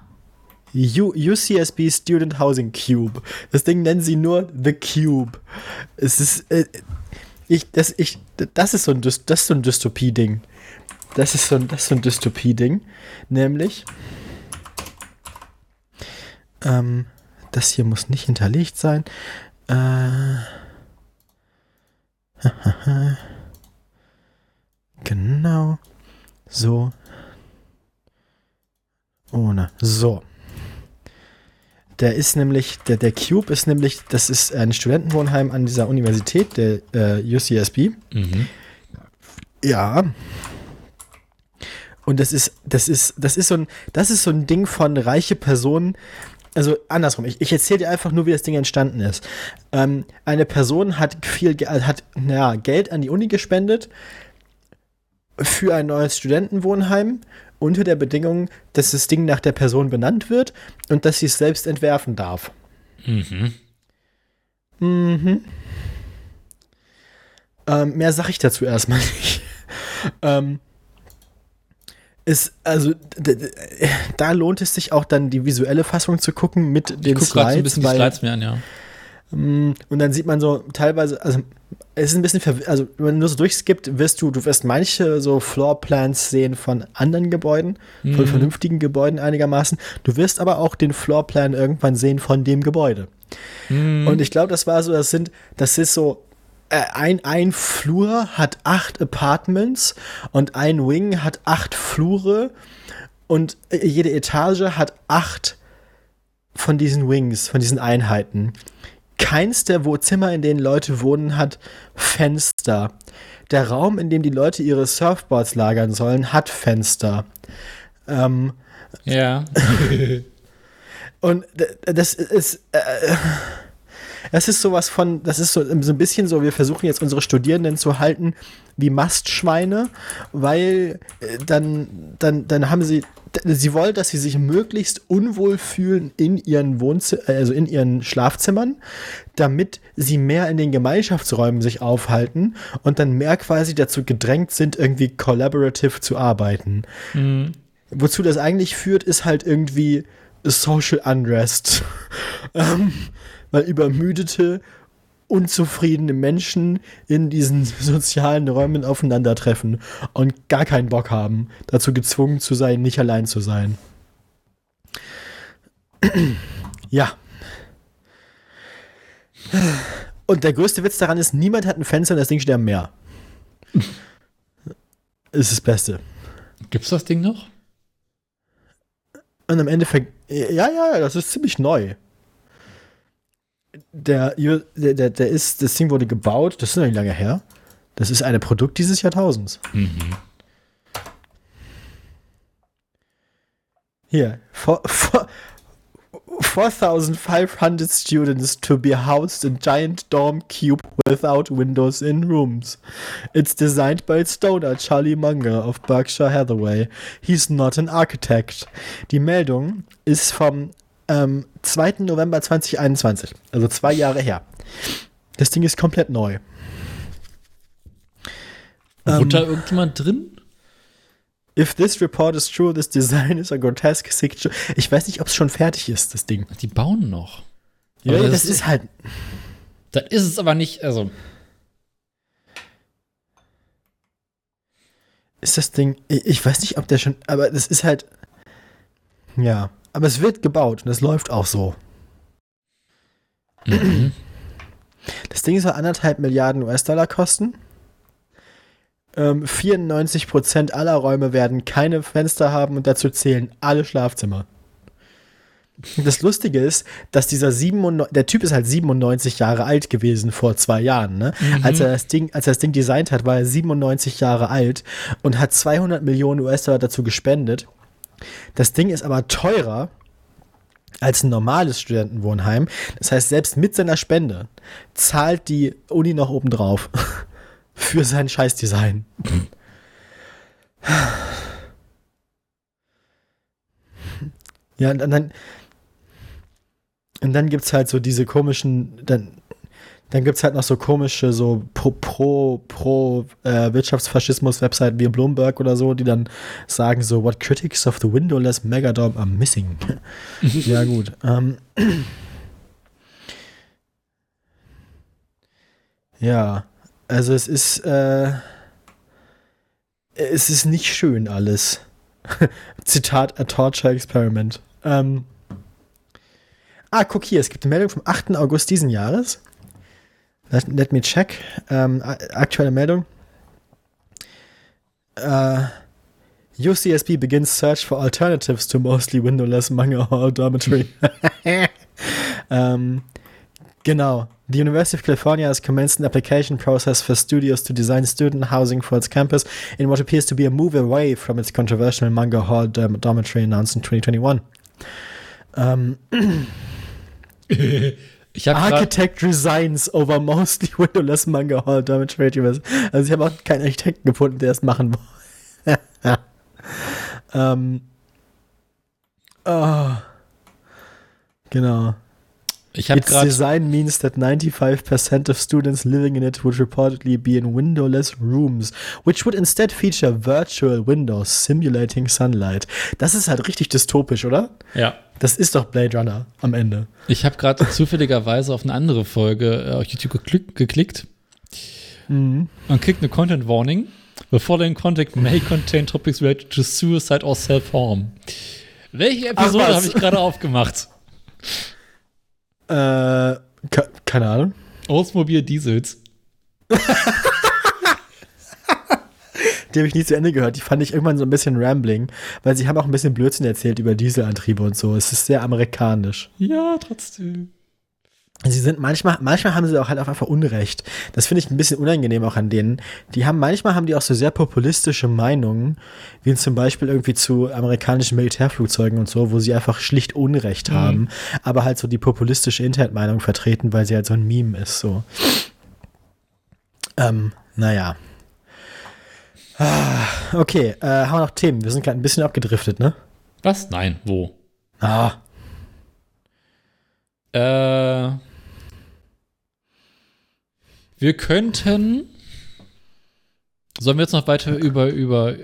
U UCSB Student Housing Cube. Das Ding nennen sie nur The Cube. Es ist, äh, ich, das, ich, das ist so ein, das so ein Dystopie-Ding. Das ist so ein, das ist so ein Dystopie-Ding. Nämlich, ähm, das hier muss nicht hinterlegt sein. Äh, genau. So. Ohne. So. Der ist nämlich, der, der Cube ist nämlich, das ist ein Studentenwohnheim an dieser Universität, der äh, UCSB. Mhm. Ja. Und das ist, das ist, das ist so ein, das ist so ein Ding von reiche Personen. Also andersrum, ich, ich erzähle dir einfach nur, wie das Ding entstanden ist. Ähm, eine Person hat viel, Ge- hat naja, Geld an die Uni gespendet für ein neues Studentenwohnheim unter der Bedingung, dass das Ding nach der Person benannt wird und dass sie es selbst entwerfen darf. Mhm. Mhm. Ähm, mehr sage ich dazu erstmal nicht. ähm, ist, also, da lohnt es sich auch dann die visuelle Fassung zu gucken mit Ich den gucke gerade so ein bisschen die weil- Slides mir an, ja. Mm, Und dann sieht man so teilweise, also es ist ein bisschen verwirrend, also wenn man nur so durchskippt, wirst du, du wirst manche so Floorplans sehen von anderen Gebäuden, von Mhm. vernünftigen Gebäuden einigermaßen. Du wirst aber auch den Floorplan irgendwann sehen von dem Gebäude. Mhm. Und ich glaube, das war so, das sind, das ist so, ein, ein Flur hat acht Apartments und ein Wing hat acht Flure und äh, jede Etage hat acht von diesen Wings, von diesen Einheiten. Keins der wo Zimmer, in denen Leute wohnen, hat Fenster. Der Raum, in dem die Leute ihre Surfboards lagern sollen, hat Fenster. Ähm, Ja. und das ist, äh, das ist sowas von, das ist so, so ein bisschen so, wir versuchen jetzt unsere Studierenden zu halten wie Mastschweine, weil äh, dann, dann, dann haben sie, sie wollen, dass sie sich möglichst unwohl fühlen in ihren Wohnzimmern, also in ihren Schlafzimmern, damit sie mehr in den Gemeinschaftsräumen sich aufhalten und dann mehr quasi dazu gedrängt sind, irgendwie collaborative zu arbeiten. Mhm. Wozu das eigentlich führt, ist halt irgendwie Social Unrest. ähm, weil übermüdete, unzufriedene Menschen in diesen sozialen Räumen aufeinandertreffen und gar keinen Bock haben, dazu gezwungen zu sein, nicht allein zu sein. ja. Und der größte Witz daran ist, niemand hat ein Fenster und das Ding steht am Meer. ist das Beste. Gibt's das Ding noch? Und am Ende ver ja, ja, ja, das ist ziemlich neu. Der, der, der, ist, das Ding wurde gebaut, das ist noch nicht lange her. Das ist ein Produkt dieses Jahrtausends. Mhm. Hier, four- four- 4,500 students to be housed in giant dorm cube without windows in rooms. It's designed by stoner Charlie Munger of Berkshire Hathaway. He's not an architect. Die Meldung ist vom ähm, 2. November 2021, also zwei Jahre her. Das Ding ist komplett neu. Wohnt Ähm, da irgendjemand drin? If this report is true, this design is a grotesque picture. Ich weiß nicht, ob es schon fertig ist, das Ding. Die bauen noch. Ja, das, das- ist halt. Das ist es aber nicht, also. Ist das Ding. Ich weiß nicht, ob der schon. Aber das ist halt. Ja. Aber es wird gebaut und es läuft auch so. Mhm. Das Ding soll anderthalb Milliarden US-Dollar kosten. Ähm, 94% aller Räume werden keine Fenster haben und dazu zählen alle Schlafzimmer. Das Lustige ist, dass dieser 97, der Typ ist halt 97 Jahre alt gewesen vor zwei Jahren. Ne? Als, er das Ding, als er das Ding designt hat, war er 97 Jahre alt und hat 200 Millionen US-Dollar dazu gespendet. Das Ding ist aber teurer als ein normales Studentenwohnheim. Das heißt, selbst mit seiner Spende zahlt die Uni noch obendrauf für sein Scheißdesign. Ja, und dann, und dann gibt es halt so diese komischen, dann, dann gibt es halt noch so komische, so pro, pro, pro äh, Wirtschaftsfaschismus-Webseiten wie Bloomberg oder so, die dann sagen so, what critics of the windowless Megadome are missing. ja, gut. Ähm, ja, also es ist, äh, es ist nicht schön alles. Zitat A Torture Experiment. Ähm, ah, guck hier, es gibt eine Meldung vom 8. August diesen Jahres. Let, let me check. Ähm, a- aktuelle Meldung. Uh, äh, UCSB begins search for alternatives to mostly windowless Manga Hall Dormitory. ähm, genau. The University of California has commenced an application process for studios to design student housing for its campus in what appears to be a move away from its controversial Manga Hall dorm dormitory announced in 2021. Ähm, um, Ich habe gerade. Architect resigns over mostly windowless Manga Hall Dormitory. Also ich habe auch keinen Architekten gefunden, der es machen wollte. ähm, oh. Genau. Ich habe Its gerade. design means that 95% of students living in it would reportedly be in windowless rooms, which would instead feature virtual windows simulating sunlight. Das ist halt richtig dystopisch, oder? Ja. Das ist doch Blade Runner am Ende. Ich habe gerade zufälligerweise auf eine andere Folge äh, auf YouTube geklick, geklickt Mhm. und kriegt eine Content Warning. The following content may contain topics related to suicide or self-harm. Welche Episode habe ich gerade aufgemacht? Äh, ke- keine Ahnung. Oldsmobile Diesels. Die habe ich nie zu Ende gehört. Die fand ich irgendwann so ein bisschen rambling, weil sie haben auch ein bisschen Blödsinn erzählt über Dieselantriebe und so. Es ist sehr amerikanisch. Ja, trotzdem. Sie sind manchmal, manchmal haben sie auch halt auch einfach Unrecht. Das finde ich ein bisschen unangenehm auch an denen. Die haben, manchmal haben die auch so sehr populistische Meinungen, wie zum Beispiel irgendwie zu amerikanischen Militärflugzeugen und so, wo sie einfach schlicht Unrecht Mhm. haben, aber halt so die populistische Internetmeinung vertreten, weil sie halt so ein Meme ist, so. Ähm, naja. Ah, Okay, äh, haben wir noch Themen? Wir sind gerade ein bisschen abgedriftet, ne? Was? Nein, wo? Ah, Äh, wir könnten. Sollen wir jetzt noch weiter über, über.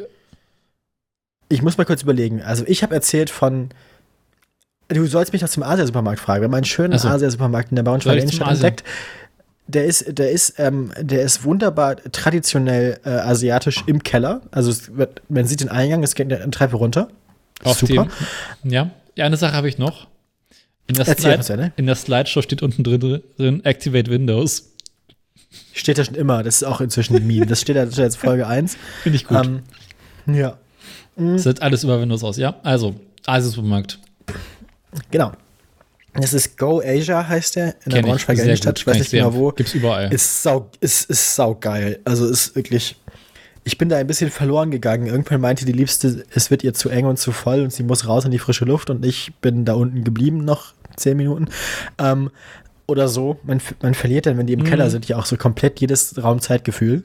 Ich muss mal kurz überlegen. Also ich habe erzählt von. Du sollst mich doch zum Asia-Supermarkt fragen. Wir haben einen schönen Ach so. Asia-Supermarkt in der Braunschweiger Innenstadt entdeckt. Der ist, der ist, ähm, der ist wunderbar traditionell äh, asiatisch im Keller. Also wird, man sieht den Eingang, es geht eine Treppe runter. Auf Super. dem. Ja, ja eine Sache habe ich noch. In der, Erzähl Slide, uns, ne? in der Slideshow steht unten drin, drin Activate Windows. Steht da schon immer. Das ist auch inzwischen ein Meme. Das steht da steht jetzt Folge 1. Finde ich gut. Ähm, ja, Das sieht alles über Windows aus, ja? Also, Asia-Supermarkt. genau. Das ist Go Asia, heißt der, in der. Braunschweiger Innenstadt. Ich weiß nicht genau wo. Gibt's überall. Ist sau, ist, ist sau geil. Also ist wirklich. Ich bin da ein bisschen verloren gegangen. Irgendwann meinte die Liebste, es wird ihr zu eng und zu voll und sie muss raus in die frische Luft und ich bin da unten geblieben noch zehn Minuten. Ähm, oder so. Man, man verliert dann, wenn die im Mhm. Keller sind, ja auch so komplett jedes Raumzeitgefühl.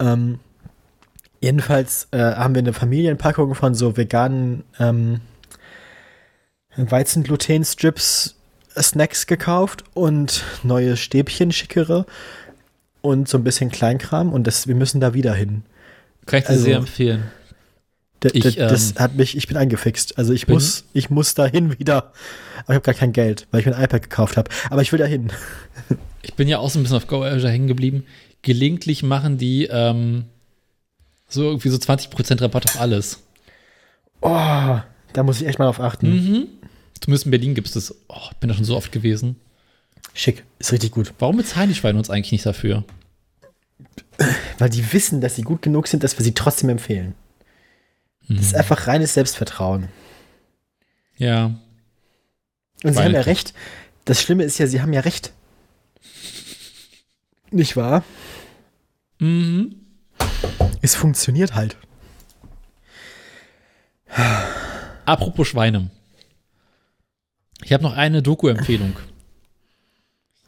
Ähm, jedenfalls äh, haben wir eine Familienpackung von so veganen ähm, Weizengluten-Strips Snacks gekauft und neue Stäbchen schickere und so ein bisschen Kleinkram und das, wir müssen da wieder hin. Kann ich dir also- sehr empfehlen. Ich, das ähm, hat mich, ich bin angefixt. Also ich bin- muss, ich muss dahin wieder. Aber ich habe gar kein Geld, weil ich mir ein iPad gekauft habe. Aber ich will dahin. Ich bin ja auch so ein bisschen auf Go Azure hängen geblieben. Gelegentlich machen die ähm, so irgendwie so 20% Rabatt auf alles. Oh, da muss ich echt mal drauf achten. Mhm. Zumindest in Berlin gibt es das. Oh, ich bin da schon so oft gewesen. Schick, ist richtig gut. Warum bezahlen die Schweine uns eigentlich nicht dafür? Weil die wissen, dass sie gut genug sind, dass wir sie trotzdem empfehlen. Das Mhm. ist einfach reines Selbstvertrauen. Ja. Und sie Weil- haben ja recht. Das Schlimme ist ja, sie haben ja recht. Nicht wahr? Mhm. Es funktioniert halt. Apropos Schweine. Ich habe noch eine Doku-Empfehlung.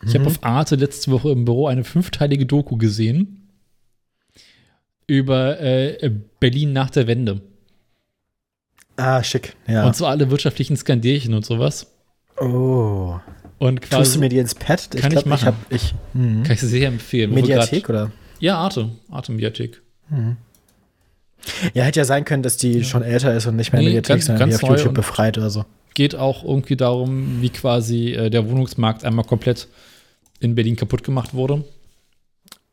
Ich habe auf Arte letzte Woche im Büro eine fünfteilige Doku gesehen über äh, Berlin nach der Wende. Ah, schick. Ja. Und so alle wirtschaftlichen Skandälchen und sowas. oh. Und Tust quasi du mir die ins Pad? Kann ich machen. Ich hab, ich, mhm. kann ich sie sehr empfehlen. Mediathek grad- oder? Ja, Arte. Arte Mediathek. Ja, hätte ja sein können, dass die schon älter ist und nicht mehr in Nee, Mediathek, ganz- sondern ganz die auf YouTube befreit oder so. Geht auch irgendwie darum, wie quasi äh, der Wohnungsmarkt einmal komplett in Berlin kaputt gemacht wurde.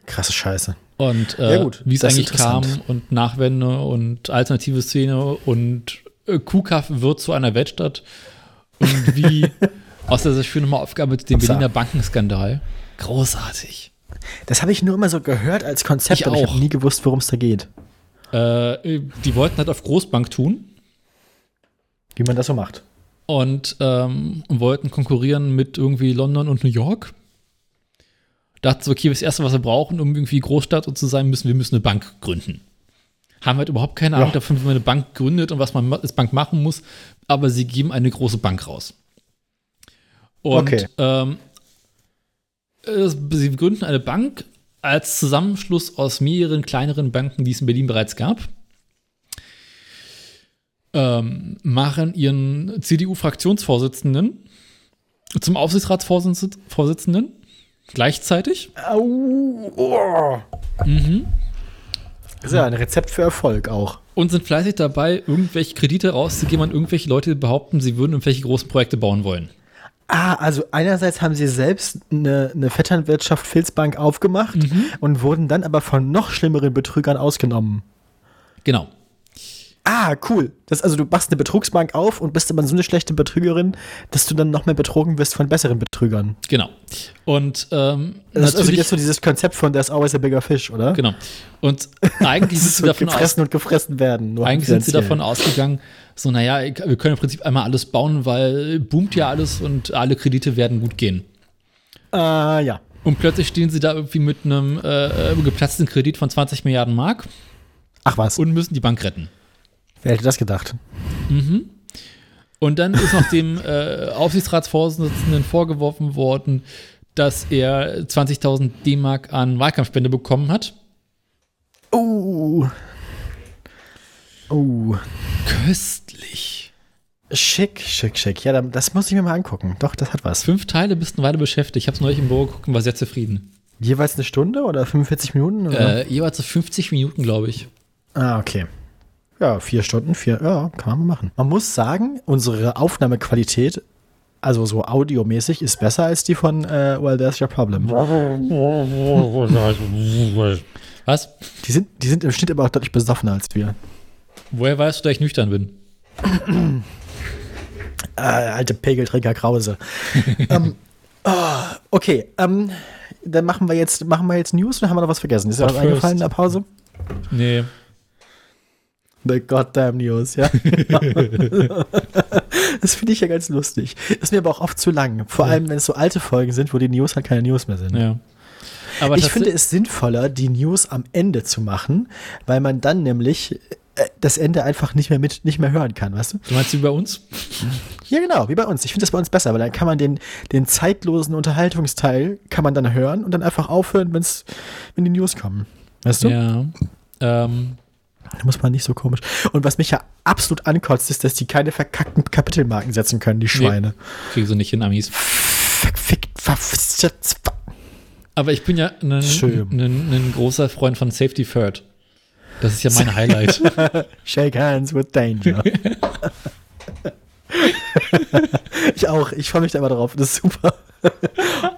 Krasse Scheiße. Und äh, Ja, wie es eigentlich kam und Nachwende und alternative Szene und äh, Kuhkaff wird zu einer Weltstadt und wie aus der sich für nochmal aufgearbeitet den Upsa. Berliner Bankenskandal. Großartig. Das habe ich nur immer so gehört als Konzept, Ich aber ich auch. habe nie gewusst, worum es da geht. Äh, die wollten halt auf Großbank tun Wie man das so macht. und ähm, wollten konkurrieren mit irgendwie London und New York. Dachten so, okay, das Erste, was wir brauchen, um irgendwie Großstadt zu sein, müssen wir müssen eine Bank gründen. Haben halt überhaupt keine Ahnung Ja. davon, wie man eine Bank gründet und was man ma- als Bank machen muss, aber sie geben eine große Bank raus. Und Okay. ähm, äh, sie gründen eine Bank als Zusammenschluss aus mehreren kleineren Banken, die es in Berlin bereits gab. Ähm, machen ihren CDU-Fraktionsvorsitzenden zum Aufsichtsratsvorsitzenden gleichzeitig. Au, oh. Mhm. Ist ja ein Rezept für Erfolg auch. Und sind fleißig dabei, irgendwelche Kredite rauszugeben an irgendwelche Leute, die behaupten, sie würden irgendwelche großen Projekte bauen wollen. Ah, also einerseits haben sie selbst eine, eine Vetternwirtschaft Filzbank aufgemacht Mhm. und wurden dann aber von noch schlimmeren Betrügern ausgenommen. Genau. Ah, cool. Das, also du machst eine Betrugsbank auf und bist aber so eine schlechte Betrügerin, dass du dann noch mehr betrogen wirst von besseren Betrügern. Genau. Und ähm, Das ist also jetzt so dieses Konzept von There's always a bigger fish, oder? genau. Und eigentlich sind sie davon aus, gefressen und gefressen werden. Eigentlich sind sie davon ausgegangen, so, naja, wir können im Prinzip einmal alles bauen, weil boomt ja alles und alle Kredite werden gut gehen. Ah, ja. Und plötzlich stehen sie da irgendwie mit einem äh, geplatzten Kredit von 20 Milliarden Mark Ach was, und müssen die Bank retten. Wer hätte das gedacht? Und dann ist noch dem äh, Aufsichtsratsvorsitzenden vorgeworfen worden, dass er 20.000 D-Mark an Wahlkampfspende bekommen hat. Oh. Oh. Köstlich. Schick, schick, schick. Ja, das muss ich mir mal angucken. Doch, das hat was. Fünf Teile bist eine Weile beschäftigt. Ich habe es neulich im Büro geguckt und war sehr zufrieden. Jeweils eine Stunde oder 45 Minuten? Oder? Äh, jeweils so 50 Minuten, glaube ich. Ah, okay. Ja, vier Stunden, vier, ja, kann man machen. Man muss sagen, unsere Aufnahmequalität, also so audiomäßig, ist besser als die von äh, Well, There's Your Problem. Was? Die sind, die sind im Schnitt aber auch deutlich besoffener als wir. Woher weißt du, dass ich nüchtern bin? Äh, alte Pegelträger Krause. ähm, ah, okay, ähm, dann machen wir jetzt, machen wir jetzt News oder haben wir noch was vergessen? Ist dir was eingefallen in der Pause? Nee. The goddamn News, ja. das finde ich ja ganz lustig. Ist mir aber auch oft zu lang. Vor allem, wenn es so alte Folgen sind, wo die News halt keine News mehr sind. Ja. Aber ich finde es sinnvoller, die News am Ende zu machen, weil man dann nämlich äh, das Ende einfach nicht mehr mit, nicht mehr hören kann, weißt du? Du meinst wie bei uns? Ja, genau, wie bei uns. Ich finde das bei uns besser, weil dann kann man den, den zeitlosen Unterhaltungsteil kann man dann hören und dann einfach aufhören, wenn's, wenn die News kommen. Weißt du? Ja. Ähm, Da muss man nicht so komisch. Und was mich ja absolut ankotzt, ist, dass die keine verkackten Kapitelmarken setzen können, die Schweine. kriegen sie nicht hin, Amis. Aber ich bin ja ein, großer Freund von Safety Third. Das ist ja mein Highlight. Shake hands with danger. ich auch. Ich freue mich da immer drauf. Das ist super.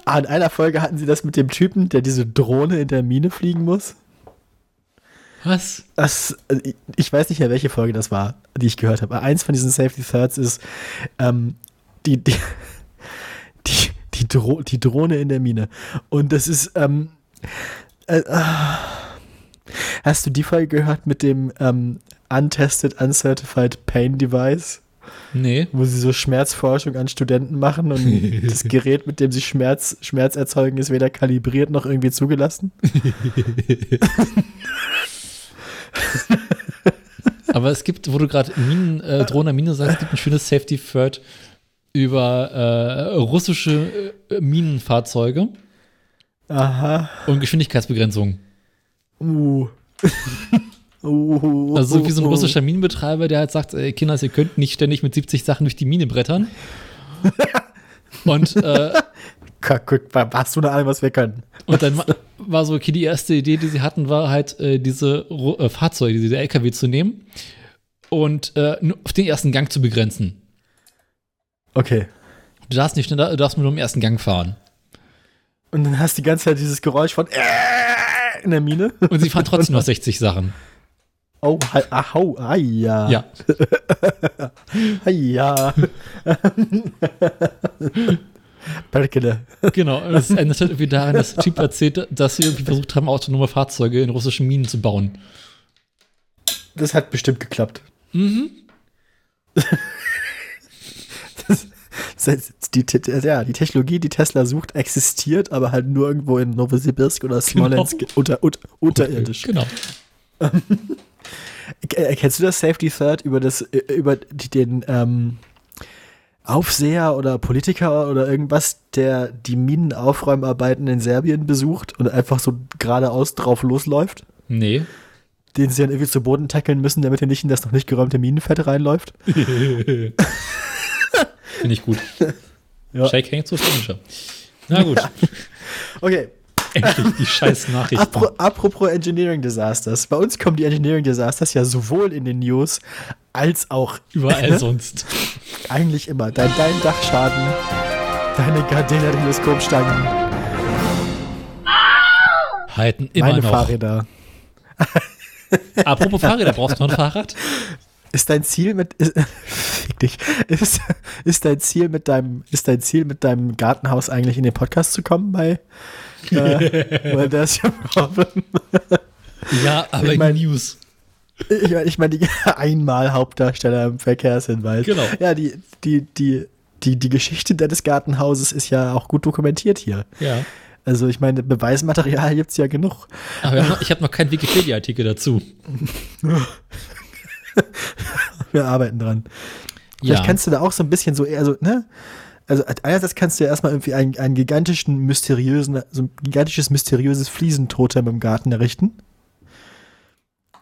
Ah, in einer Folge hatten sie das mit dem Typen, der diese Drohne in der Mine fliegen muss. Was? Das, äh, ich weiß nicht mehr, welche Folge das war, die ich gehört habe. Aber eins von diesen Safety Thirds ist ähm, die, die, die, die, Dro die Drohne in der Mine. Und das ist. Ähm, äh, ah. hast du die Folge gehört mit dem ähm, Untested, Uncertified Pain Device? Nee. Wo sie so Schmerzforschung an Studenten machen und das Gerät, mit dem sie Schmerz, Schmerz erzeugen, ist weder kalibriert noch irgendwie zugelassen. Aber es gibt, wo du gerade Minen, äh, Drohne Mine sagst, es gibt ein schönes Safety Third über äh, russische äh, Minenfahrzeuge Aha. und Geschwindigkeitsbegrenzung. Uh. uh. Also so wie so ein russischer Minenbetreiber, der halt sagt, ey, Kinders, ihr könnt nicht ständig mit 70 Sachen durch die Mine brettern. und, äh, Guck, hast du eine Ahnung, was wir können? und dann wa- war so, okay, die erste Idee, die sie hatten, war halt, äh, diese äh, Fahrzeuge, diese LKW zu nehmen und äh, auf den ersten Gang zu begrenzen. Okay. Du darfst nicht du darfst nur im ersten Gang fahren. Und dann hast du die ganze Zeit dieses Geräusch von äh, in der Mine. Und sie fahren trotzdem noch 60 Sachen. Oh, hi- ah, ah, ja. Ja. Ah, ja. Perkele. Genau, das endet halt irgendwie daran, dass der Typ erzählt, dass sie irgendwie versucht haben, autonome Fahrzeuge in russischen Minen zu bauen. Das hat bestimmt geklappt. Mhm. Das die, ja, die Technologie, die Tesla sucht, existiert, aber halt nur irgendwo in Novosibirsk oder Smolensk unter, unter, unterirdisch. Genau. Äh, Kennst du das Safety Third über das äh, über den ähm, Aufseher oder Politiker oder irgendwas, der die Minenaufräumarbeiten in Serbien besucht und einfach so geradeaus drauf losläuft, Nee. den sie dann irgendwie zu Boden tackeln müssen, damit er nicht in das noch nicht geräumte Minenfett reinläuft? Finde ich gut. Ja. Shake hängt zu. Na gut, Okay, endlich die scheiß Nachrichten. Apro apropos Engineering Disasters. Bei uns kommen die Engineering Disasters ja sowohl in den News als auch Überall sonst. eigentlich immer. Dein, dein Dachschaden, deine Gardena-Teleskopstangen, Halten immer meine noch. Fahrräder. Apropos Fahrräder, brauchst du noch ein Fahrrad? Ist dein Ziel mit ist, fick dich, ist, ist dein Ziel mit deinem ist dein Ziel mit deinem Gartenhaus eigentlich in den Podcast zu kommen bei weil das ja Problem. Ja, aber Ich in mein- News. Ich meine, ich mein, die einmal Hauptdarsteller im Verkehrshinweis. Genau. Ja, die, die, die, die, die Geschichte deines Gartenhauses ist ja auch gut dokumentiert hier. Ja. Also ich meine, Beweismaterial gibt's ja genug. Aber ich habe noch keinen Wikipedia-Artikel dazu. Wir arbeiten dran. Vielleicht Ja. kannst du da auch so ein bisschen so eher so, ne? Also einerseits kannst du ja erstmal irgendwie einen, einen gigantischen, mysteriösen, so ein gigantisches, mysteriöses Fliesentotem im Garten errichten.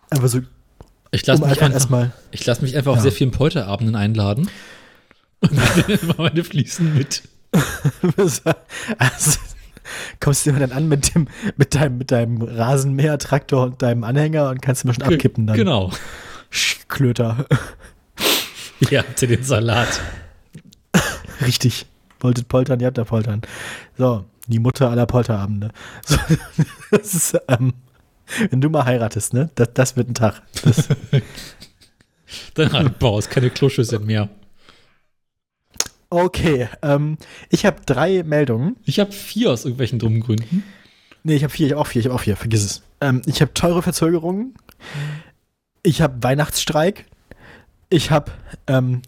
Aber so, Ich lasse um mich, einfach erstmal. ich mich einfach auf Ja. sehr vielen Polterabenden einladen. Und dann immer meine Fliesen mit. also, kommst du dann an mit dem, mit deinem, mit deinem Rasenmäher-Traktor und deinem Anhänger und kannst du mal schon abkippen dann. Genau. Sch- Klöter. Ja, habt ihr den Salat. Richtig. Wolltet poltern, ihr habt da poltern. So, die Mutter aller Polterabende. So, das ist, ähm, wenn du mal heiratest, ne? Das, das wird ein Tag. Dann halt baust keine Kloschüssel mehr. okay, ähm, ich habe drei Meldungen. Ich habe vier aus irgendwelchen dummen Gründen. Nee, ich habe vier, ich habe auch vier, ich habe auch vier, vergiss es. Ähm, ich habe teure Verzögerungen. Ich habe Weihnachtsstreik. Ich habe ähm,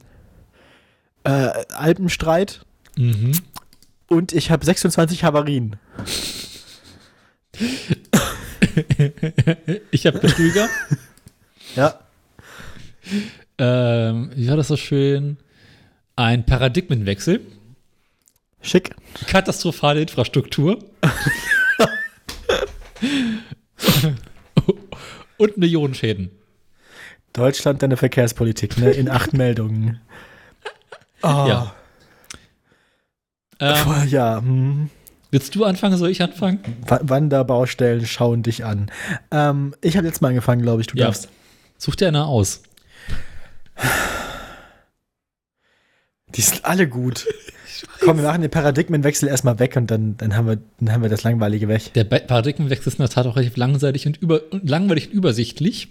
äh, Alpenstreit. Mhm. Und ich habe 26 Havarien. Ich habe Betrüger. Ja. ähm, wie war das so schön? Ein Paradigmenwechsel. Schick. Katastrophale Infrastruktur. Und Millionenschäden. Deutschland, deine Verkehrspolitik, ne? In acht Meldungen. Oh, Ja. Ähm, Boah, ja. Hm. Willst du anfangen? Soll ich anfangen? Wa- Wanderbaustellen schauen dich an. Ähm, ich habe jetzt mal angefangen, glaube ich. Du Ja. darfst. Such dir einer aus. Die sind alle gut. Komm, wir machen den Paradigmenwechsel erstmal weg und dann, dann, haben wir, dann haben wir das Langweilige weg. Der Paradigmenwechsel ist in der Tat auch relativ langseitig und, über, langweilig und übersichtlich.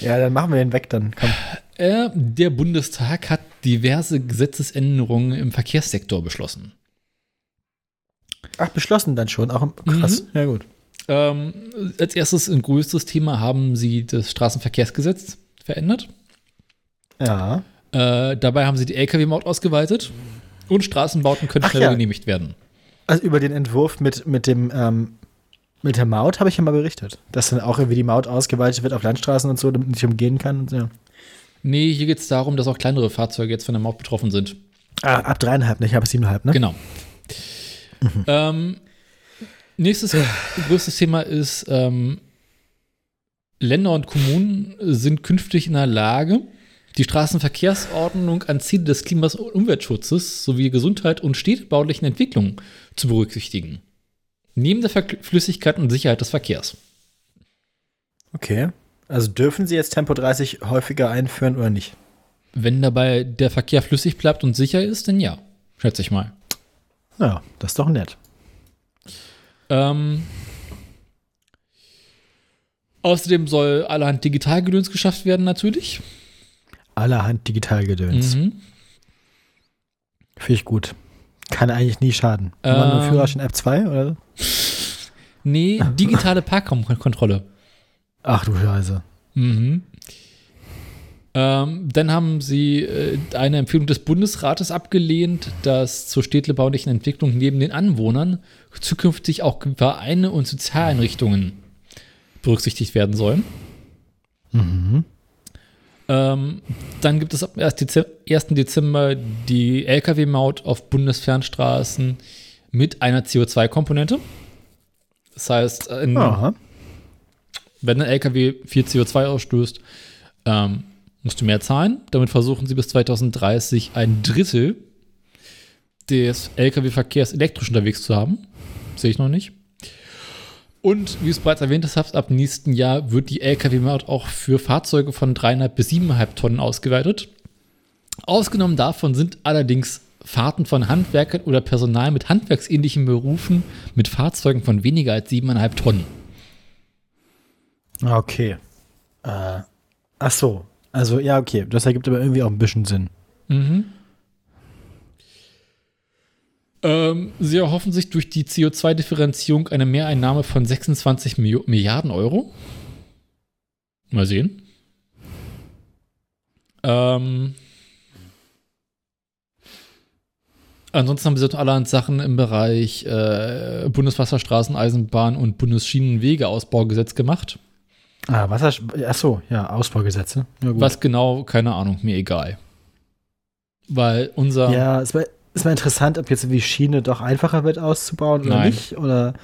Ja, dann machen wir den weg dann. Komm. Äh, der Bundestag hat diverse Gesetzesänderungen im Verkehrssektor beschlossen. Ach, beschlossen dann schon. Auch krass. Mhm. Ja, gut. Ähm, als erstes ein größtes Thema haben sie das Straßenverkehrsgesetz verändert. Ja. Äh, dabei haben sie die Lkw-Maut ausgeweitet und Straßenbauten können Ach schneller ja. genehmigt werden. Also über den Entwurf mit, mit dem ähm, mit der Maut habe ich ja mal berichtet. Dass dann auch irgendwie die Maut ausgeweitet wird auf Landstraßen und so, damit man nicht umgehen kann. Und so. Nee, hier geht es darum, dass auch kleinere Fahrzeuge jetzt von der Maut betroffen sind. Ah, ab dreieinhalb, nicht ab siebeneinhalb, ne? Genau. Ähm, nächstes größtes Thema ist, ähm, Länder und Kommunen sind künftig in der Lage, die Straßenverkehrsordnung an Ziele des Klimas- und Umweltschutzes sowie Gesundheit und städtebaulichen Entwicklung zu berücksichtigen. Neben der Flüssigkeit und Sicherheit des Verkehrs. Okay. Also dürfen sie jetzt Tempo 30 häufiger einführen oder nicht? Wenn dabei der Verkehr flüssig bleibt und sicher ist, dann ja, schätze ich mal. Ja, das ist doch nett. Ähm, außerdem soll allerhand Digitalgedöns geschafft werden, natürlich. Allerhand Digitalgedöns. Mhm. Finde ich gut. Kann eigentlich nie schaden. Immer nur Ähm. Führerschein App 2 oder? Nee, digitale Parkraumkontrolle. Ach du Scheiße. Mhm. Ähm, dann haben sie äh, eine Empfehlung des Bundesrates abgelehnt, dass zur städtebaulichen Entwicklung neben den Anwohnern zukünftig auch Vereine und Sozialeinrichtungen berücksichtigt werden sollen. Mhm. Ähm, dann gibt es ab 1. Dezember, 1. Dezember die Lkw-Maut auf Bundesfernstraßen mit einer CO2-Komponente. Das heißt, in, Aha. Wenn ein LKW viel CO2 ausstößt, ähm, musst du mehr zahlen. Damit versuchen sie bis 2030 ein Drittel des Lkw-Verkehrs elektrisch unterwegs zu haben. Sehe ich noch nicht. Und wie es bereits erwähnt ist, ab nächsten Jahr wird die Lkw-Maut auch für Fahrzeuge von 3,5 bis 7,5 Tonnen ausgeweitet. Ausgenommen davon sind allerdings Fahrten von Handwerkern oder Personal mit handwerksähnlichen Berufen mit Fahrzeugen von weniger als 7,5 Tonnen. Okay. Äh, ach so. Also, ja, okay. Das ergibt aber irgendwie auch ein bisschen Sinn. Mhm. Ähm, sie erhoffen sich durch die CO2-Differenzierung eine Mehreinnahme von 26 Mio Milliarden Euro. Mal sehen. Ähm, ansonsten haben sie so allerhand Sachen im Bereich äh, Bundeswasserstraßen, Eisenbahn und Bundesschienenwegeausbaugesetz gemacht. Ah, Wasser. Ach so, ja, Ausbaugesetze. Ja. Was genau, keine Ahnung, mir egal. Weil unser. Ja, es wäre es wär interessant, ob jetzt wie Schiene doch einfacher wird auszubauen oder Nein. nicht. Oder,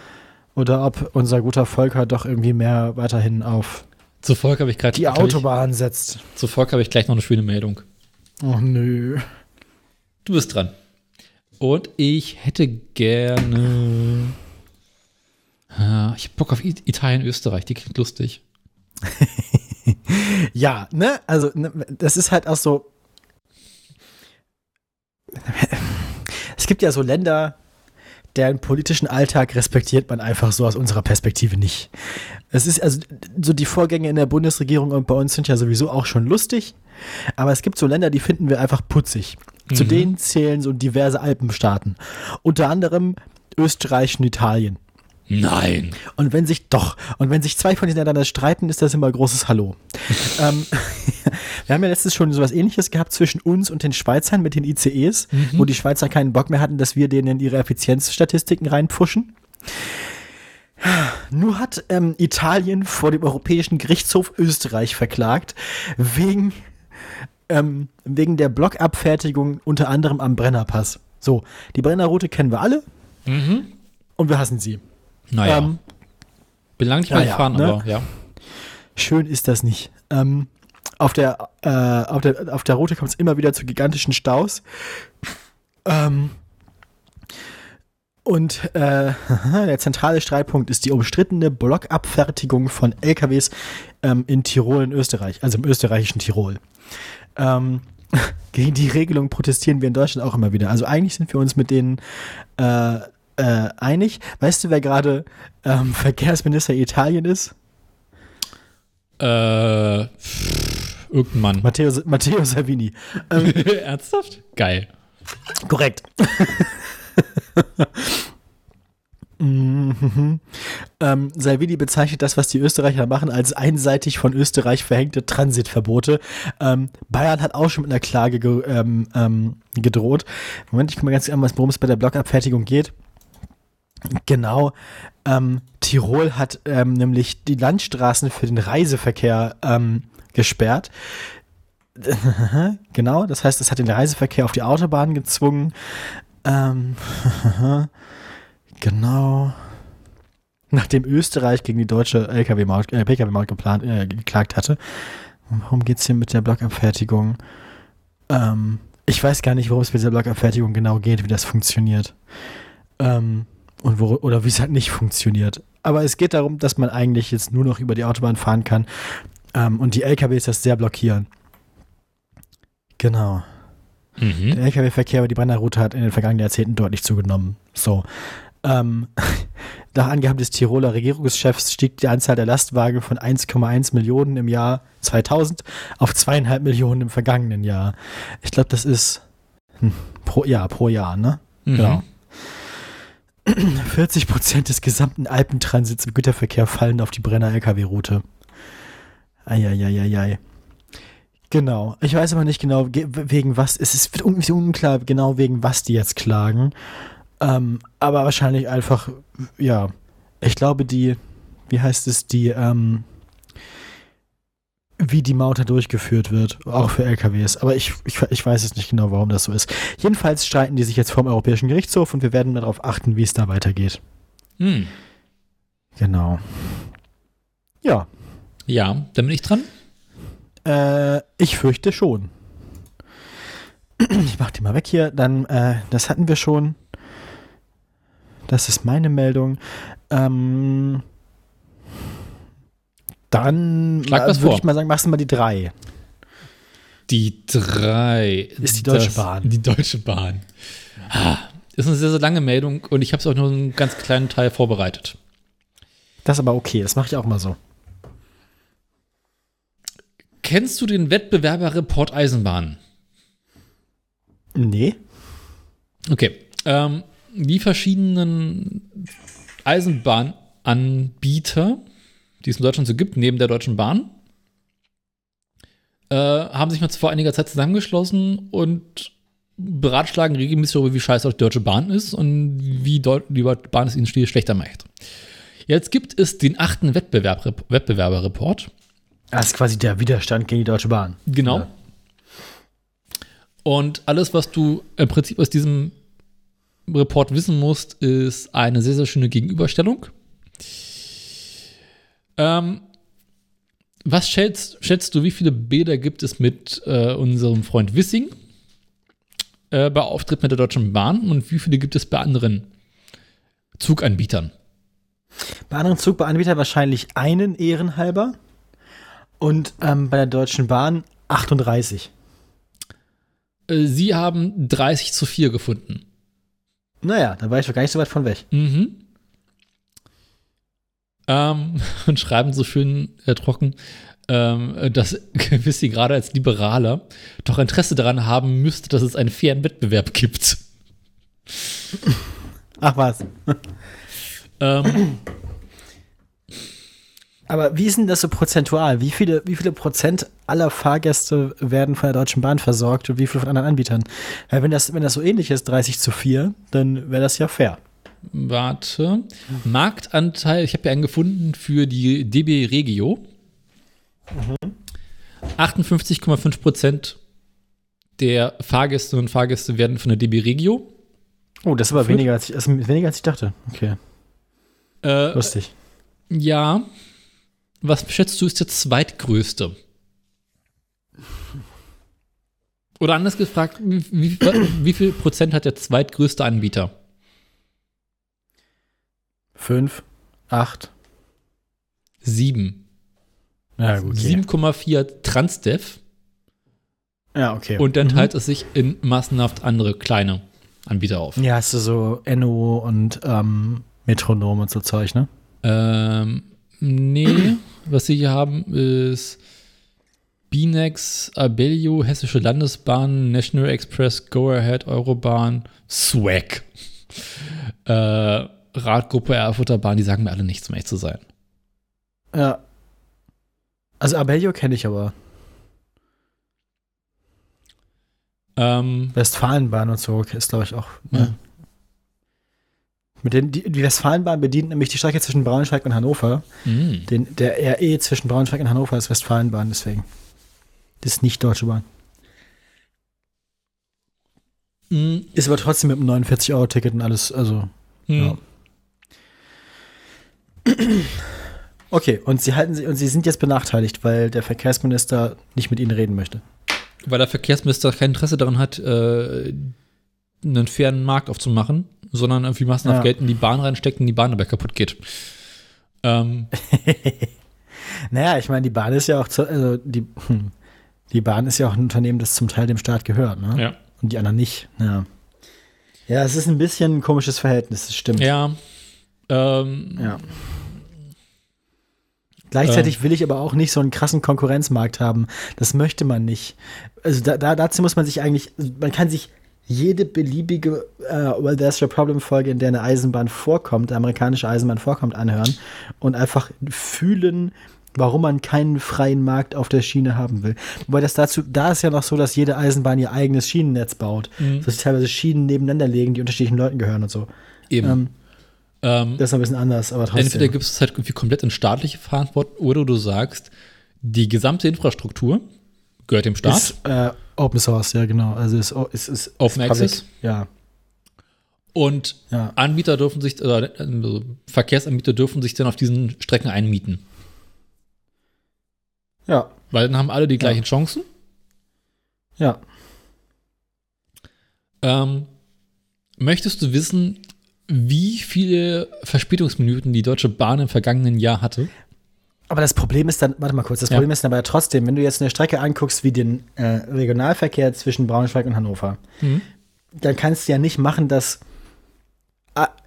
oder ob unser guter Volker doch irgendwie mehr weiterhin auf Zur Volk habe ich gerade die Autobahn setzt. Zur Volk habe ich gleich noch eine schöne Meldung. Oh nö. Du bist dran. Und ich hätte gerne. Ah, Ich hab Bock auf Italien, Österreich, die klingt lustig. Ja, ne? Also, ne, das ist halt auch so. Es gibt ja so Länder, deren politischen Alltag respektiert man einfach so aus unserer Perspektive nicht. Es ist also so die Vorgänge in der Bundesregierung und bei uns sind ja sowieso auch schon lustig, aber es gibt so Länder, die finden wir einfach putzig. Zu Mhm. denen zählen so diverse Alpenstaaten, unter anderem Österreich und Italien. Nein. Und wenn sich doch, und wenn sich zwei von diesen miteinander streiten, ist das immer ein großes Hallo. ähm, wir haben ja letztens schon sowas ähnliches gehabt zwischen uns und den Schweizern mit den ICEs, wo die Schweizer keinen Bock mehr hatten, dass wir denen ihre Effizienzstatistiken reinpushen. Nur hat ähm, Italien vor dem Europäischen Gerichtshof Österreich verklagt, wegen, ähm, wegen der Blockabfertigung unter anderem am Brennerpass. So, die Brennerroute kennen wir alle Mhm. und wir hassen sie. Naja. Ähm, Bin lang nicht ja, mehr ja, gefahren, ne? aber ja. Schön ist das nicht. Ähm, auf, der, äh, auf, der, auf der Route kommt es immer wieder zu gigantischen Staus. Ähm, Und äh, der zentrale Streitpunkt ist die umstrittene Blockabfertigung von LKWs ähm, in Tirol in Österreich, also im österreichischen Tirol. Ähm, gegen die Regelung protestieren wir in Deutschland auch immer wieder. Also eigentlich sind wir uns mit denen äh, äh, einig. Weißt du, wer gerade ähm, Verkehrsminister Italien ist? Äh, pff, irgendein Mann. Matteo, Matteo Salvini. Ähm, Ernsthaft? Geil. korrekt. Mhm. ähm, Salvini bezeichnet das, was die Österreicher machen, als einseitig von Österreich verhängte Transitverbote. Ähm, Bayern hat auch schon mit einer Klage ge ähm, ähm, gedroht. Moment, ich gucke mal ganz an, worum es bei der Blockabfertigung geht. Genau. Ähm, Tirol hat ähm, nämlich die Landstraßen für den Reiseverkehr ähm, gesperrt. genau, das heißt, es hat den Reiseverkehr auf die Autobahn gezwungen. Ähm, genau. Nachdem Österreich gegen die deutsche LKW-Maut, äh, PKW-Maut geplant, äh, geklagt hatte. Worum geht es hier mit der Blockabfertigung? Ähm, ich weiß gar nicht, worum es mit dieser Blockabfertigung genau geht, wie das funktioniert. Ähm, und wo, oder wie es halt nicht funktioniert. Aber es geht darum, dass man eigentlich jetzt nur noch über die Autobahn fahren kann ähm, und die LKWs das sehr blockieren. Genau. Mhm. Der Lkw-Verkehr über die Brennerroute hat in den vergangenen Jahrzehnten deutlich zugenommen. So. Ähm, nach Angaben des Tiroler Regierungschefs stieg die Anzahl der Lastwagen von 1,1 Millionen im Jahr 2000 auf zweieinhalb Millionen im vergangenen Jahr. Ich glaube, das ist hm, pro Jahr, pro Jahr, ne? Mhm. Genau. 40 Prozent des gesamten Alpentransits im Güterverkehr fallen auf die Brenner-LKW-Route. Eieieiei. Genau. Ich weiß aber nicht genau, ge- wegen was. Es ist unklar, genau wegen was die jetzt klagen. Ähm, aber wahrscheinlich einfach, ja. Ich glaube, die, wie heißt es, die, ähm, wie die Maut da durchgeführt wird, auch für LKWs. Aber ich, ich, ich weiß es nicht genau, warum das so ist. Jedenfalls streiten die sich jetzt vom Europäischen Gerichtshof und wir werden darauf achten, wie es da weitergeht. Hm. Genau. Ja, Ja, dann bin ich dran. äh, ich fürchte schon. Ich mach die mal weg hier. Dann, äh, das hatten wir schon. Das ist meine Meldung. Ähm, dann äh, würde ich mal sagen, machst du mal die drei. Die drei. Ist die Deutsche das, Bahn. Die Deutsche Bahn. Ah, Ist eine sehr, sehr lange Meldung und ich habe es auch nur einen ganz kleinen Teil vorbereitet. Das ist aber okay, das mache ich auch mal so. Kennst du den Wettbewerber Report Eisenbahn? Nee. Okay. Ähm, die verschiedenen Eisenbahnanbieter, die es in Deutschland so gibt, neben der Deutschen Bahn, äh, haben sich mal vor einiger Zeit zusammengeschlossen und beratschlagen regelmäßig darüber, wie scheiße die Deutsche Bahn ist und wie Deu die Bahn es ihnen schlechter macht. Jetzt gibt es den achten Wettbewerb Wettbewerberreport. Das ist quasi der Widerstand gegen die Deutsche Bahn. Genau. Ja. Und alles, was du im Prinzip aus diesem Report wissen musst, ist eine sehr, sehr schöne Gegenüberstellung. Ähm, was schätzt, schätzt du, wie viele Bilder gibt es mit äh, unserem Freund Wissing äh, bei Auftritt mit der Deutschen Bahn und wie viele gibt es bei anderen Zuganbietern? Bei anderen Zuganbietern wahrscheinlich einen ehrenhalber. Und ähm, bei der Deutschen Bahn 38. Äh, sie haben 30 zu 4 gefunden. Naja, da war ich doch gar nicht so weit von weg. Mhm. Ähm, und schreiben so schön äh, trocken, ähm, dass gewiss sie gerade als Liberaler doch Interesse daran haben müsste, dass es einen fairen Wettbewerb gibt. Ach was. Ähm, Aber wie ist denn das so prozentual? Wie viele, wie viele Prozent aller Fahrgäste werden von der Deutschen Bahn versorgt und wie viele von anderen Anbietern? Weil wenn das, wenn das so ähnlich ist, 30 zu 4, dann wäre das ja fair. Warte. Marktanteil, ich habe ja einen gefunden für die DB Regio. 58,5 Prozent der Fahrgäste und Fahrgäste werden von der DB Regio. Oh, das ist aber weniger als, ich, ist weniger als ich dachte. Okay, Äh, lustig. Ja. Was schätzt du ist der zweitgrößte? Oder anders gefragt, wie, wie, wie viel Prozent hat der zweitgrößte Anbieter? Fünf, acht. Sieben. Ja, gut. Okay. 7,4 Transdev. Ja, okay. Und dann Mhm. teilt es sich in massenhaft andere kleine Anbieter auf. Ja, hast du so Enno und ähm, Metronom und so Zeug, ne? Ähm, nee, was sie hier haben, ist Binex, Abellio, Hessische Landesbahn, National Express, Go Ahead, Eurobahn, Swag. Äh, Radgruppe Erfurter Bahn, die sagen mir alle nichts, um echt zu sein. Ja. Also Abellio kenne ich aber. Ähm, Westfalenbahn und so ist, glaube ich, auch. Ja. Ja. Mit den, die, die Westfalenbahn bedient nämlich die Strecke zwischen Braunschweig und Hannover. mh. Den, der RE zwischen Braunschweig und Hannover ist Westfalenbahn, deswegen. Das ist nicht Deutsche Bahn. Mh, Ist aber trotzdem mit einem 49-Euro-Ticket und alles, also. mh. Ja. Okay, und sie halten sie und sie sind jetzt benachteiligt, weil der Verkehrsminister nicht mit ihnen reden möchte. Weil der Verkehrsminister kein Interesse daran hat, äh, einen fairen Markt aufzumachen, sondern irgendwie massenhaft Ja. Geld in die Bahn reinsteckt und die Bahn dabei kaputt geht. Ähm, Naja, ich meine, die Bahn ist ja auch, zu, also die, hm, die Bahn ist ja auch ein Unternehmen, das zum Teil dem Staat gehört, ne? ja. Und die anderen nicht. Ja. Ja, es ist ein bisschen ein komisches Verhältnis, das stimmt. Ja. Ähm, Ja. Gleichzeitig will ich aber auch nicht so einen krassen Konkurrenzmarkt haben. Das möchte man nicht. Also da, da, dazu muss man sich eigentlich, man kann sich jede beliebige äh, Well, There's a Problem-Folge, in der eine Eisenbahn vorkommt, eine amerikanische Eisenbahn vorkommt, anhören und einfach fühlen, warum man keinen freien Markt auf der Schiene haben will. Wobei das dazu, da ist ja noch so, dass jede Eisenbahn ihr eigenes Schienennetz baut. Mhm. Dass sie teilweise Schienen nebeneinander legen, die unterschiedlichen Leuten gehören und so. Eben. Ähm, ähm, das ist ein bisschen anders, aber trotzdem. entweder gibst du es halt irgendwie komplett in staatliche Verantwortung oder du sagst, die gesamte Infrastruktur gehört dem Staat. Ist äh, Open Source, ja, genau. Also ist, ist, ist Open ist. Access? Ja, und ja. Anbieter dürfen sich, oder also Verkehrsanbieter dürfen sich dann auf diesen Strecken einmieten. Ja, Weil dann haben alle die gleichen Chancen. ja. Ähm, möchtest du wissen, wie viele Verspätungsminuten die Deutsche Bahn im vergangenen Jahr hatte? Aber das Problem ist dann, warte mal kurz, das Ja. Problem ist dann aber trotzdem, wenn du jetzt eine Strecke anguckst wie den äh, Regionalverkehr zwischen Braunschweig und Hannover, Mhm. dann kannst du ja nicht machen, dass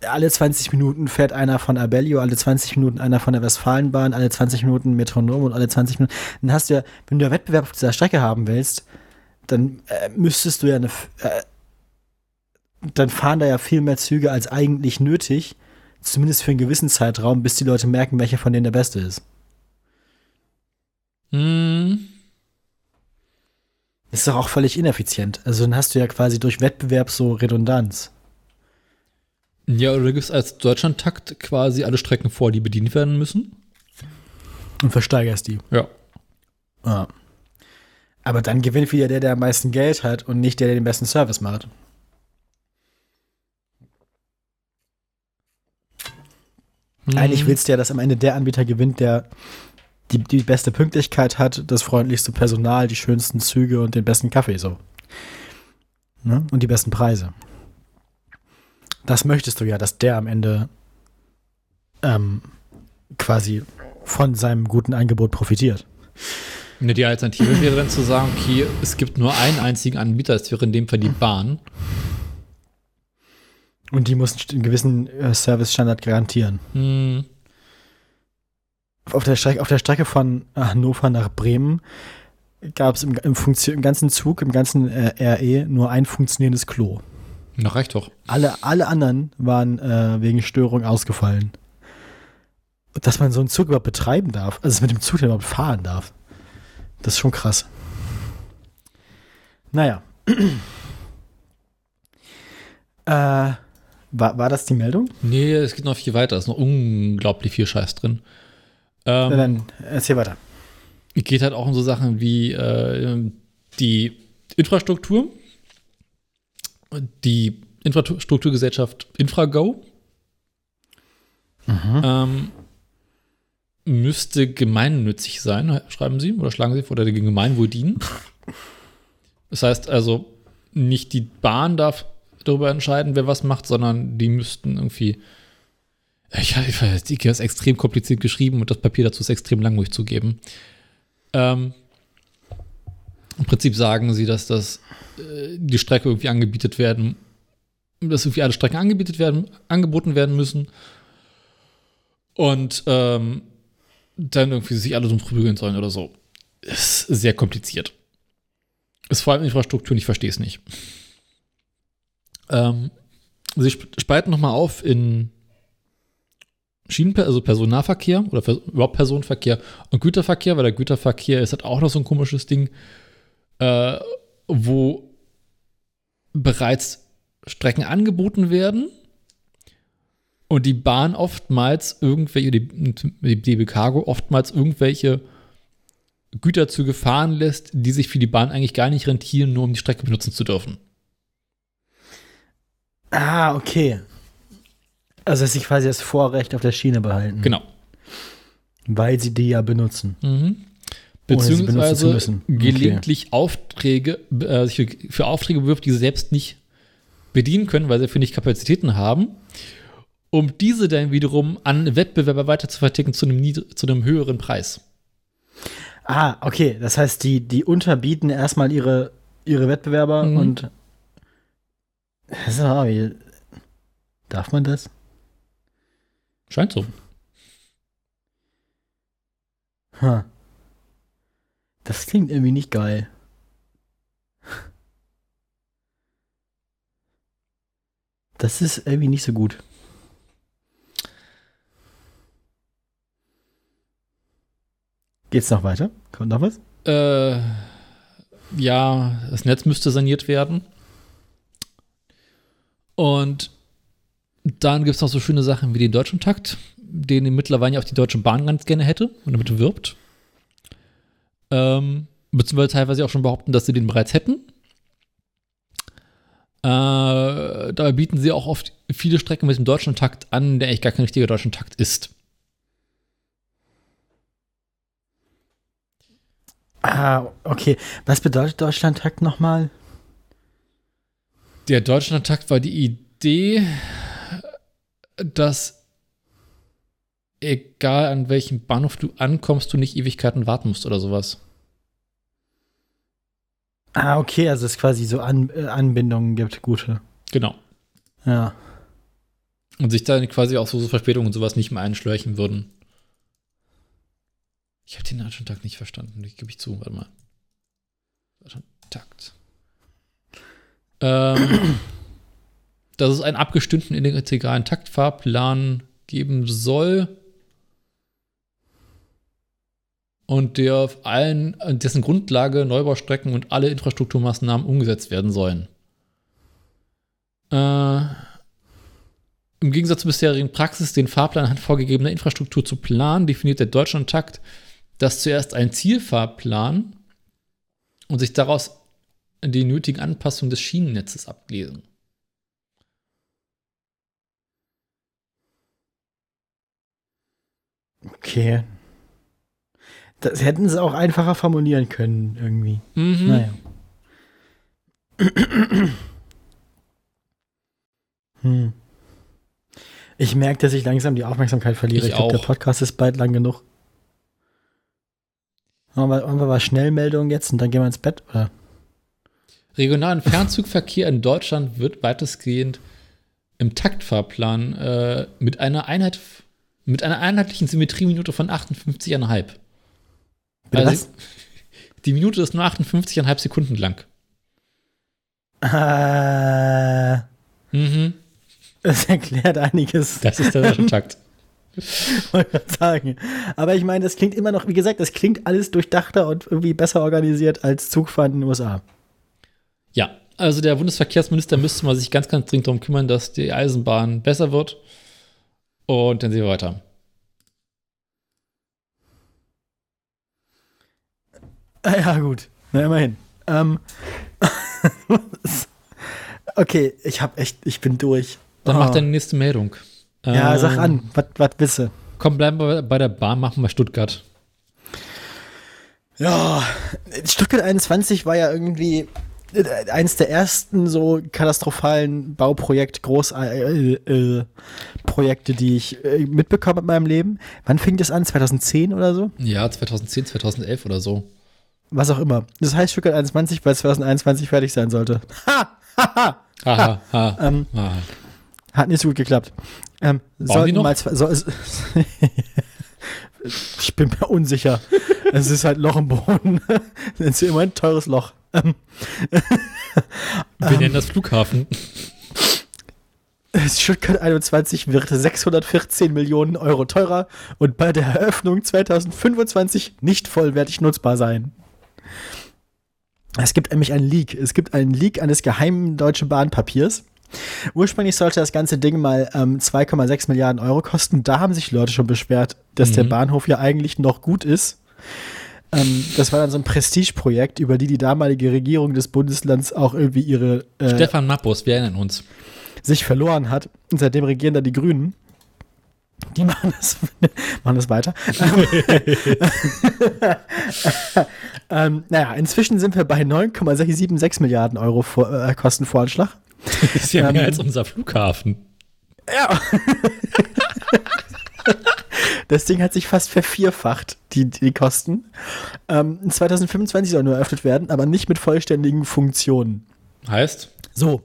alle 20 Minuten fährt einer von Abellio, alle 20 Minuten einer von der Westfalenbahn, alle 20 Minuten Metronom und alle 20 Minuten. Dann hast du ja, wenn du ja Wettbewerb auf dieser Strecke haben willst, dann äh, müsstest du ja eine, äh, dann fahren da ja viel mehr Züge als eigentlich nötig, zumindest für einen gewissen Zeitraum, bis die Leute merken, welcher von denen der beste ist. Hm, Das ist doch auch völlig ineffizient. Also dann hast du ja quasi durch Wettbewerb so Redundanz. Ja, oder du gibst als Deutschlandtakt quasi alle Strecken vor, die bedient werden müssen. Und versteigerst die. Ja. Ja. Aber dann gewinnt wieder der, der am meisten Geld hat und nicht der, der den besten Service macht. Hm. Eigentlich willst du ja, dass am Ende der Anbieter gewinnt, der die, die beste Pünktlichkeit hat, das freundlichste Personal, die schönsten Züge und den besten Kaffee so. Ne? Und die besten Preise. Das möchtest du ja, dass der am Ende ähm, quasi von seinem guten Angebot profitiert. Ne, Die Alternative wäre dann zu sagen, okay, es gibt nur einen einzigen Anbieter, das wäre in dem Fall die Bahn. Und die muss einen gewissen äh, Service-Standard garantieren. Hm, Auf der, Strecke, auf der Strecke von Hannover nach Bremen gab es im, im, im ganzen Zug, im ganzen äh, RE nur ein funktionierendes Klo. na, reicht doch. Alle, alle anderen waren äh, wegen Störung ausgefallen. Dass man so einen Zug überhaupt betreiben darf, also mit dem Zug den überhaupt fahren darf, das ist schon krass. Naja. äh, war, war das die Meldung? Nee, es geht noch viel weiter. Es ist noch unglaublich viel Scheiß drin. Ähm, Na dann erzähl weiter. geht halt auch um so Sachen wie äh, die Infrastruktur, die Infrastrukturgesellschaft Infrago ähm, müsste gemeinnützig sein, schreiben sie oder schlagen sie vor, oder dem Gemeinwohl dienen. Das heißt also, nicht die Bahn darf darüber entscheiden, wer was macht, sondern die müssten irgendwie Ich, ich weiß, die ist extrem kompliziert geschrieben und das Papier dazu ist extrem lang, muss ich zugeben. Ähm, Im Prinzip sagen sie, dass das äh, die Strecke irgendwie angebietet werden, dass irgendwie alle Strecken angebietet werden, angeboten werden müssen. Und ähm, dann irgendwie sich alle drum prügeln sollen oder so. Ist sehr kompliziert. Ist vor allem Infrastruktur ich verstehe es nicht. Ähm, sie sp- spalten nochmal auf in Schienenper also Personennahverkehr oder überhaupt Personenverkehr und Güterverkehr, weil der Güterverkehr ist halt auch noch so ein komisches Ding, äh, wo bereits Strecken angeboten werden und die Bahn oftmals irgendwelche, die, die DB Cargo oftmals irgendwelche Güterzüge fahren lässt, die sich für die Bahn eigentlich gar nicht rentieren, nur um die Strecke benutzen zu dürfen. Ah, okay. Also, dass sie quasi das Vorrecht auf der Schiene behalten. Genau. Weil sie die ja benutzen. Mhm. Beziehungsweise müssen. Okay. gelegentlich Aufträge, äh, sich für, für Aufträge bewirbt, die sie selbst nicht bedienen können, weil sie für nicht Kapazitäten haben, um diese dann wiederum an Wettbewerber weiter zu verticken zu einem, zu einem höheren Preis. Ah, okay. Das heißt, die, die unterbieten erstmal ihre, ihre Wettbewerber Mhm. und. Aber wie. Darf man das? Scheint so. Ha. Das klingt irgendwie nicht geil. Das ist irgendwie nicht so gut. Geht's noch weiter? Kommt noch was? Äh, ja, das Netz müsste saniert werden. Und dann gibt es noch so schöne Sachen wie den Deutschen Takt, den mittlerweile auch die Deutsche Bahn ganz gerne hätte und damit wirbt. Ähm, beziehungsweise teilweise auch schon behaupten, dass sie den bereits hätten. Äh, dabei bieten sie auch oft viele Strecken mit dem deutschen Takt an, der eigentlich gar kein richtiger deutscher Takt ist. Ah, okay. Was bedeutet Deutschlandtakt nochmal? Der Deutschlandtakt war die Idee, dass egal an welchem Bahnhof du ankommst, du nicht Ewigkeiten warten musst oder sowas. Ah, okay, also es quasi so An äh, Anbindungen gibt, gute. Genau. Ja. Und sich dann quasi auch so, so Verspätungen und sowas nicht mehr einschleuchen würden. Ich habe den Deutschlandtakt nicht verstanden, gebe ich zu. Warte mal. Deutschlandtakt. Ähm, dass es einen abgestimmten integralen Taktfahrplan geben soll. Und der auf allen, dessen Grundlage Neubaustrecken und alle Infrastrukturmaßnahmen umgesetzt werden sollen. Äh, Im Gegensatz zur bisherigen Praxis, den Fahrplan anhand vorgegebener Infrastruktur zu planen, definiert der Deutschlandtakt, dass zuerst ein Zielfahrplan und sich daraus die nötigen Anpassungen des Schienennetzes ablesen. Okay. Das hätten sie auch einfacher formulieren können, irgendwie. Mhm. Naja. hm. Ich merke, dass ich langsam die Aufmerksamkeit verliere. Ich Ich, glaube, der. Podcast ist bald lang genug. Machen wir, machen wir mal Schnellmeldung jetzt und dann gehen wir ins Bett, oder? Regionalen Fernzugverkehr in Deutschland wird weitestgehend im Taktfahrplan äh, mit einer Einheit mit einer einheitlichen Symmetrieminute von 58,5. Bitte Also, Die Minute ist nur 58,5 Sekunden lang. Äh, Mhm. das erklärt einiges, Das ist der deutsche Takt. wollte ich sagen. Aber ich meine, das klingt immer noch, wie gesagt, das klingt alles durchdachter und irgendwie besser organisiert als Zugfahren in den USA. Ja, also der Bundesverkehrsminister müsste mal sich ganz, ganz dringend darum kümmern, dass die Eisenbahn besser wird. Und dann sehen wir weiter. Ah, ja, gut. Na, immerhin. Ähm, okay, ich hab echt, ich bin durch. Dann Oh. mach deine nächste Meldung. Ja, Ähm, sag an, was wisse. Komm, bleiben wir bei der Bahn, machen wir Stuttgart. Ja, Stuttgart 21 war ja irgendwie äh, eins der ersten so katastrophalen Bauprojekt, Groß äh, äh, Projekte, die ich äh, mitbekommen in meinem Leben. Wann fing das an? 2010 oder so? Ja, 2010, 2011 oder so. Was auch immer. Das heißt Stuttgart 21, weil 2021 fertig sein sollte. Ha! Ha! Ha! Aha, ha. Ähm, ah. Hat nicht so gut geklappt. Ähm, die sollten noch? mal so, ich bin mir unsicher. Es ist halt Loch im Boden. Das ist immer ein teures Loch. Ähm, Wir nennen das Flughafen. Stuttgart 21 wird 614 Millionen Euro teurer und bei der Eröffnung 2025 nicht vollwertig nutzbar sein. Es gibt nämlich einen Leak. Es gibt einen Leak eines geheimen Deutschen Bahnpapiers. Ursprünglich sollte das ganze Ding mal ähm, 2,6 Milliarden Euro kosten. Da haben sich Leute schon beschwert, dass der Mhm. Bahnhof ja eigentlich noch gut ist. Ähm, das war dann so ein Prestigeprojekt, über die die damalige Regierung des Bundeslands auch irgendwie ihre äh, Stefan Mappus, wir erinnern uns. sich verloren hat. Und seitdem regieren da die Grünen. Die machen das, machen das weiter. ähm, naja, inzwischen sind wir bei 9,76 Milliarden Euro vor, äh, Kostenvoranschlag. Das ist ja mehr Ähm, als unser Flughafen. Ja. Das Ding hat sich fast vervierfacht, die, die Kosten. Ähm, 2025 soll nur eröffnet werden, aber nicht mit vollständigen Funktionen. Heißt? So,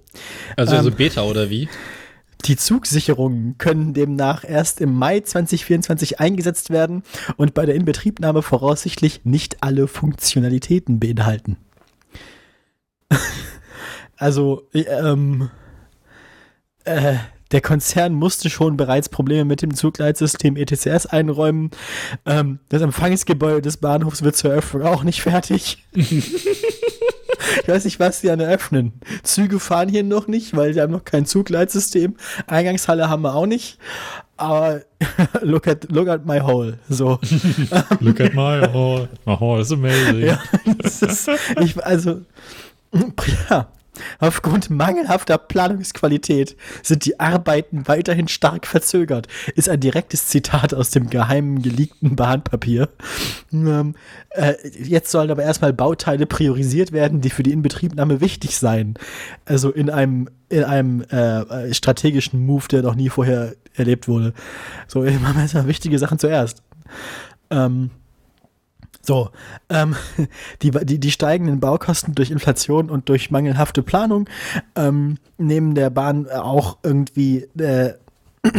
Also Ähm, so Beta oder wie? Die Zugsicherungen können demnach erst im Mai 2024 eingesetzt werden und bei der Inbetriebnahme voraussichtlich nicht alle Funktionalitäten beinhalten. also, ähm, äh, der Konzern musste schon bereits Probleme mit dem Zugleitsystem ETCS einräumen. Ähm, das Empfangsgebäude des Bahnhofs wird zur Eröffnung auch nicht fertig. Ich weiß nicht, was sie an eröffnen. Züge fahren hier noch nicht, weil sie haben noch kein Zugleitsystem. Eingangshalle haben wir auch nicht. Aber look at, look at my hole. So. Look at my hall. My hall is amazing. Ja, ist, ich, also, ja, aufgrund mangelhafter Planungsqualität sind die Arbeiten weiterhin stark verzögert, ist ein direktes Zitat aus dem geheimen geleakten Bahnpapier. Ähm, äh, jetzt sollen aber erstmal Bauteile priorisiert werden, die für die Inbetriebnahme wichtig seien. Also in einem, in einem äh, strategischen Move, der noch nie vorher erlebt wurde. So, wir machen erstmal wichtige Sachen zuerst. Ähm, so, ähm, die, die, die steigenden Baukosten durch Inflation und durch mangelhafte Planung ähm, nehmen der Bahn auch irgendwie äh,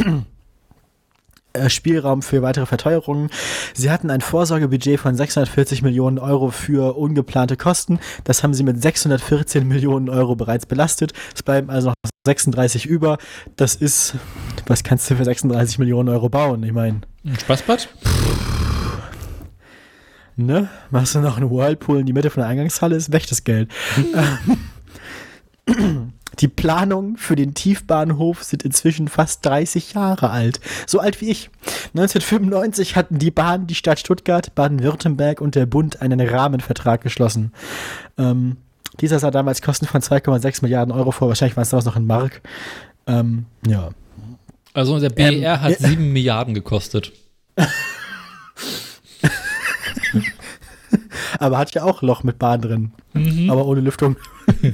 äh, Spielraum für weitere Verteuerungen. Sie hatten ein Vorsorgebudget von 640 Millionen Euro für ungeplante Kosten. Das haben sie mit 614 Millionen Euro bereits belastet. Es bleiben also noch 36 über. Das ist, was kannst du für 36 Millionen Euro bauen? Ich meine, Ein Spaßbad? Ne? Machst du noch einen Whirlpool in die Mitte von der Eingangshalle, ist weg das Geld. Ähm, die Planungen für den Tiefbahnhof sind inzwischen fast 30 Jahre alt. So alt wie ich. 1995 hatten die Bahn, die Stadt Stuttgart, Baden-Württemberg und der Bund einen Rahmenvertrag geschlossen. Ähm, dieser sah damals Kosten von 2,6 Milliarden Euro vor. Wahrscheinlich waren es damals noch in Mark. Ähm, ja. Also unser BER Ähm, hat ja. 7 Milliarden gekostet. Aber hat ja auch Loch mit Bahn drin. Aber ohne Lüftung.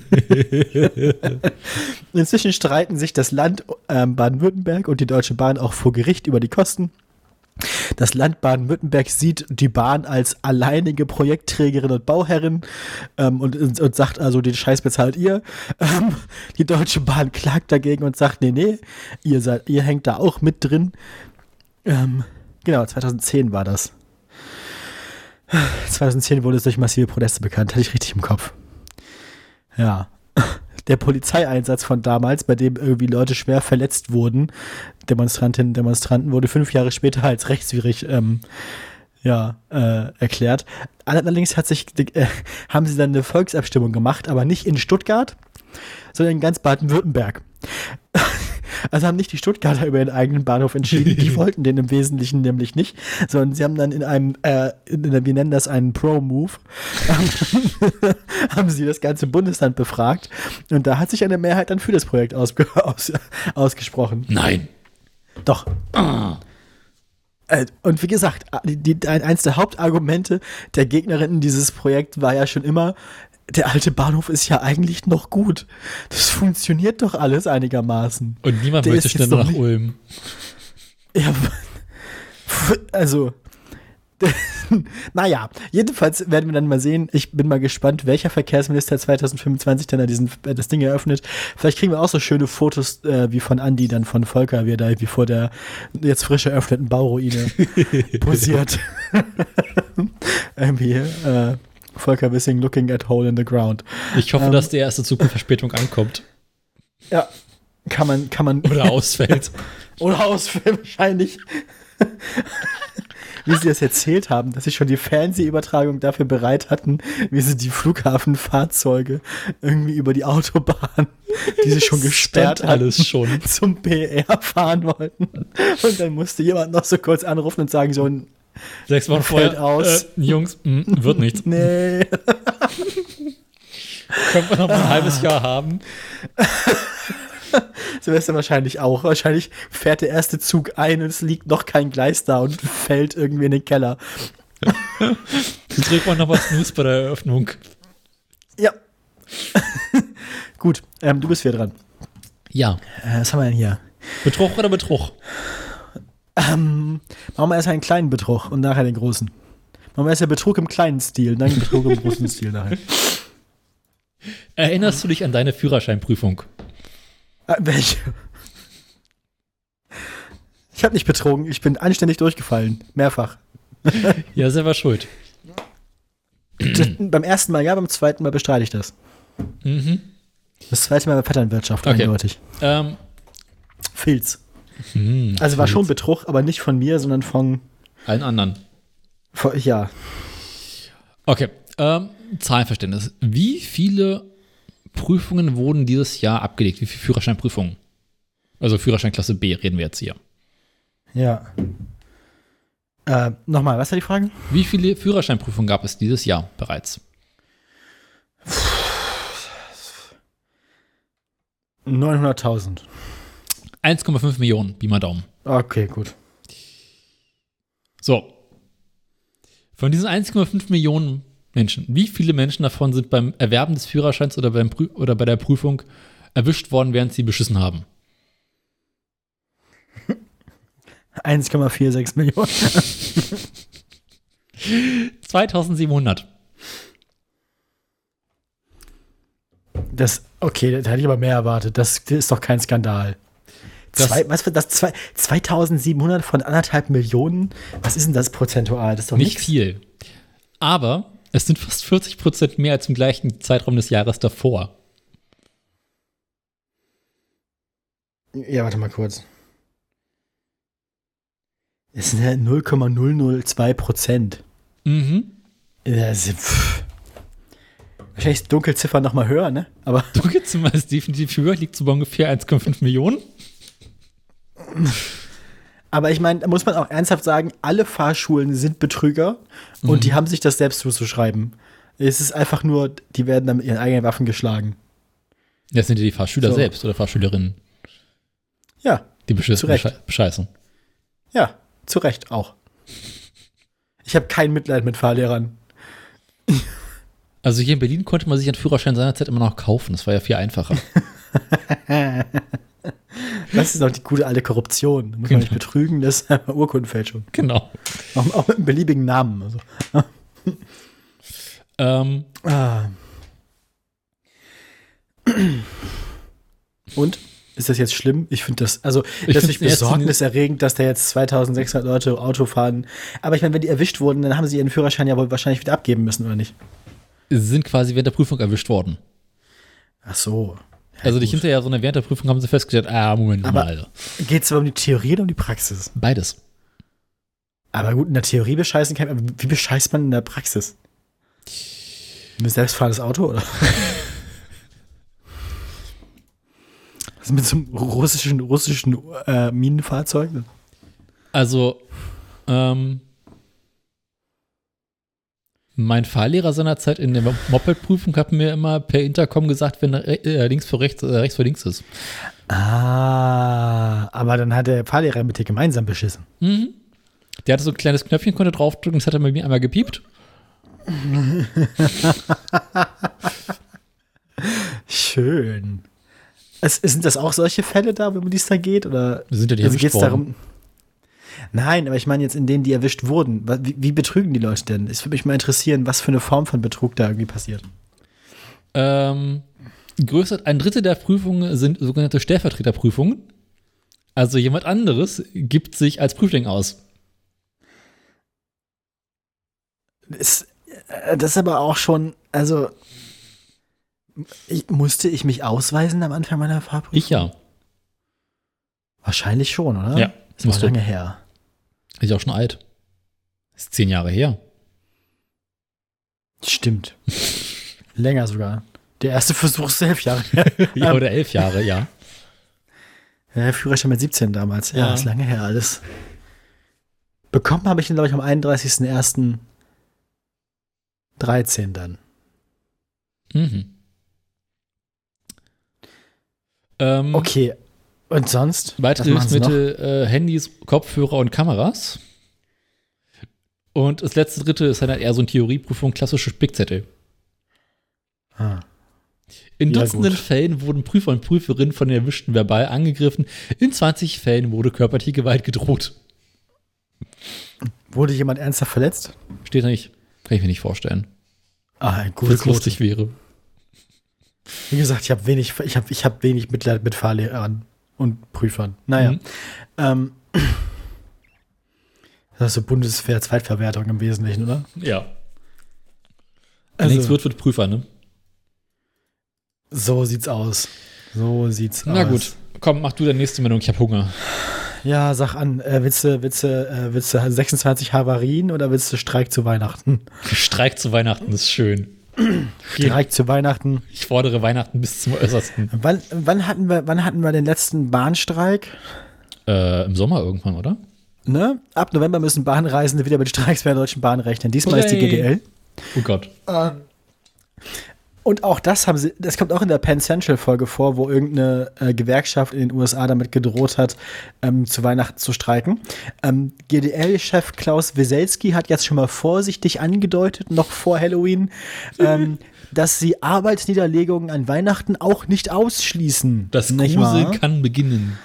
Inzwischen streiten sich das Land ähm, Baden-Württemberg und die Deutsche Bahn auch vor Gericht über die Kosten. Das Land Baden-Württemberg sieht die Bahn als alleinige Projektträgerin und Bauherrin ähm, und, und, und sagt also, den Scheiß bezahlt ihr. Ähm, die Deutsche Bahn klagt dagegen und sagt, nee, nee, ihr, seid, ihr hängt da auch mit drin. Ähm, genau, 2010 war das. 2010 wurde es durch massive Proteste bekannt, hatte ich richtig im Kopf. Ja. Der Polizeieinsatz von damals, bei dem irgendwie Leute schwer verletzt wurden, Demonstrantinnen und Demonstranten, wurde fünf Jahre später als rechtswidrig ähm, ja, äh, erklärt. Allerdings hat sich, äh, haben sie dann eine Volksabstimmung gemacht, aber nicht in Stuttgart, sondern in ganz Baden-Württemberg. Also haben nicht die Stuttgarter über ihren eigenen Bahnhof entschieden. Die wollten den im Wesentlichen nämlich nicht, sondern sie haben dann in einem, äh, in, wir nennen das einen Pro-Move, haben sie das ganze Bundesland befragt. Und da hat sich eine Mehrheit dann für das Projekt ausge aus, ausgesprochen. Nein. Doch. Äh, Und wie gesagt, die, die, ein- eins der Hauptargumente der Gegnerinnen dieses Projekts war ja schon immer, der alte Bahnhof ist ja eigentlich noch gut. Das funktioniert doch alles einigermaßen. Und niemand Der möchte schnell nach nicht- Ulm. Ja, also, naja, jedenfalls werden wir dann mal sehen. Ich bin mal gespannt, welcher Verkehrsminister 2025 dann da diesen, äh, das Ding eröffnet. Vielleicht kriegen wir auch so schöne Fotos äh, wie von Andy, dann von Volker, wie er da wie vor der jetzt frisch eröffneten Bauruine posiert. Irgendwie, äh, Volker Wissing looking at hole in the ground. Ich hoffe, Ähm. dass der erste Zug mit Verspätung ankommt Ja, kann man, kann man. oder ausfällt. Oder Ausfilm wahrscheinlich. wie sie das erzählt haben, dass sie schon die Fernsehübertragung dafür bereit hatten, wie sie die Flughafenfahrzeuge irgendwie über die Autobahn, die sie schon gesperrt Stand alles hatten, schon. zum PR fahren wollten. Und dann musste jemand noch so kurz anrufen und sagen so, Sechs Wochen vorher. aus. Äh, Jungs, mh, wird nichts. nee. Können wir noch mal ein halbes Jahr haben? Silvester wahrscheinlich auch. Wahrscheinlich fährt der erste Zug ein und es liegt noch kein Gleis da und fällt irgendwie in den Keller. Dann drückt man noch was Snooze bei der Eröffnung. Ja. Gut, ähm, du bist wieder dran. Ja. Äh, was haben wir denn hier? Betrug oder Betrug? Ähm, machen wir erst einen kleinen Betrug und nachher den großen. Machen wir erst den Betrug im kleinen Stil, dann den Betrug im großen Stil nachher. Erinnerst du dich an deine Führerscheinprüfung? Äh, welche? Ich habe nicht betrogen, ich bin anständig durchgefallen. Mehrfach. Ja, selber schuld. Das, beim ersten Mal ja, beim zweiten Mal bestreite ich das. Mhm. Das zweite Mal bei Patternwirtschaft, Okay. eindeutig. Ähm, Filz. Hm, Also war schon Betrug, aber nicht von mir, sondern von, allen anderen. von ja. Okay. Ähm, Zahlenverständnis. Wie viele Prüfungen wurden dieses Jahr abgelegt? Wie viele Führerscheinprüfungen? Also Führerscheinklasse B reden wir jetzt hier. Ja. Äh, Nochmal, was war die Frage? Wie viele Führerscheinprüfungen gab es dieses Jahr bereits? 900.000. 1,5 Millionen, mal Daumen. Okay, gut. So. Von diesen 1,5 Millionen Menschen, wie viele Menschen davon sind beim Erwerben des Führerscheins oder, beim Prü oder bei der Prüfung erwischt worden, während sie beschissen haben? 1,46 Millionen. 2700. Das, okay, da hätte ich aber mehr erwartet. Das ist doch kein Skandal. Das- Zwei, was für das? Zwei, 2700 von anderthalb Millionen? Was ist denn das prozentual? Das ist doch Nicht nichts. viel. Aber es sind fast 40 Prozent mehr als im gleichen Zeitraum des Jahres davor. Ja, warte mal kurz. Es sind ja 0,002 Prozent. Mhm. Das ist, pff. Wahrscheinlich ist Dunkelziffer noch mal höher, ne? Aber Dunkelzimmer ist definitiv höher, liegt so bei ungefähr 1,5 Millionen. Aber ich meine, da muss man auch ernsthaft sagen, alle Fahrschulen sind Betrüger und die haben sich das selbst zuzuschreiben. Es ist einfach nur, die werden dann mit ihren eigenen Waffen geschlagen. Das sind ja die Fahrschüler So. selbst oder Fahrschülerinnen, Ja, die beschissen, bescheißen. ja, zu Recht auch. Ich habe kein Mitleid mit Fahrlehrern. Also hier in Berlin konnte man sich einen Führerschein seinerzeit immer noch kaufen. Das war ja viel einfacher. Das ist doch die gute alte Korruption. Da muss man nicht Genau. betrügen, das ist Urkundenfälschung. genau. Auch, auch mit einem beliebigen Namen. Also. Ähm, Ah. Und? Ist das jetzt schlimm? Ich finde das, also, Ich das ist besorgniserregend, dass da jetzt 2600 Leute Auto fahren. Aber ich meine, wenn die erwischt wurden, dann haben sie ihren Führerschein ja wohl wahrscheinlich wieder abgeben müssen, oder nicht? sie sind quasi während der Prüfung erwischt worden. Ach so. Also die gut. hinterher so eine während der Prüfung haben sie festgestellt, ah, Moment Aber- mal. Geht es aber um die Theorie oder um die Praxis? Beides. Aber gut, in der Theorie bescheißen kann, aber wie bescheißt man in der Praxis? Mit selbstfahrendes Auto, oder? Was mit so einem russischen, russischen äh, Minenfahrzeug? Also, ähm, mein Fahrlehrer seinerzeit in der Moped-Prüfung hat mir immer per Intercom gesagt, wenn re- äh, links vor rechts, äh, rechts vor links ist. Ah, aber dann hat der Fahrlehrer mit dir gemeinsam beschissen. Mhm. Der hatte so ein kleines Knöpfchen, konnte draufdrücken, das hat er bei mir einmal gepiept. Schön. Es, sind das auch solche Fälle da, um die es da geht? Oder Sind ja die also geht's darum? Nein, aber ich meine jetzt in denen, die erwischt wurden. Wie, wie betrügen die Leute denn? Es würde mich mal interessieren, was für eine Form von Betrug da irgendwie passiert. Ähm, größer, ein Drittel der Prüfungen sind sogenannte Stellvertreterprüfungen. Also jemand anderes gibt sich als Prüfling aus. Das, äh, das ist aber auch schon, also ich, musste ich mich ausweisen am Anfang meiner Fahrprüfung? Ich ja. Wahrscheinlich schon, oder? Ja, Das war lange her. Ist auch schon alt. Ist zehn Jahre her. Stimmt. Länger sogar. Der erste Versuch ist elf Jahre her. Ja, Ähm, oder elf Jahre, ja. Ja, Führerschein mit 17 damals. Ja, Ja. ist lange her alles. Bekommen habe ich ihn, glaube ich, am 31.01.13 dann. Mhm. Ähm, Okay. Und sonst? Weitere? Hilfsmittel, äh, Handys, Kopfhörer und Kameras. Und das letzte dritte ist dann halt eher so eine Theorieprüfung, klassische Spickzettel. Ah. In Ja, Dutzenden gut. Fällen wurden Prüfer und Prüferinnen von den Erwischten verbal angegriffen. In 20 Fällen wurde körperliche Gewalt gedroht. Wurde jemand ernsthaft verletzt? Steht da nicht. Kann ich mir nicht vorstellen. Ah, ein Wenn es lustig wäre. Wie gesagt, ich habe wenig, ich hab, ich hab wenig Mitleid mit Fahrlehrern und Prüfern. Naja. Mhm. Ähm, das ist so Bundeswehr-Zweitverwertung im Wesentlichen, oder? Ja. Also, Nichts wird, wird Prüfer, ne? so sieht's aus. So sieht's aus. Na gut. Komm, mach du deine nächste Meldung. Ich habe Hunger. Ja, sag an, äh, willst, du, willst, du, äh, willst du 26 Havarien oder willst du Streik zu Weihnachten? Streik zu Weihnachten ist schön. Streik zu Weihnachten. Ich fordere Weihnachten bis zum Äußersten. Wann, wann, hatten wir, wann hatten wir den letzten Bahnstreik? Äh, Im Sommer irgendwann, oder? Ne? Ab November müssen Bahnreisende wieder mit Streiks bei der Deutschen Bahn rechnen. Diesmal ist die Hooray. GDL. Oh Gott. Und auch das haben sie, das kommt auch in der Penn Central Folge vor, wo irgendeine äh, Gewerkschaft in den USA damit gedroht hat, ähm, zu Weihnachten zu streiken. Ähm, GDL-Chef Klaus Weselski hat jetzt schon mal vorsichtig angedeutet, noch vor Halloween, ähm, dass sie Arbeitsniederlegungen an Weihnachten auch nicht ausschließen. Das wahr? kann beginnen.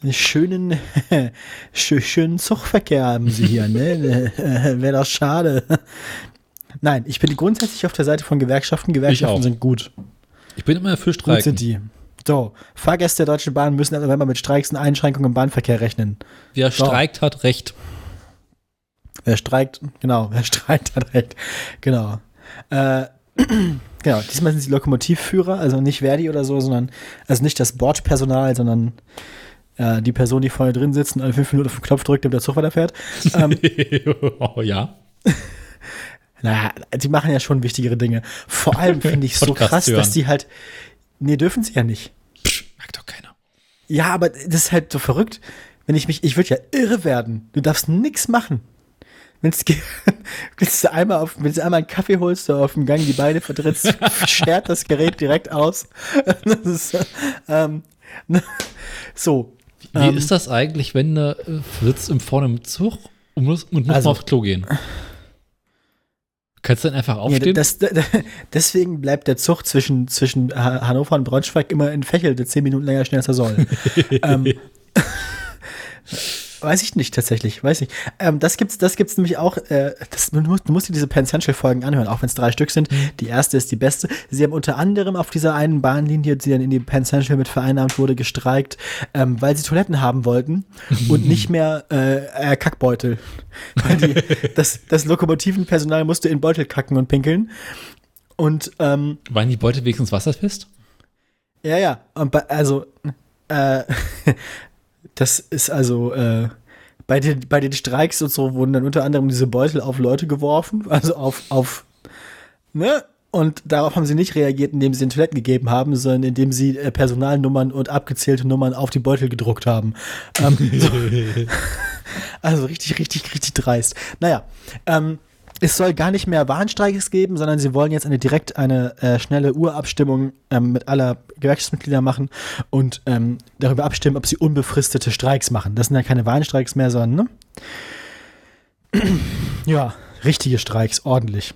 Einen schönen, schö- schönen Zugverkehr haben sie hier, ne? Wäre doch schade. Nein, ich bin grundsätzlich auf der Seite von Gewerkschaften. Gewerkschaften sind gut. Ich bin immer für Gut Streiken. sind die. So, Fahrgäste der Deutschen Bahn müssen ab November mit Streiks und Einschränkungen im Bahnverkehr rechnen. Wer So. streikt, hat Recht. Wer streikt, genau, wer streikt, hat recht. Genau. Äh, genau, diesmal sind sie Lokomotivführer, also nicht Verdi oder so, sondern, also nicht das Bordpersonal, sondern äh, die Person, die vorne drin sitzt und alle fünf Minuten auf den Knopf drückt, damit der Zug weiterfährt. ähm, oh ja. naja, die machen ja schon wichtigere Dinge. Vor allem finde ich so krass, hören. dass die halt, nee, dürfen sie ja nicht. Psch, merkt doch keiner. Ja, aber das ist halt so verrückt. Wenn ich mich, ich würde ja irre werden. Du darfst nichts machen. Wenn du einmal auf, wenn du einmal einen Kaffee holst oder auf dem Gang die Beine vertrittst, schert das Gerät direkt aus. Ist, ähm, so. Wie Ähm, ist das eigentlich, wenn du äh, sitzt im vorne im Zug und muss, und muss Also- mal aufs Klo gehen? Kannst du dann einfach Ja, aufstehen? das, deswegen bleibt der Zug zwischen, zwischen Ha- Hannover und Braunschweig immer in Fächel, der zehn Minuten länger schnell als er soll. ähm, weiß ich nicht tatsächlich, weiß nicht. Ähm, das gibt's, das gibt's nämlich auch. Äh, das, du, musst, du musst dir diese Pensential Folgen anhören, auch wenn es drei Stück sind. Die erste ist die beste. Sie haben unter anderem auf dieser einen Bahnlinie, die dann in die Pensential mit vereinnahmt wurde, gestreikt, ähm, weil sie Toiletten haben wollten und nicht mehr äh, äh, Kackbeutel. Weil die, das, das Lokomotivenpersonal musste in Beutel kacken und pinkeln. Und ähm, Waren die Beute wenigstens wasserfest? ja, ja. Und bei, also, äh, das ist also, äh, bei den, bei den Streiks und so wurden dann unter anderem diese Beutel auf Leute geworfen, also auf, auf, ne? Und darauf haben sie nicht reagiert, indem sie den Toiletten gegeben haben, sondern indem sie äh, Personalnummern und abgezählte Nummern auf die Beutel gedruckt haben. Ähm, so. Also richtig, richtig, richtig dreist. Naja, ähm, es soll gar nicht mehr Warnstreiks geben, sondern sie wollen jetzt eine direkt eine äh, schnelle Urabstimmung ähm, mit aller Gewerkschaftsmitglieder machen und ähm, darüber abstimmen, ob sie unbefristete Streiks machen. Das sind ja keine Warnstreiks mehr, sondern ne? ja, richtige Streiks, ordentlich.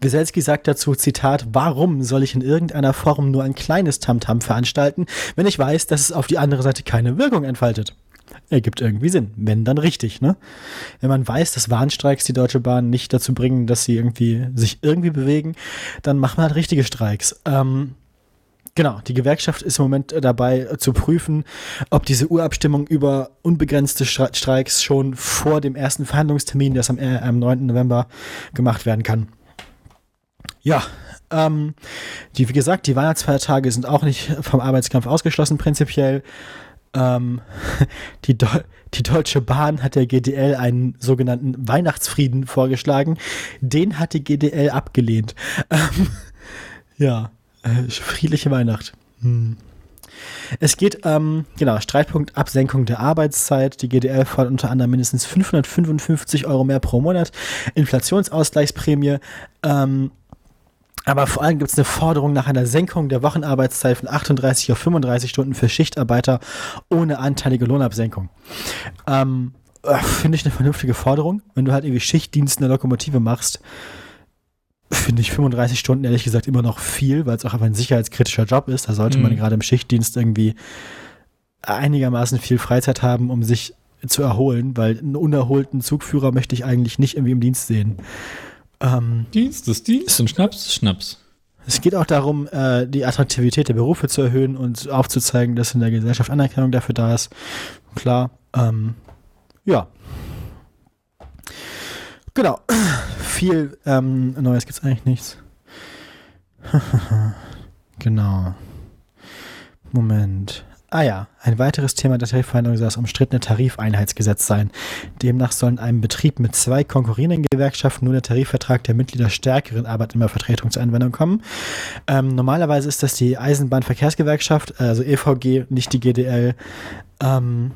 Wieselski sagt dazu, Zitat, warum soll ich in irgendeiner Form nur ein kleines Tamtam veranstalten, wenn ich weiß, dass es auf die andere Seite keine Wirkung entfaltet? Ergibt irgendwie Sinn, wenn dann richtig, ne? Wenn man weiß, dass Warnstreiks die Deutsche Bahn nicht dazu bringen, dass sie irgendwie sich irgendwie bewegen, dann macht man halt richtige Streiks. Ähm, Genau, die Gewerkschaft ist im Moment dabei äh, zu prüfen, ob diese Urabstimmung über unbegrenzte Streiks schon vor dem ersten Verhandlungstermin, das am, äh, am 9. November gemacht werden kann. Ja, ähm, die, wie gesagt, die Weihnachtsfeiertage sind auch nicht vom Arbeitskampf ausgeschlossen, prinzipiell. Ähm, die, Deu die Deutsche Bahn hat der GDL einen sogenannten Weihnachtsfrieden vorgeschlagen. Den hat die GDL abgelehnt. Ähm, ja. Äh, friedliche Weihnacht. Hm. Es geht, ähm, genau, Streitpunkt Absenkung der Arbeitszeit. Die GDL fordert unter anderem mindestens 555 Euro mehr pro Monat, Inflationsausgleichsprämie. Ähm, aber vor allem gibt es eine Forderung nach einer Senkung der Wochenarbeitszeit von 38 auf 35 Stunden für Schichtarbeiter ohne anteilige Lohnabsenkung. Ähm, äh, Finde ich eine vernünftige Forderung. Wenn du halt irgendwie Schichtdienst in der Lokomotive machst, finde ich 35 Stunden ehrlich gesagt immer noch viel, weil es auch einfach ein sicherheitskritischer Job ist. Da sollte mhm. man gerade im Schichtdienst irgendwie einigermaßen viel Freizeit haben, um sich zu erholen, weil einen unerholten Zugführer möchte ich eigentlich nicht irgendwie im Dienst sehen. Ähm, Dienst ist Dienst und Schnaps ist Schnaps. Es geht auch darum, äh, die Attraktivität der Berufe zu erhöhen und aufzuzeigen, dass in der Gesellschaft Anerkennung dafür da ist. Klar, ähm, ja. Genau viel ähm, Neues gibt es eigentlich nichts. genau. Moment. Ah ja, ein weiteres Thema der Tarifverhandlungen soll das umstrittene Tarifeinheitsgesetz sein. Demnach soll in einem Betrieb mit zwei konkurrierenden Gewerkschaften nur der Tarifvertrag der Mitglieder stärkeren Arbeitnehmervertretung zur Anwendung kommen. Ähm, normalerweise ist das die Eisenbahnverkehrsgewerkschaft, also EVG, nicht die GDL. Ähm,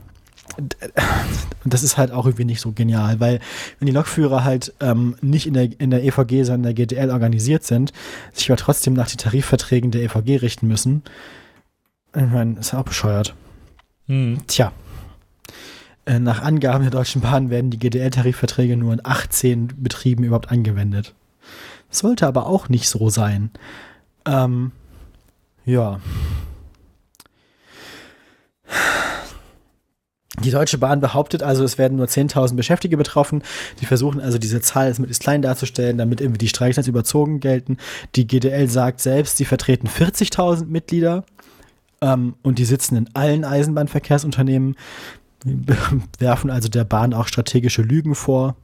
das ist halt auch irgendwie nicht so genial, weil wenn die Lokführer halt ähm, nicht in der, in der EVG, sondern in der GDL organisiert sind, sich aber trotzdem nach den Tarifverträgen der EVG richten müssen, ich meine, ist ja auch bescheuert. Hm. Tja. Äh, nach Angaben der Deutschen Bahn werden die GDL-Tarifverträge nur in 18 Betrieben überhaupt angewendet. Sollte aber auch nicht so sein. Ähm, ja. Die Deutsche Bahn behauptet also, es werden nur 10.000 Beschäftigte betroffen. Die versuchen also diese Zahl als möglichst klein darzustellen, damit irgendwie die Streiks als überzogen gelten. Die GDL sagt selbst, sie vertreten 40.000 Mitglieder ähm, und die sitzen in allen Eisenbahnverkehrsunternehmen, werfen also der Bahn auch strategische Lügen vor.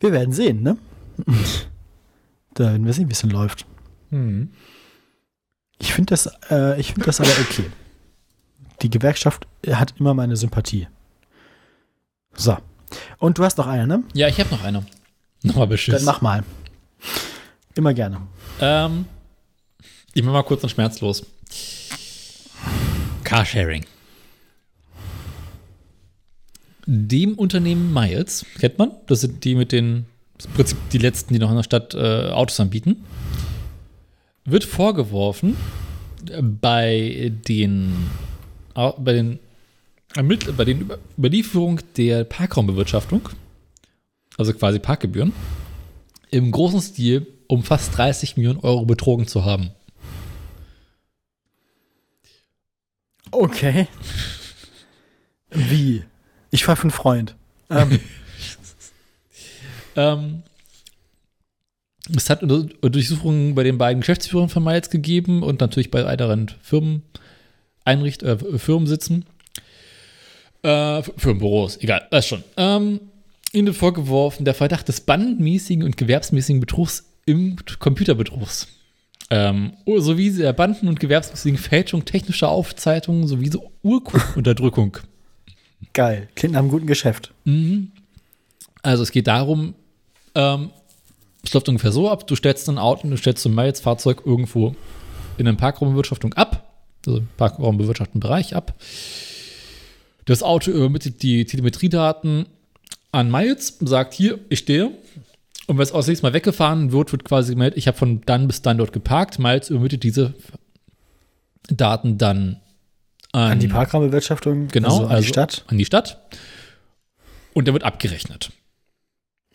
Wir werden sehen, ne? da werden wir sehen, wie es denn läuft. Hm. Ich finde das, äh, ich finde das aber okay die Gewerkschaft hat immer meine Sympathie. So. Und du hast noch eine, ne? Ja, ich habe noch eine. Nochmal beschissen. Dann mach mal. Immer gerne. Ähm, ich mach mal kurz und schmerzlos. Carsharing. Dem Unternehmen Miles, kennt man? Das sind die mit den, im Prinzip die letzten, die noch in der Stadt äh, Autos anbieten. Wird vorgeworfen, bei den bei den, bei den Überlieferung der Parkraumbewirtschaftung, also quasi Parkgebühren, im großen Stil um fast 30 Millionen Euro betrogen zu haben. Okay. Wie? Ich war für einen Freund. Ähm. ähm, es hat Durchsuchungen bei den beiden Geschäftsführern von Miles gegeben und natürlich bei weiteren Firmen. Äh, Firmen sitzen. Äh, Firmenbüros, egal, weiß schon. Ähm, ihnen vorgeworfen der Verdacht des bandenmäßigen und gewerbsmäßigen Betrugs im Computerbetrugs. Ähm, sowie der Banden- und gewerbsmäßigen Fälschung technischer Aufzeichnungen sowie so Urkundenunterdrückung. Geil, klingt nach einem guten Geschäft. Mhm. Also es geht darum, ähm, es läuft ungefähr so ab, du stellst ein Auto, du stellst ein Miles-Fahrzeug irgendwo in einer Parkraumbewirtschaftung ab also Parkraum bewirtschafteten Bereich ab. Das Auto übermittelt die Telemetriedaten an Miles, sagt hier, ich stehe. Und wenn es aus nächstes Mal weggefahren wird, wird quasi gemeldet, ich habe von dann bis dann dort geparkt. Miles übermittelt diese Daten dann an, an die Parkraumbewirtschaftung, genau, also an also die Stadt. An die Stadt. Und der wird abgerechnet.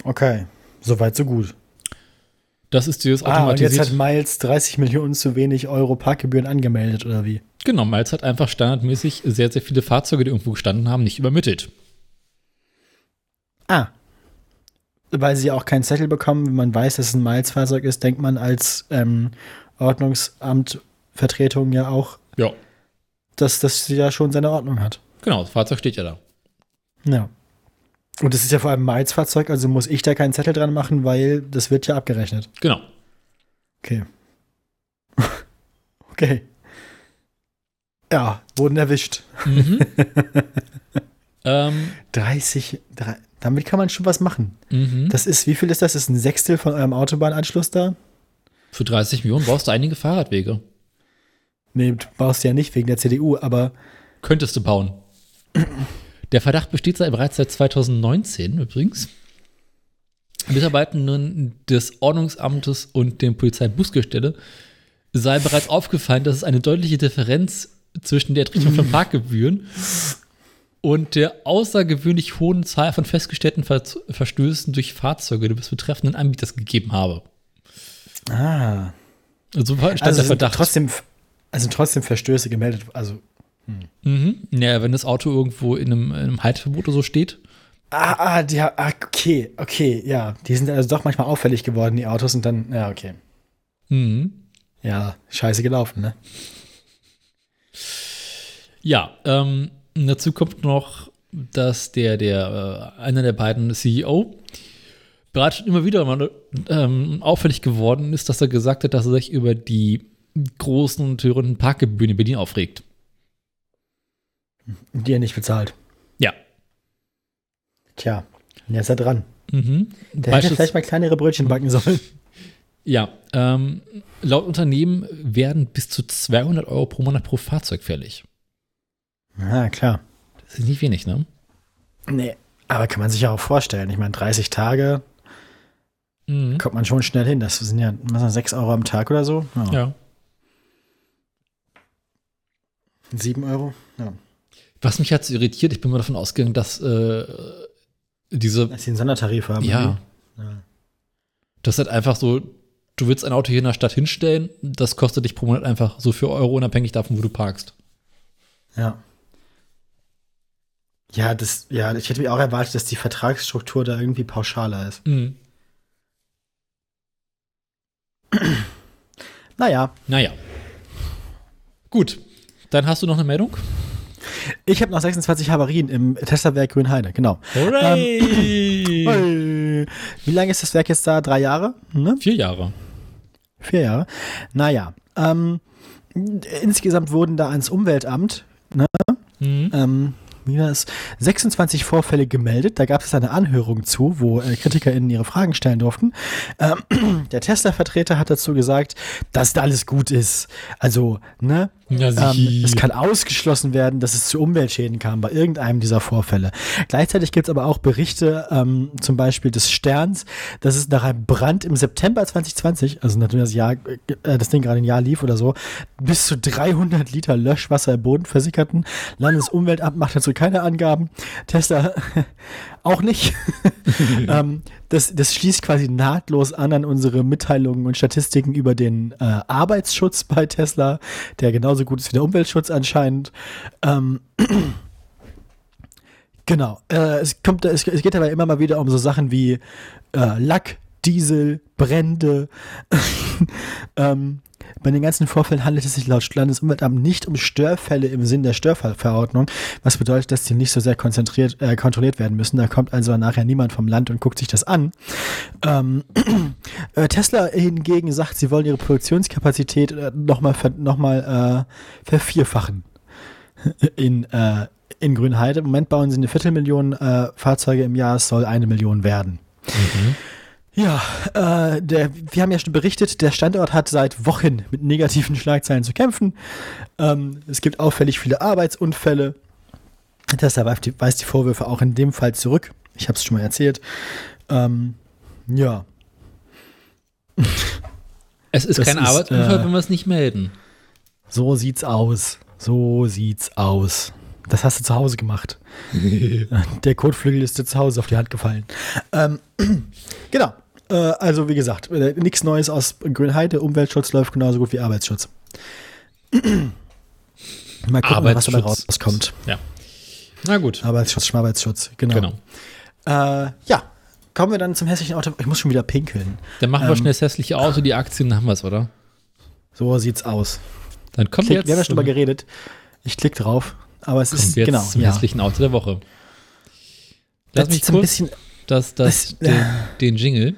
Okay, soweit so gut. Das ist dieses Ah, und jetzt hat Miles 30 Millionen zu wenig Euro Parkgebühren angemeldet, oder wie? genau, Miles hat einfach standardmäßig sehr, sehr viele Fahrzeuge, die irgendwo gestanden haben, nicht übermittelt. Ah. Weil sie auch keinen Zettel bekommen, wenn man weiß, dass es ein Miles-Fahrzeug ist, denkt man als ähm, Ordnungsamtvertretung ja auch, Ja. dass das ja schon seine Ordnung hat. Genau, das Fahrzeug steht ja da. Ja. Und das ist ja vor allem ein Miles-Fahrzeug, also muss ich da keinen Zettel dran machen, weil das wird ja abgerechnet. Genau. Okay. okay. Ja, wurden erwischt. Mhm. ähm, 30, drei, damit kann man schon was machen. mhm. Das ist, wie viel ist das? Das ist ein Sechstel von eurem Autobahnanschluss da? Für 30 Millionen brauchst du einige Fahrradwege. Nee, du brauchst ja nicht wegen der CDU, aber Könntest du bauen. Der Verdacht besteht seit, bereits seit 2019 übrigens. Mitarbeitenden des Ordnungsamtes und dem Polizeibusgestelle sei bereits aufgefallen, dass es eine deutliche Differenz zwischen der Entrichtung von Parkgebühren und der außergewöhnlich hohen Zahl von festgestellten Ver Verstößen durch Fahrzeuge des betreffenden Anbieters gegeben habe. ah, Also stand also der Verdacht. trotzdem, also trotzdem Verstöße gemeldet. Also Mhm. Ja, wenn das Auto irgendwo in einem, in einem Halteverbot oder so steht. ah, ah, die, ah, okay, okay, ja, die sind also doch manchmal auffällig geworden, die Autos und dann, ja, okay, Mhm. ja, scheiße gelaufen, ne? Ja, ähm, dazu kommt noch, dass der, der, äh, einer der beiden CEO bereits schon immer wieder mal ähm, auffällig geworden ist, dass er gesagt hat, dass er sich über die großen und teuren Parkgebühren in Berlin aufregt. Die er nicht bezahlt. Ja. Tja, jetzt ist er dran. Mhm. Der hätte vielleicht mal kleinere Brötchen backen sollen. Ja, ähm, laut Unternehmen werden bis zu 200 Euro pro Monat pro Fahrzeug fällig. Ja, klar. Das ist nicht wenig, ne? Nee, aber kann man sich ja auch vorstellen. Ich meine, 30 Tage Mhm. kommt man schon schnell hin. Das sind ja was sind das, 6 Euro am Tag oder so. Ja. Ja. 7 Euro. Ja. Was mich so irritiert, ich bin mal davon ausgegangen, dass äh, diese Dass sie einen Sondertarif haben. Ja. Ja. Das ist halt einfach so, du willst ein Auto hier in der Stadt hinstellen, das kostet dich pro Monat einfach so 4 Euro, unabhängig davon, wo du parkst. Ja. Ja, das, ja, ich hätte mir auch erwartet, dass die Vertragsstruktur da irgendwie pauschaler ist. Mhm. Naja, Naja. Gut, dann hast du noch eine Meldung? ich habe noch 26 Havarien im Tesla-Werk Grünheide, genau. Hooray! Hey. Wie lange ist das Werk jetzt da? Drei Jahre? Ne? Vier Jahre. Vier Jahre. Naja, ähm, insgesamt wurden da ans Umweltamt Mhm. ähm, es, 26 Vorfälle gemeldet. Da gab es eine Anhörung zu, wo äh, KritikerInnen ihre Fragen stellen durften. Ähm, der Tesla-Vertreter hat dazu gesagt, dass da alles gut ist. Also, ne? Ja, Ähm, es kann ausgeschlossen werden, dass es zu Umweltschäden kam bei irgendeinem dieser Vorfälle. Gleichzeitig gibt es aber auch Berichte, ähm, zum Beispiel des Sterns, dass es nach einem Brand im September 2020, also nachdem das, Jahr, äh, das Ding gerade ein Jahr lief oder so, bis zu 300 Liter Löschwasser im Boden versickerten. Landesumweltamt macht dazu keine Angaben. Tesla auch nicht. ähm, das, das schließt quasi nahtlos an an unsere Mitteilungen und Statistiken über den äh, Arbeitsschutz bei Tesla, der genauso gut ist wie der Umweltschutz anscheinend. Ähm, genau. Äh, es, kommt, es, es geht dabei immer mal wieder um so Sachen wie äh, Lack, Diesel, Brände. ähm, bei den ganzen Vorfällen handelt es sich laut Landesumweltamt nicht um Störfälle im Sinn der Störfallverordnung, was bedeutet, dass die nicht so sehr konzentriert, äh, kontrolliert werden müssen. Da kommt also nachher niemand vom Land und guckt sich das an. Ähm, äh, Tesla hingegen sagt, sie wollen ihre Produktionskapazität äh, nochmal noch äh, vervierfachen in, äh, in Grünheide. Im Moment bauen sie eine Viertelmillion äh, Fahrzeuge im Jahr, es soll eine Million werden. Ja, äh, der, wir haben ja schon berichtet, der Standort hat seit Wochen mit negativen Schlagzeilen zu kämpfen. Ähm, es gibt auffällig viele Arbeitsunfälle. Tesla weist die, weist die Vorwürfe auch in dem Fall zurück. Ich habe es schon mal erzählt. Ähm, ja, Es ist Das kein ist, Arbeitsunfall, äh, wenn wir es nicht melden. so sieht's aus. So sieht's aus. Das hast du zu Hause gemacht. Der Kotflügel ist dir zu Hause auf die Hand gefallen. Ähm, genau. Äh, also, wie gesagt, äh, nichts Neues aus Grünheide. Umweltschutz läuft genauso gut wie Arbeitsschutz. Mal gucken, was dabei Arbeitsschutz. rauskommt. Ja. Na gut, Arbeitsschutz, Schmarbeitsschutz, genau. genau. Äh, ja, kommen wir dann zum hässlichen Auto. Ich muss schon wieder pinkeln. Dann machen wir Ähm, schnell das hässliche Auto, die Aktien, haben wir es, oder? So sieht's aus. Dann kommen Klick, wir jetzt, wir haben ja schon drüber geredet. Ich klicke drauf, aber es ist jetzt genau. zum Ja. hässlichen Auto der Woche. Lass Das mich ist ein kurz bisschen, das, das, das- den, den Jingle.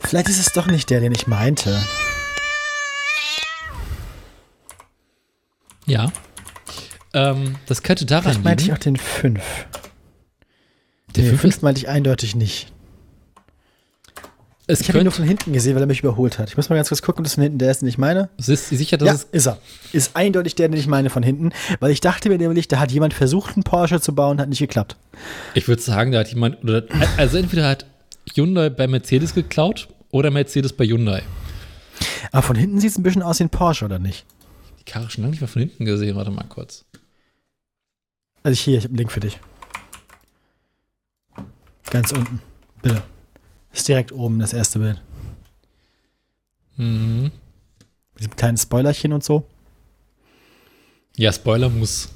Vielleicht ist es doch nicht der, den ich meinte. Ja. Ähm, das könnte daran Vielleicht meinte ich auch den 5. Der nee, fünf 5 meinte ich eindeutig nicht. Es Ich habe ihn nur von hinten gesehen, weil er mich überholt hat. Ich muss mal ganz kurz gucken, ob das von hinten der ist, den ich meine. ist sicher, dass ja, es ist er. Ist eindeutig der, den ich meine von hinten, weil ich dachte mir nämlich, da hat jemand versucht, einen Porsche zu bauen, hat nicht geklappt. Ich würde sagen, da hat jemand, oder, also entweder hat Hyundai bei Mercedes geklaut oder Mercedes bei Hyundai. Aber von hinten sieht es ein bisschen aus wie ein Porsche, oder nicht? Die Karre schon lange nicht mehr von hinten gesehen, warte mal kurz. Also ich hier, ich habe einen Link für dich. Ganz unten. Bitte. Ist direkt oben das erste Bild. Mhm. Mit diesem kleinen Spoilerchen und so. Ja, Spoiler muss.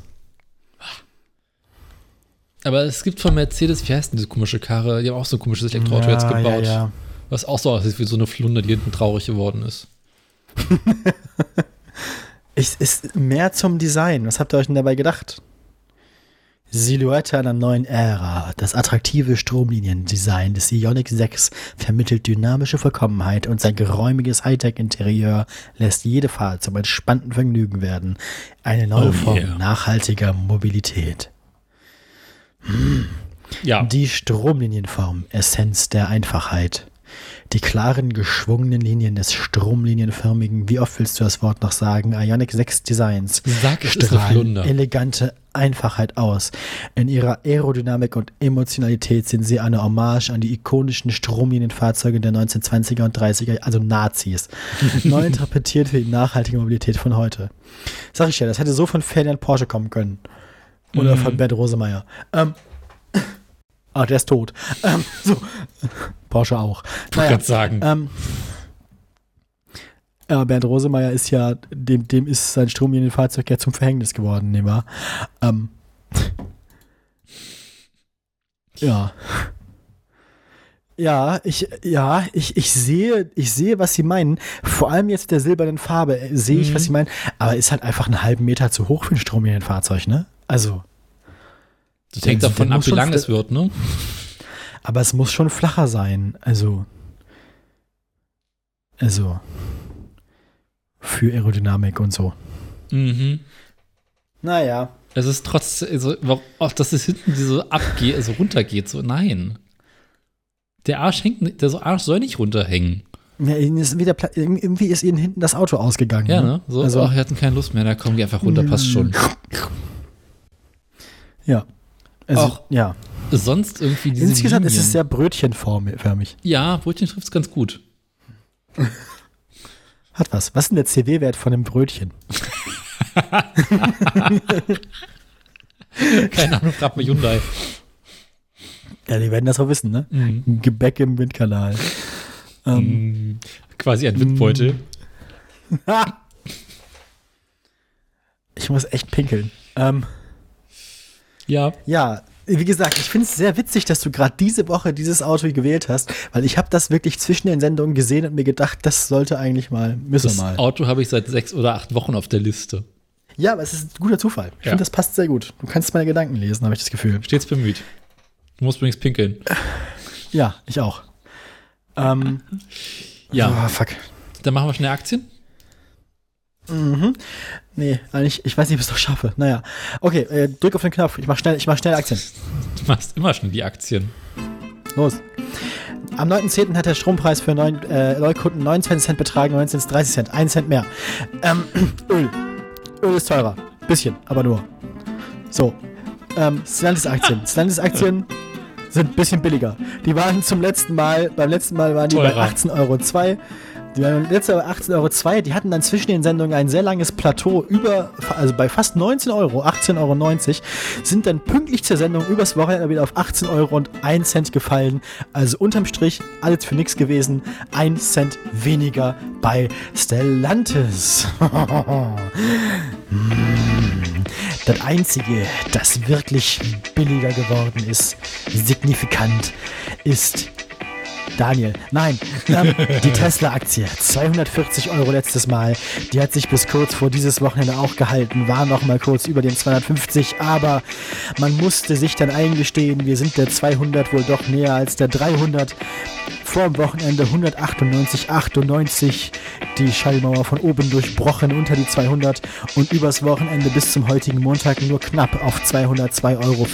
Aber es gibt von Mercedes, wie heißt denn diese komische Karre? Die haben auch so ein komisches Elektroauto jetzt gebaut. Ja, ja. Was auch so aussieht wie so eine Flunder, die hinten traurig geworden ist. Es ist mehr zum Design. Was habt ihr euch denn dabei gedacht? Silhouette einer neuen Ära. Das attraktive Stromliniendesign des Ioniq 6 vermittelt dynamische Vollkommenheit und sein geräumiges Hightech-Interieur lässt jede Fahrt zum entspannten Vergnügen werden. Eine neue Oh Form yeah. nachhaltiger Mobilität. Ja, Die Stromlinienform, Essenz der Einfachheit. Die klaren, geschwungenen Linien des stromlinienförmigen, wie oft willst du das Wort noch sagen, Ionic 6 Designs Sag, strahlen elegante Einfachheit aus. In ihrer Aerodynamik und Emotionalität sind sie eine Hommage an die ikonischen Stromlinienfahrzeuge der 1920er und 30er, also Nazis. Neu interpretiert für die nachhaltige Mobilität von heute. Sag ich ja, das hätte so von Ferdinand Porsche kommen können. Oder Mhm. von Bert Rosemeyer. Ähm, ah, der ist tot. Ähm, so. Porsche auch. ich gerade sagen. Ähm, ja, Bernd Rosemeyer ist ja, dem, dem ist sein Stromlinienfahrzeug ja zum Verhängnis geworden, nicht wahr? Ähm, ja. Ja, ich, ja, ich, ich sehe, ich sehe, was sie meinen. Vor allem jetzt der silbernen Farbe äh, sehe ich, Mhm. was sie meinen. Aber ist halt einfach einen halben Meter zu hoch für ein Stromlinienfahrzeug, ne? Also, Das hängt davon ab, wie lang es wird, ne? aber es muss schon flacher sein. Also, also, für Aerodynamik und so. Mhm. Naja. Es ist trotz, also, auch dass es hinten so abgeht, also runtergeht, so, nein. Der Arsch hängt, nicht- der so Arsch soll nicht runterhängen. Ja, ist wieder, irgendwie ist ihnen hinten das Auto ausgegangen. Ja, ne? So, Also- ach, wir hatten keine Lust mehr, da kommen die einfach runter, passt schon. Ja. Also, Auch ja. Sonst irgendwie diese Insgesamt ist Linien. es sehr brötchenförmig. Ja, Brötchen trifft es ganz gut. Hat was. Was ist denn der CW-Wert von einem Brötchen? Keine Ahnung, frag mal Hyundai. Ja, die werden das auch wissen, ne? Mhm. Gebäck im Windkanal. Ähm, Mm, Quasi ein Windbeutel. ich muss echt pinkeln. Ähm, Ja, Ja, wie gesagt, ich finde es sehr witzig, dass du gerade diese Woche dieses Auto gewählt hast, weil ich habe das wirklich zwischen den Sendungen gesehen und mir gedacht, das sollte eigentlich mal, müssen das mal. Auto habe ich seit sechs oder acht Wochen auf der Liste. Ja, aber es ist ein guter Zufall. Ich Ja. finde, das passt sehr gut. Du kannst meine Gedanken lesen, habe ich das Gefühl. Stets bemüht. Du musst übrigens pinkeln. Ja, ich auch. Ähm, Ja, oh, fuck. dann machen wir schnell Aktien. Mhm. Nee, eigentlich, ich weiß nicht, ob ich es noch schaffe. Naja. Okay, äh, drück auf den Knopf. Ich mach schnell, ich mach schnell Aktien. Du machst immer schnell die Aktien. Los. Am 9.10. hat der Strompreis für neuen, äh, Neukunden 29 Cent betragen, 19 Cent 30 Cent, 1 Cent mehr. Ähm, Öl. Öl ist teurer. Bisschen, aber nur. So. Ähm, Stellantis-Aktien. Stellantis-Aktien sind ein bisschen billiger. Die waren zum letzten Mal, beim letzten Mal waren die Teurer. bei 18,02 Euro. Die waren letzte Woche 18,02 Euro. Die hatten dann zwischen den Sendungen ein sehr langes Plateau über, also bei fast 19 Euro, 18,90 Euro, sind dann pünktlich zur Sendung übers Wochenende wieder auf 18 Euro und 1 Cent gefallen. Also unterm Strich alles für nichts gewesen. 1 Cent weniger bei Stellantis. Hm. Das Einzige, das wirklich billiger geworden ist, signifikant, ist Daniel, nein, ähm, die Tesla-Aktie, 240 Euro letztes Mal, die hat sich bis kurz vor dieses Wochenende auch gehalten, war noch mal kurz über den 250, aber man musste sich dann eingestehen, wir sind der 200 wohl doch näher als der 300. Vor dem Wochenende 198,98, die Schallmauer von oben durchbrochen unter die 200 und übers Wochenende bis zum heutigen Montag nur knapp auf 202,55 Euro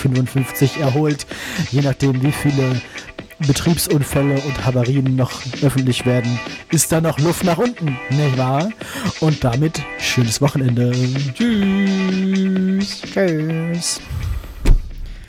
erholt, je nachdem wie viele Betriebsunfälle und Havarien noch öffentlich werden, ist da noch Luft nach unten, nicht wahr? Und damit schönes Wochenende. Tschüss. Tschüss.